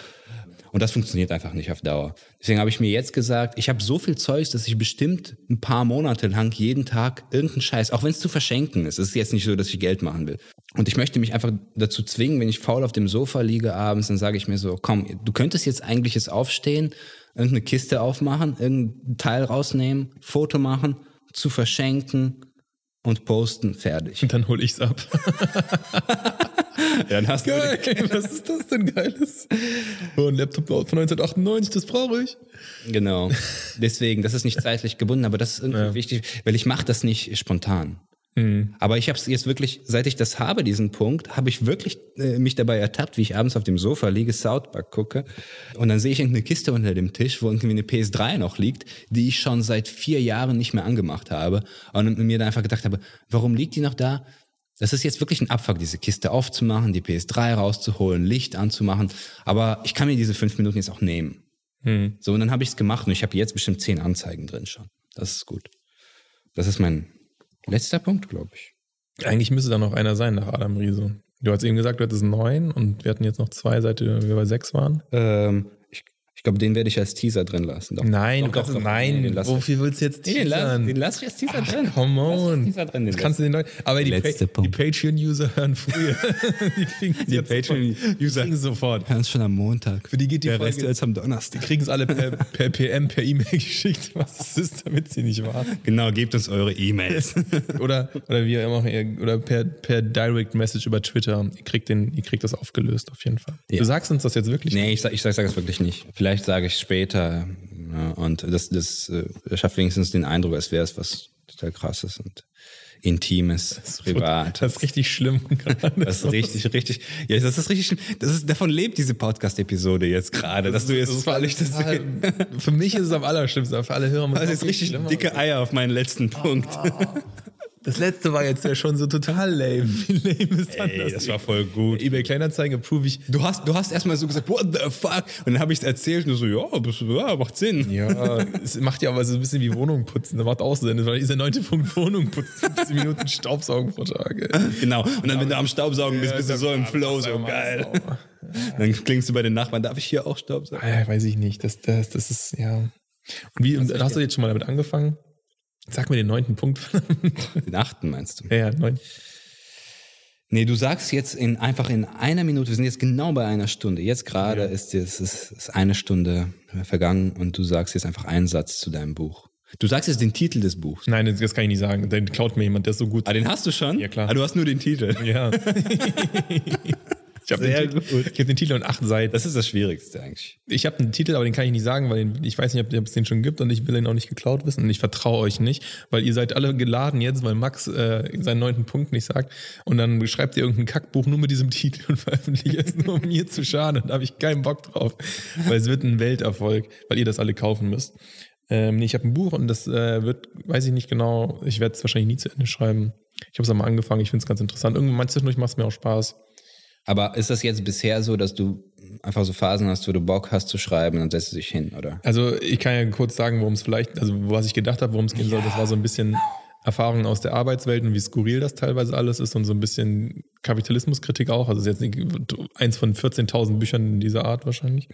Speaker 2: Und das funktioniert einfach nicht auf Dauer. Deswegen habe ich mir jetzt gesagt, ich habe so viel Zeugs, dass ich bestimmt ein paar Monate lang jeden Tag irgendeinen Scheiß, auch wenn es zu verschenken ist. Es ist jetzt nicht so, dass ich Geld machen will. Und ich möchte mich einfach dazu zwingen, wenn ich faul auf dem Sofa liege abends, dann sage ich mir so, komm, du könntest jetzt eigentlich jetzt aufstehen, irgendeine Kiste aufmachen, irgendein Teil rausnehmen, Foto machen, zu verschenken und posten, fertig.
Speaker 1: Und dann hol ich's ab.
Speaker 2: Dann hast du
Speaker 1: Geil, was ist das denn Geiles? Oh, ein Laptop von 1998, das brauche ich.
Speaker 2: Genau. Deswegen, das ist nicht zeitlich gebunden, aber das ist irgendwie wichtig, weil ich mache das nicht spontan. Aber ich habe es jetzt wirklich, seit ich das habe, diesen Punkt, habe ich wirklich äh, mich dabei ertappt, wie ich abends auf dem Sofa liege, South Park gucke und dann sehe ich irgendeine Kiste unter dem Tisch, wo irgendwie eine PS3 noch liegt, die ich schon seit vier Jahren nicht mehr angemacht habe und mir dann einfach gedacht habe, warum liegt die noch da? Das ist jetzt wirklich ein Abfuck, diese Kiste aufzumachen, die PS3 rauszuholen, Licht anzumachen. Aber ich kann mir diese fünf Minuten jetzt auch nehmen. So, und dann habe ich es gemacht und ich habe jetzt bestimmt zehn Anzeigen drin schon. Das ist gut. Das ist mein letzter Punkt, glaube ich.
Speaker 1: Eigentlich müsste da noch einer sein nach Adam Riese. Du hast eben gesagt, du hattest neun und wir hatten jetzt noch zwei, seit wir bei sechs waren.
Speaker 2: Ähm, ich ich glaube, den werde ich als Teaser drin lassen. Doch.
Speaker 1: Nein,
Speaker 2: doch,
Speaker 1: doch,
Speaker 2: doch, doch.
Speaker 1: nein.
Speaker 2: Nee, den lass
Speaker 1: Wofür willst du jetzt
Speaker 2: Nee, den
Speaker 1: teasern?
Speaker 2: den lass ich als Teaser drin.
Speaker 1: Come on.
Speaker 2: Teaser drin, den
Speaker 1: das kannst du den Leuten. Aber die, pa die. Patreon-User hören früher. die kriegen
Speaker 2: Die Patreon-User.
Speaker 1: kriegen sofort.
Speaker 2: Hören es schon am Montag.
Speaker 1: Für die geht die
Speaker 2: Der
Speaker 1: Folge-
Speaker 2: Rest jetzt am
Speaker 1: Die
Speaker 2: Donnerstag.
Speaker 1: kriegen es alle per, per PM, per E-Mail geschickt, was es ist, damit sie nicht warten.
Speaker 2: Genau, gebt uns eure E-Mails.
Speaker 1: Oder, oder wie immer, oder per, per Direct Message über Twitter. Ihr kriegt, den, ihr kriegt das aufgelöst, auf jeden Fall.
Speaker 2: Ja.
Speaker 1: Du sagst uns das jetzt wirklich?
Speaker 2: nee, ich sage ich sag, sag es wirklich nicht. Vielleicht sage ich später. Und das, das äh, schafft wenigstens den Eindruck, als wäre es was total krasses und Intimes, privat.
Speaker 1: Das ist richtig schlimm.
Speaker 2: Das ist richtig, richtig. Ja, das ist richtig schlimm. Das ist, davon lebt diese Podcast-Episode jetzt gerade, dass du jetzt
Speaker 1: ist
Speaker 2: völlig das.
Speaker 1: Für mich ist es am allerschlimmsten, aber für alle Hörer muss
Speaker 2: Also
Speaker 1: es
Speaker 2: richtig dicke Eier auf meinen letzten Punkt.
Speaker 1: Das letzte war jetzt ja schon so total lame. Wie lame ist
Speaker 2: Ey, das war voll gut.
Speaker 1: eBay Kleinanzeigen approve ich.
Speaker 2: Du hast, du hast erstmal so gesagt, what the fuck? Und dann habe ich es erzählt und so, ja, das, ja, macht Sinn.
Speaker 1: Ja, es macht ja aber so ein bisschen wie Wohnung putzen. Das macht auch Sinn. Weil dieser neunte Punkt Wohnung putzen, 15 Minuten Staubsaugen pro Tag.
Speaker 2: Genau. Und dann, wenn du am Staubsaugen bist, bist du so im Flow, so geil. Dann klingst du bei den Nachbarn, darf ich hier auch Staubsaugen?
Speaker 1: Ah, ja, weiß ich nicht. Das, das, das ist, ja. Und wie, und hast du jetzt schon mal damit angefangen? Sag mir den neunten Punkt.
Speaker 2: Den achten meinst du?
Speaker 1: ja, ja, neun.
Speaker 2: Nee, du sagst jetzt in, einfach in einer Minute, wir sind jetzt genau bei einer Stunde. Jetzt gerade
Speaker 1: Ja.
Speaker 2: ist, es ist, ist eine Stunde vergangen und du sagst jetzt einfach einen Satz zu deinem Buch. Du sagst jetzt den Titel des Buchs.
Speaker 1: Nein, das, das kann ich nicht sagen. Den klaut mir jemand, der ist so gut.
Speaker 2: Ah, den hast du schon?
Speaker 1: Ja, klar.
Speaker 2: Ah, du hast nur den Titel.
Speaker 1: Ja. ich habe den, hab den Titel und acht Seiten.
Speaker 2: Das ist das Schwierigste eigentlich.
Speaker 1: Ich habe einen Titel, aber den kann ich nicht sagen, weil den, ich weiß nicht, ob es den schon gibt und ich will den auch nicht geklaut wissen und ich vertraue euch nicht, weil ihr seid alle geladen jetzt, weil Max äh, seinen neunten Punkt nicht sagt und dann schreibt ihr irgendein Kackbuch nur mit diesem Titel und veröffentlicht es nur, um mir zu schaden. Da habe ich keinen Bock drauf, weil es wird ein Welterfolg, weil ihr das alle kaufen müsst. Ähm, nee, ich habe ein Buch und das äh, wird, weiß ich nicht genau, ich werde es wahrscheinlich nie zu Ende schreiben. Ich habe es einmal angefangen, ich finde es ganz interessant. Irgendwann zwischendurch macht es mir auch Spaß.
Speaker 2: Aber ist das jetzt bisher so, dass du einfach so Phasen hast, wo du Bock hast zu schreiben und dann setzt du dich hin, oder?
Speaker 1: Also ich kann ja kurz sagen, worum es vielleicht, also was ich gedacht habe, worum es gehen soll, das war so ein bisschen Erfahrungen aus der Arbeitswelt und wie skurril das teilweise alles ist und so ein bisschen Kapitalismuskritik auch. Also es ist jetzt nicht eins von 14.000 Büchern dieser Art wahrscheinlich.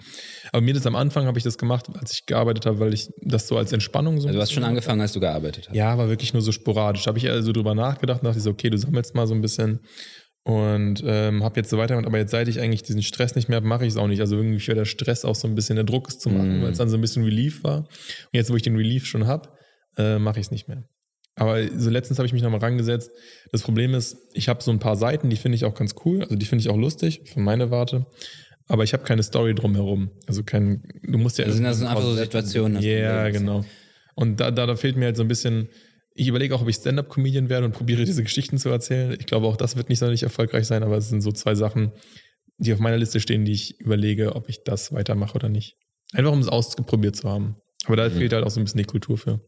Speaker 1: Aber mir das am Anfang habe ich das gemacht, als ich gearbeitet habe, weil ich das so als Entspannung so.
Speaker 2: Also du hast schon angefangen, als du gearbeitet hast.
Speaker 1: Ja, aber wirklich nur so sporadisch. Habe ich also drüber nachgedacht, dachte ich so, okay, du sammelst mal so ein bisschen und ähm, habe jetzt so weitergemacht. Aber jetzt, seit ich eigentlich diesen Stress nicht mehr habe, mache ich es auch nicht. Also irgendwie wäre der Stress auch so ein bisschen der Druck, es zu machen,
Speaker 2: Mm.
Speaker 1: weil es dann so ein bisschen Relief war. Und jetzt, wo ich den Relief schon habe, äh, mache ich es nicht mehr. Aber so letztens habe ich mich nochmal rangesetzt. Das Problem ist, ich habe so ein paar Seiten, die finde ich auch ganz cool. Also die finde ich auch lustig, von meiner Warte. Aber ich habe keine Story drumherum. Also kein, du musst ja.
Speaker 2: Also sind das einfach so Situationen,
Speaker 1: Ja,
Speaker 2: ist.
Speaker 1: genau. Und da, da, da fehlt mir halt so ein bisschen, ich überlege auch, ob ich Stand-Up-Comedian werde und probiere diese Geschichten zu erzählen. Ich glaube, auch das wird nicht sonderlich erfolgreich sein, aber es sind so zwei Sachen, die auf meiner Liste stehen, die ich überlege, ob ich das weitermache oder nicht. Einfach um es ausprobiert zu haben. Aber da fehlt halt auch so ein bisschen die Kultur für. Und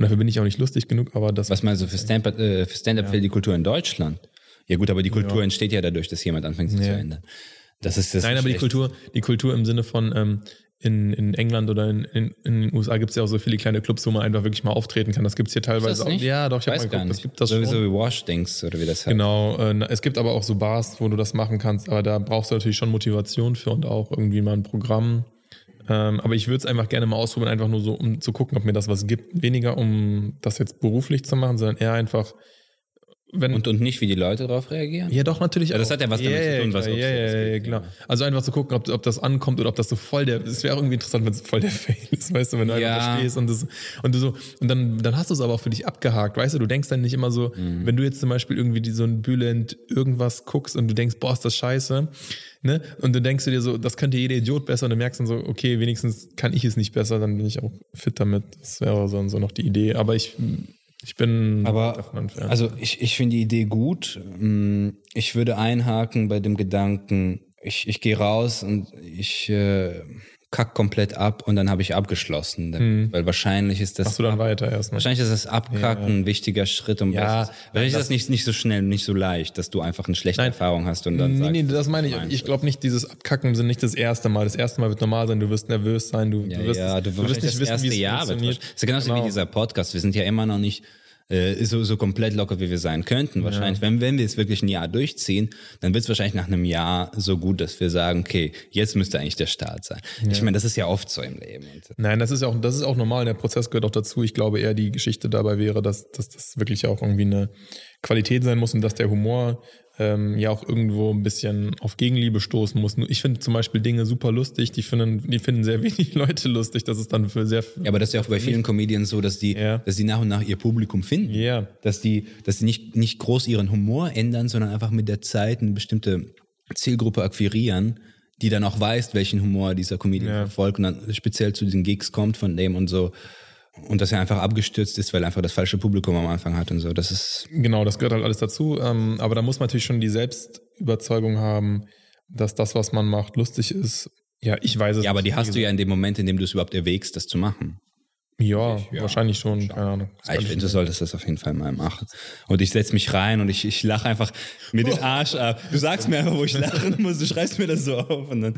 Speaker 1: dafür bin ich auch nicht lustig genug, aber das.
Speaker 2: Was meinst du für Stand-up äh, für Stand fehlt die Kultur in Deutschland? Ja gut, aber die Kultur entsteht ja dadurch, dass jemand anfängt, sie zu
Speaker 1: Ja.
Speaker 2: ändern. Das ist das
Speaker 1: Nein, aber die. Kultur, die Kultur im Sinne von ähm, in, in England oder in, in, in den USA gibt es ja auch so viele kleine Clubs, wo man einfach wirklich mal auftreten kann. Das gibt es hier teilweise auch. Ja, doch, ich habe mal geguckt, das gibt das
Speaker 2: Sowieso
Speaker 1: schon.
Speaker 2: wie Wash-Dings oder wie das heißt.
Speaker 1: Genau, äh, es gibt aber auch so Bars, wo du das machen kannst, aber da brauchst du natürlich schon Motivation für und auch irgendwie mal ein Programm. Ähm, aber ich würde es einfach gerne mal ausprobieren, einfach nur so, um zu gucken, ob mir das was gibt. Weniger, um das jetzt beruflich zu machen, sondern eher einfach, wenn.
Speaker 2: Und, und nicht, wie die Leute darauf reagieren?
Speaker 1: ja, doch, natürlich.
Speaker 2: das
Speaker 1: auch.
Speaker 2: hat ja was damit zu tun, was-
Speaker 1: ja, ja, ja, ja, genau.
Speaker 2: ja.
Speaker 1: Also einfach zu gucken, ob, ob das ankommt oder ob das so voll der. Es wäre irgendwie interessant, wenn es voll der Fail ist, weißt du, wenn du
Speaker 2: Ja.
Speaker 1: einfach da stehst und, das, und du so. Und dann, dann hast du es aber auch für dich abgehakt, weißt du, du denkst dann nicht immer so,
Speaker 2: Mhm.
Speaker 1: wenn du jetzt zum Beispiel irgendwie die, so ein Bülent irgendwas guckst und du denkst, boah, ist das scheiße, ne? Und du denkst du dir so, das könnte jeder Idiot besser und du merkst dann so, okay, wenigstens kann ich es nicht besser, dann bin ich auch fit damit. Das wäre so, so noch die Idee. Aber ich, ich bin
Speaker 2: Aber
Speaker 1: davon entfernt.
Speaker 2: also ich, ich finde die Idee gut. Mm, Ich würde einhaken bei dem Gedanken, ich, ich gehe raus und ich äh, kack komplett ab und dann habe ich abgeschlossen. Dann, Weil wahrscheinlich ist das
Speaker 1: Machst du dann weiter erstmal.
Speaker 2: wahrscheinlich ist das Abkacken ein wichtiger Schritt, um
Speaker 1: Ja,
Speaker 2: besser- Wahrscheinlich ist das nicht, nicht so schnell, nicht so leicht, dass du einfach eine schlechte Erfahrung hast und dann
Speaker 1: Nee,
Speaker 2: sagst,
Speaker 1: nee, das meine ich. Ich glaube nicht, dieses Abkacken sind nicht das erste Mal. Das erste Mal wird normal sein, du wirst nervös sein, du,
Speaker 2: Ja,
Speaker 1: du wirst,
Speaker 2: ja,
Speaker 1: du
Speaker 2: wirst
Speaker 1: wirst nicht wissen, wie es
Speaker 2: Jahr
Speaker 1: funktioniert.
Speaker 2: Das ist genauso
Speaker 1: Genau.
Speaker 2: wie dieser Podcast. Wir sind ja immer noch nicht äh, so, so komplett locker, wie wir sein könnten. Wahrscheinlich, wenn, wenn wir es wirklich ein Jahr durchziehen, dann wird es wahrscheinlich nach einem Jahr so gut, dass wir sagen, okay, jetzt müsste eigentlich der Start sein. Ich meine, das ist ja oft so im Leben. Und,
Speaker 1: Nein, das ist ja auch, das ist auch normal. Der Prozess gehört auch dazu. Ich glaube eher, die Geschichte dabei wäre, dass, dass das wirklich auch irgendwie eine Qualität sein muss und dass der Humor ähm, ja auch irgendwo ein bisschen auf Gegenliebe stoßen muss. Ich finde zum Beispiel Dinge super lustig, die finden, die finden sehr wenig Leute lustig. Das ist dann für sehr
Speaker 2: ja, aber das ist ja auch bei vielen Comedians so, dass die,
Speaker 1: Ja.
Speaker 2: dass die nach und nach ihr Publikum finden.
Speaker 1: Ja.
Speaker 2: Dass die, dass die nicht, nicht groß ihren Humor ändern, sondern einfach mit der Zeit eine bestimmte Zielgruppe akquirieren, die dann auch weiß, welchen Humor dieser Comedian
Speaker 1: Ja.
Speaker 2: verfolgt und dann speziell zu diesen Gigs kommt von dem und so. Und dass er einfach abgestürzt ist, weil er einfach das falsche Publikum am Anfang hat und so. Das ist,
Speaker 1: Genau, das gehört halt alles dazu. Ähm, aber da muss man natürlich schon die Selbstüberzeugung haben, dass das, was man macht, lustig ist. Ja, ich weiß es
Speaker 2: ja, aber die hast du ja in dem Moment, in dem du es überhaupt erwägst, das zu machen.
Speaker 1: Ja,
Speaker 2: Ja,
Speaker 1: wahrscheinlich schon, keine Ahnung. Das
Speaker 2: Ja, ich finde, du solltest das auf jeden Fall mal machen. Und ich setze mich rein und ich, ich lache einfach mir den Arsch ab. Du sagst mir einfach, wo ich lachen muss, du schreibst mir das so auf und dann.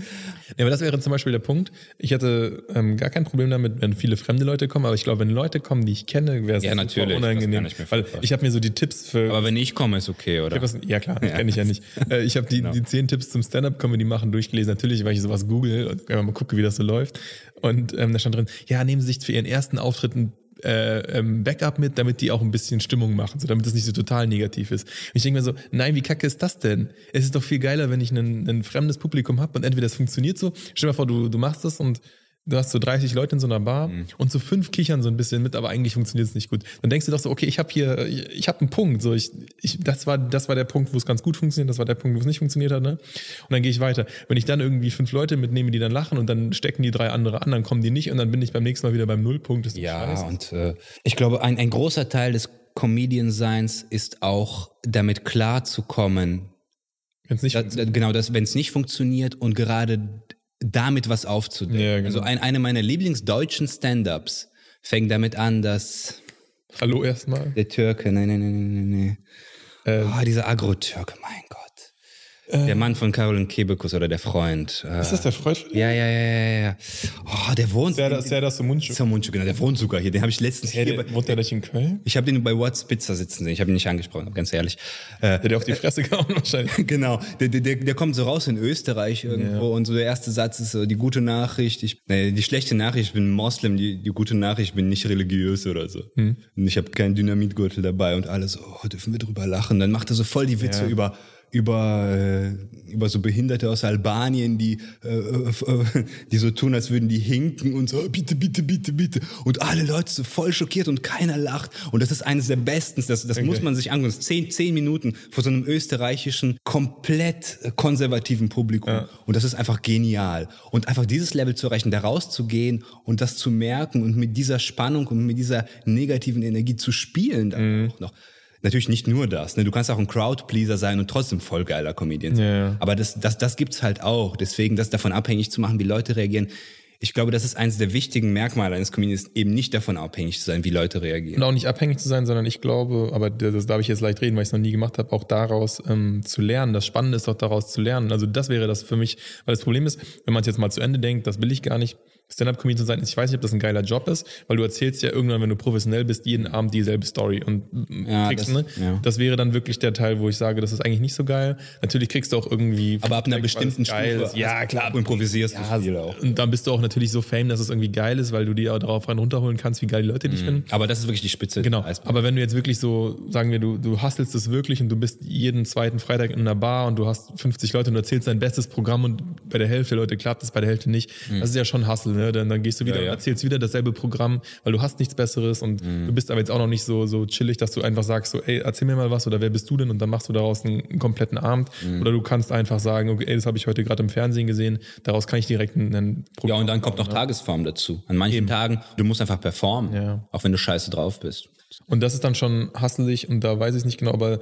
Speaker 1: Ja, aber das wäre zum Beispiel der Punkt. Ich hätte ähm, gar kein Problem damit, wenn viele fremde Leute kommen, aber ich glaube, wenn Leute kommen, die ich kenne, wäre es
Speaker 2: Ja, natürlich,
Speaker 1: unangenehm.
Speaker 2: ich
Speaker 1: weil ich habe mir so die Tipps für.
Speaker 2: Aber wenn ich komme, ist okay, oder?
Speaker 1: Ich das, ja klar, das kenne ich ja nicht. Äh, Ich habe die,
Speaker 2: Genau.
Speaker 1: die zehn Tipps zum Stand-Up-Comedy machen durchgelesen, natürlich, weil ich sowas google und mal gucke, wie das so läuft. Und ähm, da stand drin, ja, nehmen Sie sich für Ihren ersten Auftritt ein äh, ähm, Backup mit, damit die auch ein bisschen Stimmung machen, so damit es nicht so total negativ ist. Und ich denke mir so, nein, wie kacke ist das denn? Es ist doch viel geiler, wenn ich ein, ein fremdes Publikum habe und entweder es funktioniert so, stell dir mal vor, du, du machst das und du hast so 30 Leute in so einer Bar mhm. und so fünf kichern so ein bisschen mit, aber eigentlich funktioniert es nicht gut. Dann denkst du doch so, okay, ich habe hier, ich habe einen Punkt, so ich, ich, das war, das war der Punkt, wo es ganz gut funktioniert, das war der Punkt, wo es nicht funktioniert hat, ne? Und dann gehe ich weiter. Wenn ich dann irgendwie fünf Leute mitnehme, die dann lachen und dann stecken die drei andere an, dann kommen die nicht und dann bin ich beim nächsten Mal wieder beim Nullpunkt.
Speaker 2: Das ja, scheiße. und äh, ich glaube, ein, ein großer Teil des Comedian-Seins ist auch damit klarzukommen, wenn es nicht da, genau, wenn es nicht funktioniert und gerade damit was aufzudecken. Ja, genau. Also ein, eine meiner Lieblingsdeutschen Stand-ups fängt damit an, dass
Speaker 1: Hallo erstmal.
Speaker 2: Der Türke, nein, nein, nein, nein, nein. Ähm, oh, dieser Agro-Türke, mein Gott. Äh, der Mann von Carolin Kebekus oder der Freund.
Speaker 1: Äh, ist das der Freund?
Speaker 2: Ja, ja, ja, ja, ja. Oh, der wohnt.
Speaker 1: Sehr, sehr das Mundschuh.
Speaker 2: Genau. Der wohnt sogar hier. Den habe ich letztens
Speaker 1: ja, hier. wohnt der nicht in Köln?
Speaker 2: Ich habe den bei What's Pizza sitzen sehen. Ich habe ihn nicht angesprochen, ganz ehrlich.
Speaker 1: Äh, der hat auf die Fresse gehauen wahrscheinlich.
Speaker 2: genau. Der, der, der kommt so raus in Österreich irgendwo ja. und so der erste Satz ist so die gute Nachricht. Ich, nee, die schlechte Nachricht, ich bin Moslem. Die, die gute Nachricht, ich bin nicht religiös oder so. Hm. Und ich habe keinen Dynamitgürtel dabei und alles. Oh, dürfen wir drüber lachen? Dann macht er so voll die Witze ja. über über, äh, über so Behinderte aus Albanien, die, äh, äh, die so tun, als würden die hinken und so, bitte, bitte, bitte, bitte. Und alle Leute so voll schockiert und keiner lacht. Und das ist eines der besten, das, das okay. muss man sich angucken. Zehn, zehn Minuten vor so einem österreichischen, komplett konservativen Publikum. Ja. Und das ist einfach genial. Und einfach dieses Level zu erreichen, da rauszugehen und das zu merken und mit dieser Spannung und mit dieser negativen Energie zu spielen, dann mhm. auch noch natürlich nicht nur das. Ne? Du kannst auch ein Crowdpleaser sein und trotzdem voll geiler Comedian sein. Ja. Aber das, das, das gibt's halt auch. Deswegen, das davon abhängig zu machen, wie Leute reagieren. Ich glaube, das ist eines der wichtigen Merkmale eines Comedians, eben nicht davon abhängig zu sein, wie Leute reagieren.
Speaker 1: Und auch nicht abhängig zu sein, sondern ich glaube, aber das darf ich jetzt leicht reden, weil ich es noch nie gemacht habe, auch daraus ähm, zu lernen. Das Spannende ist doch daraus zu lernen. Also das wäre das für mich, weil das Problem ist, wenn man es jetzt mal zu Ende denkt, das will ich gar nicht, Stand-up-Comedian zu sein, ich weiß nicht, ob das ein geiler Job ist, weil du erzählst ja irgendwann, wenn du professionell bist, jeden Abend dieselbe Story und ja, kriegst, das, ne? Ja. Das wäre dann wirklich der Teil, wo ich sage, das ist eigentlich nicht so geil. Natürlich kriegst du auch irgendwie.
Speaker 2: Aber ab einer bestimmten Stufe.
Speaker 1: Ja, klar.
Speaker 2: Du improvisierst
Speaker 1: ja, du auch. Und dann bist du auch natürlich so fame, dass es irgendwie geil ist, weil du dir auch darauf rein runterholen kannst, wie geil die Leute dich mhm. finden.
Speaker 2: Aber das ist wirklich die Spitze.
Speaker 1: Genau. Aber wenn du jetzt wirklich so, sagen wir, du, du hustelst es wirklich und du bist jeden zweiten Freitag in einer Bar und du hast 50 Leute und du erzählst dein bestes Programm und bei der Hälfte der Leute klappt es, bei der Hälfte nicht. Mhm. Das ist ja schon Hustle, ne? Dann, dann gehst du wieder ja, ja. erzählst wieder dasselbe Programm, weil du hast nichts Besseres und mhm. du bist aber jetzt auch noch nicht so, so chillig, dass du einfach sagst, so, ey, erzähl mir mal was oder wer bist du denn? Und dann machst du daraus einen, einen kompletten Abend. Mhm. Oder du kannst einfach sagen, okay, ey, das habe ich heute gerade im Fernsehen gesehen, daraus kann ich direkt einen
Speaker 2: Programm Ja, und dann kommt noch ne? Tagesform dazu. An manchen Eben. Tagen, du musst einfach performen, ja. auch wenn du scheiße drauf bist.
Speaker 1: Und das ist dann schon hasselig und da weiß ich nicht genau, aber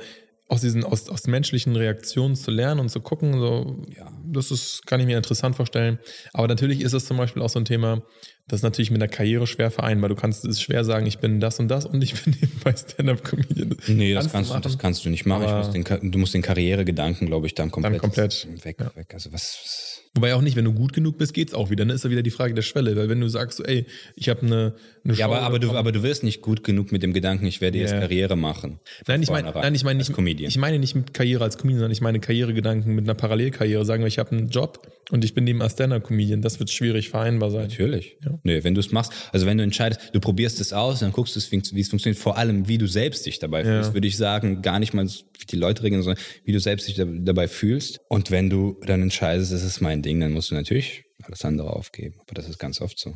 Speaker 1: aus diesen, aus, aus menschlichen Reaktionen zu lernen und zu gucken, so, ja, das ist, kann ich mir interessant vorstellen. Aber natürlich ist es zum Beispiel auch so ein Thema, das ist natürlich mit einer Karriere schwer vereinbar. Du kannst es schwer sagen, ich bin das und das und ich bin nebenbei Stand-Up-Comedian.
Speaker 2: Nee, das kannst, du, das kannst du nicht machen. Musst den, du musst den Karrieregedanken, glaube ich, dann komplett, dann
Speaker 1: komplett
Speaker 2: weg, ja. weg. Also was, was
Speaker 1: Wobei auch nicht, wenn du gut genug bist, geht's auch wieder. Dann ist da wieder die Frage der Schwelle. Weil wenn du sagst, so, ey, ich habe eine, eine
Speaker 2: Ja, aber, aber, du, aber du wirst nicht gut genug mit dem Gedanken, ich werde jetzt yeah. Karriere machen.
Speaker 1: Nein, ich meine, nein, ich meine nicht, Comedian. ich meine nicht mit Karriere als Comedian, sondern ich meine Karrieregedanken mit einer Parallelkarriere. Sagen wir, ich habe einen Job und ich bin neben Stand-up Comedian. Das wird schwierig vereinbar sein.
Speaker 2: Natürlich. Ja. Nee, wenn du es machst, also wenn du entscheidest, du probierst es aus, dann guckst du, wie es funktioniert. Vor allem, wie du selbst dich dabei fühlst, ja. würde ich sagen, gar nicht mal wie die Leute regeln, sondern wie du selbst dich dabei fühlst. Und wenn du dann entscheidest, das ist mein Ding, dann musst du natürlich natürlich alles andere aufgeben. Aber das ist ganz oft so.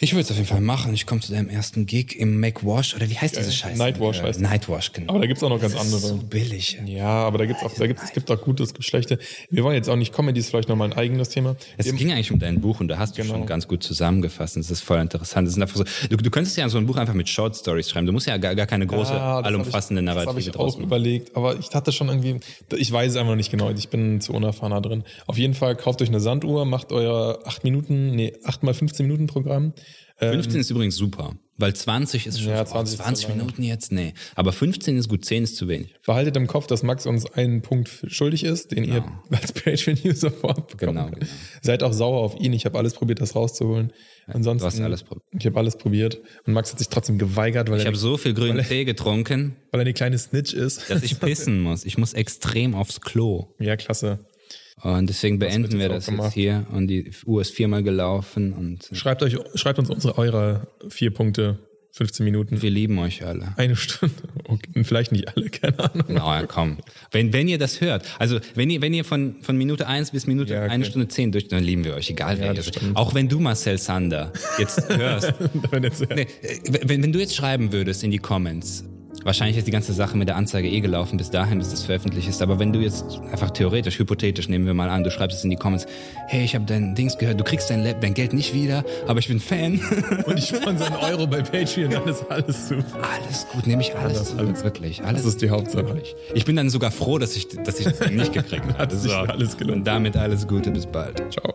Speaker 2: Ich würde es auf jeden Fall machen. Ich komme zu deinem ersten Gig im Make Wash oder wie heißt diese Scheiße?
Speaker 1: Nightwash heißt
Speaker 2: Nightwash, genau.
Speaker 1: Aber da gibt es auch noch ganz das andere. Ist
Speaker 2: so billig.
Speaker 1: Ja, aber da gibt's auch, da gibt's, es gibt auch gute, es gibt schlechte. Wir wollen jetzt auch nicht Comedy, ist vielleicht nochmal ein eigenes Thema.
Speaker 2: Es
Speaker 1: Wir
Speaker 2: ging eigentlich um dein Buch und da hast du genau. schon ganz gut zusammengefasst. Und das ist voll interessant. Das sind einfach so, du, du könntest ja so ein Buch einfach mit Short Stories schreiben. Du musst ja gar, gar keine große, ja, allumfassende Narrative
Speaker 1: Das habe ich auch machen. überlegt, aber ich hatte schon irgendwie, ich weiß es einfach nicht genau. Ich bin zu unerfahrener drin. Auf jeden Fall kauft euch eine Sanduhr, macht euer 8 Minuten, nee, 8 mal 15 Minuten Programm
Speaker 2: 15 ähm, ist übrigens super, weil 20 ist schon
Speaker 1: ja, 20,
Speaker 2: oh, 20 Minuten jetzt, nee. Aber 15 ist gut, 10 ist zu wenig.
Speaker 1: Behaltet im Kopf, dass Max uns einen Punkt schuldig ist, den genau. ihr als Patreon-User sofort bekommt. Genau, genau. Seid auch sauer auf ihn, ich habe alles probiert, das rauszuholen. Ansonsten,
Speaker 2: du hast alles probiert.
Speaker 1: Ich habe alles probiert und Max hat sich trotzdem geweigert, weil
Speaker 2: ich habe so viel grünen Tee getrunken,
Speaker 1: weil er eine kleine Snitch ist,
Speaker 2: dass ich pissen muss. Ich muss extrem aufs Klo.
Speaker 1: Ja, klasse.
Speaker 2: Und deswegen beenden
Speaker 1: wird
Speaker 2: wir das
Speaker 1: gemacht.
Speaker 2: jetzt hier. Und die Uhr ist viermal gelaufen und
Speaker 1: Schreibt euch, schreibt uns unsere eure vier Punkte, 15 Minuten,
Speaker 2: wir lieben euch alle.
Speaker 1: eine Stunde. Okay, vielleicht nicht alle, keine Ahnung.
Speaker 2: Na, komm. Wenn, wenn ihr das hört, also wenn ihr, wenn ihr von, von Minute 1 bis Minute
Speaker 1: Ja, okay.
Speaker 2: eine Stunde 10 durch, dann lieben wir euch, egal wer
Speaker 1: Ja,
Speaker 2: ihr
Speaker 1: das
Speaker 2: seid. Auch wenn du Marcel Sander jetzt hörst.
Speaker 1: Wenn jetzt,
Speaker 2: nee, äh, wenn, wenn du jetzt schreiben würdest in die Comments, wahrscheinlich ist die ganze Sache mit der Anzeige eh gelaufen bis dahin, bis das veröffentlicht ist, aber wenn du jetzt einfach theoretisch, hypothetisch nehmen wir mal an, du schreibst es in die Comments, hey, ich habe dein Dings gehört, du kriegst dein, dein Geld nicht wieder, aber ich bin Fan.
Speaker 1: Und ich sponsor einen Euro bei Patreon, dann ist alles super.
Speaker 2: alles gut, nehme ich alles, zurück,
Speaker 1: alles.
Speaker 2: wirklich. Alles
Speaker 1: Das ist die Hauptsache.
Speaker 2: Ich bin dann sogar froh, dass ich, dass ich das nicht gekriegt habe.
Speaker 1: Hat sich alles gelohnt.
Speaker 2: Und damit alles Gute, bis bald.
Speaker 1: Ciao.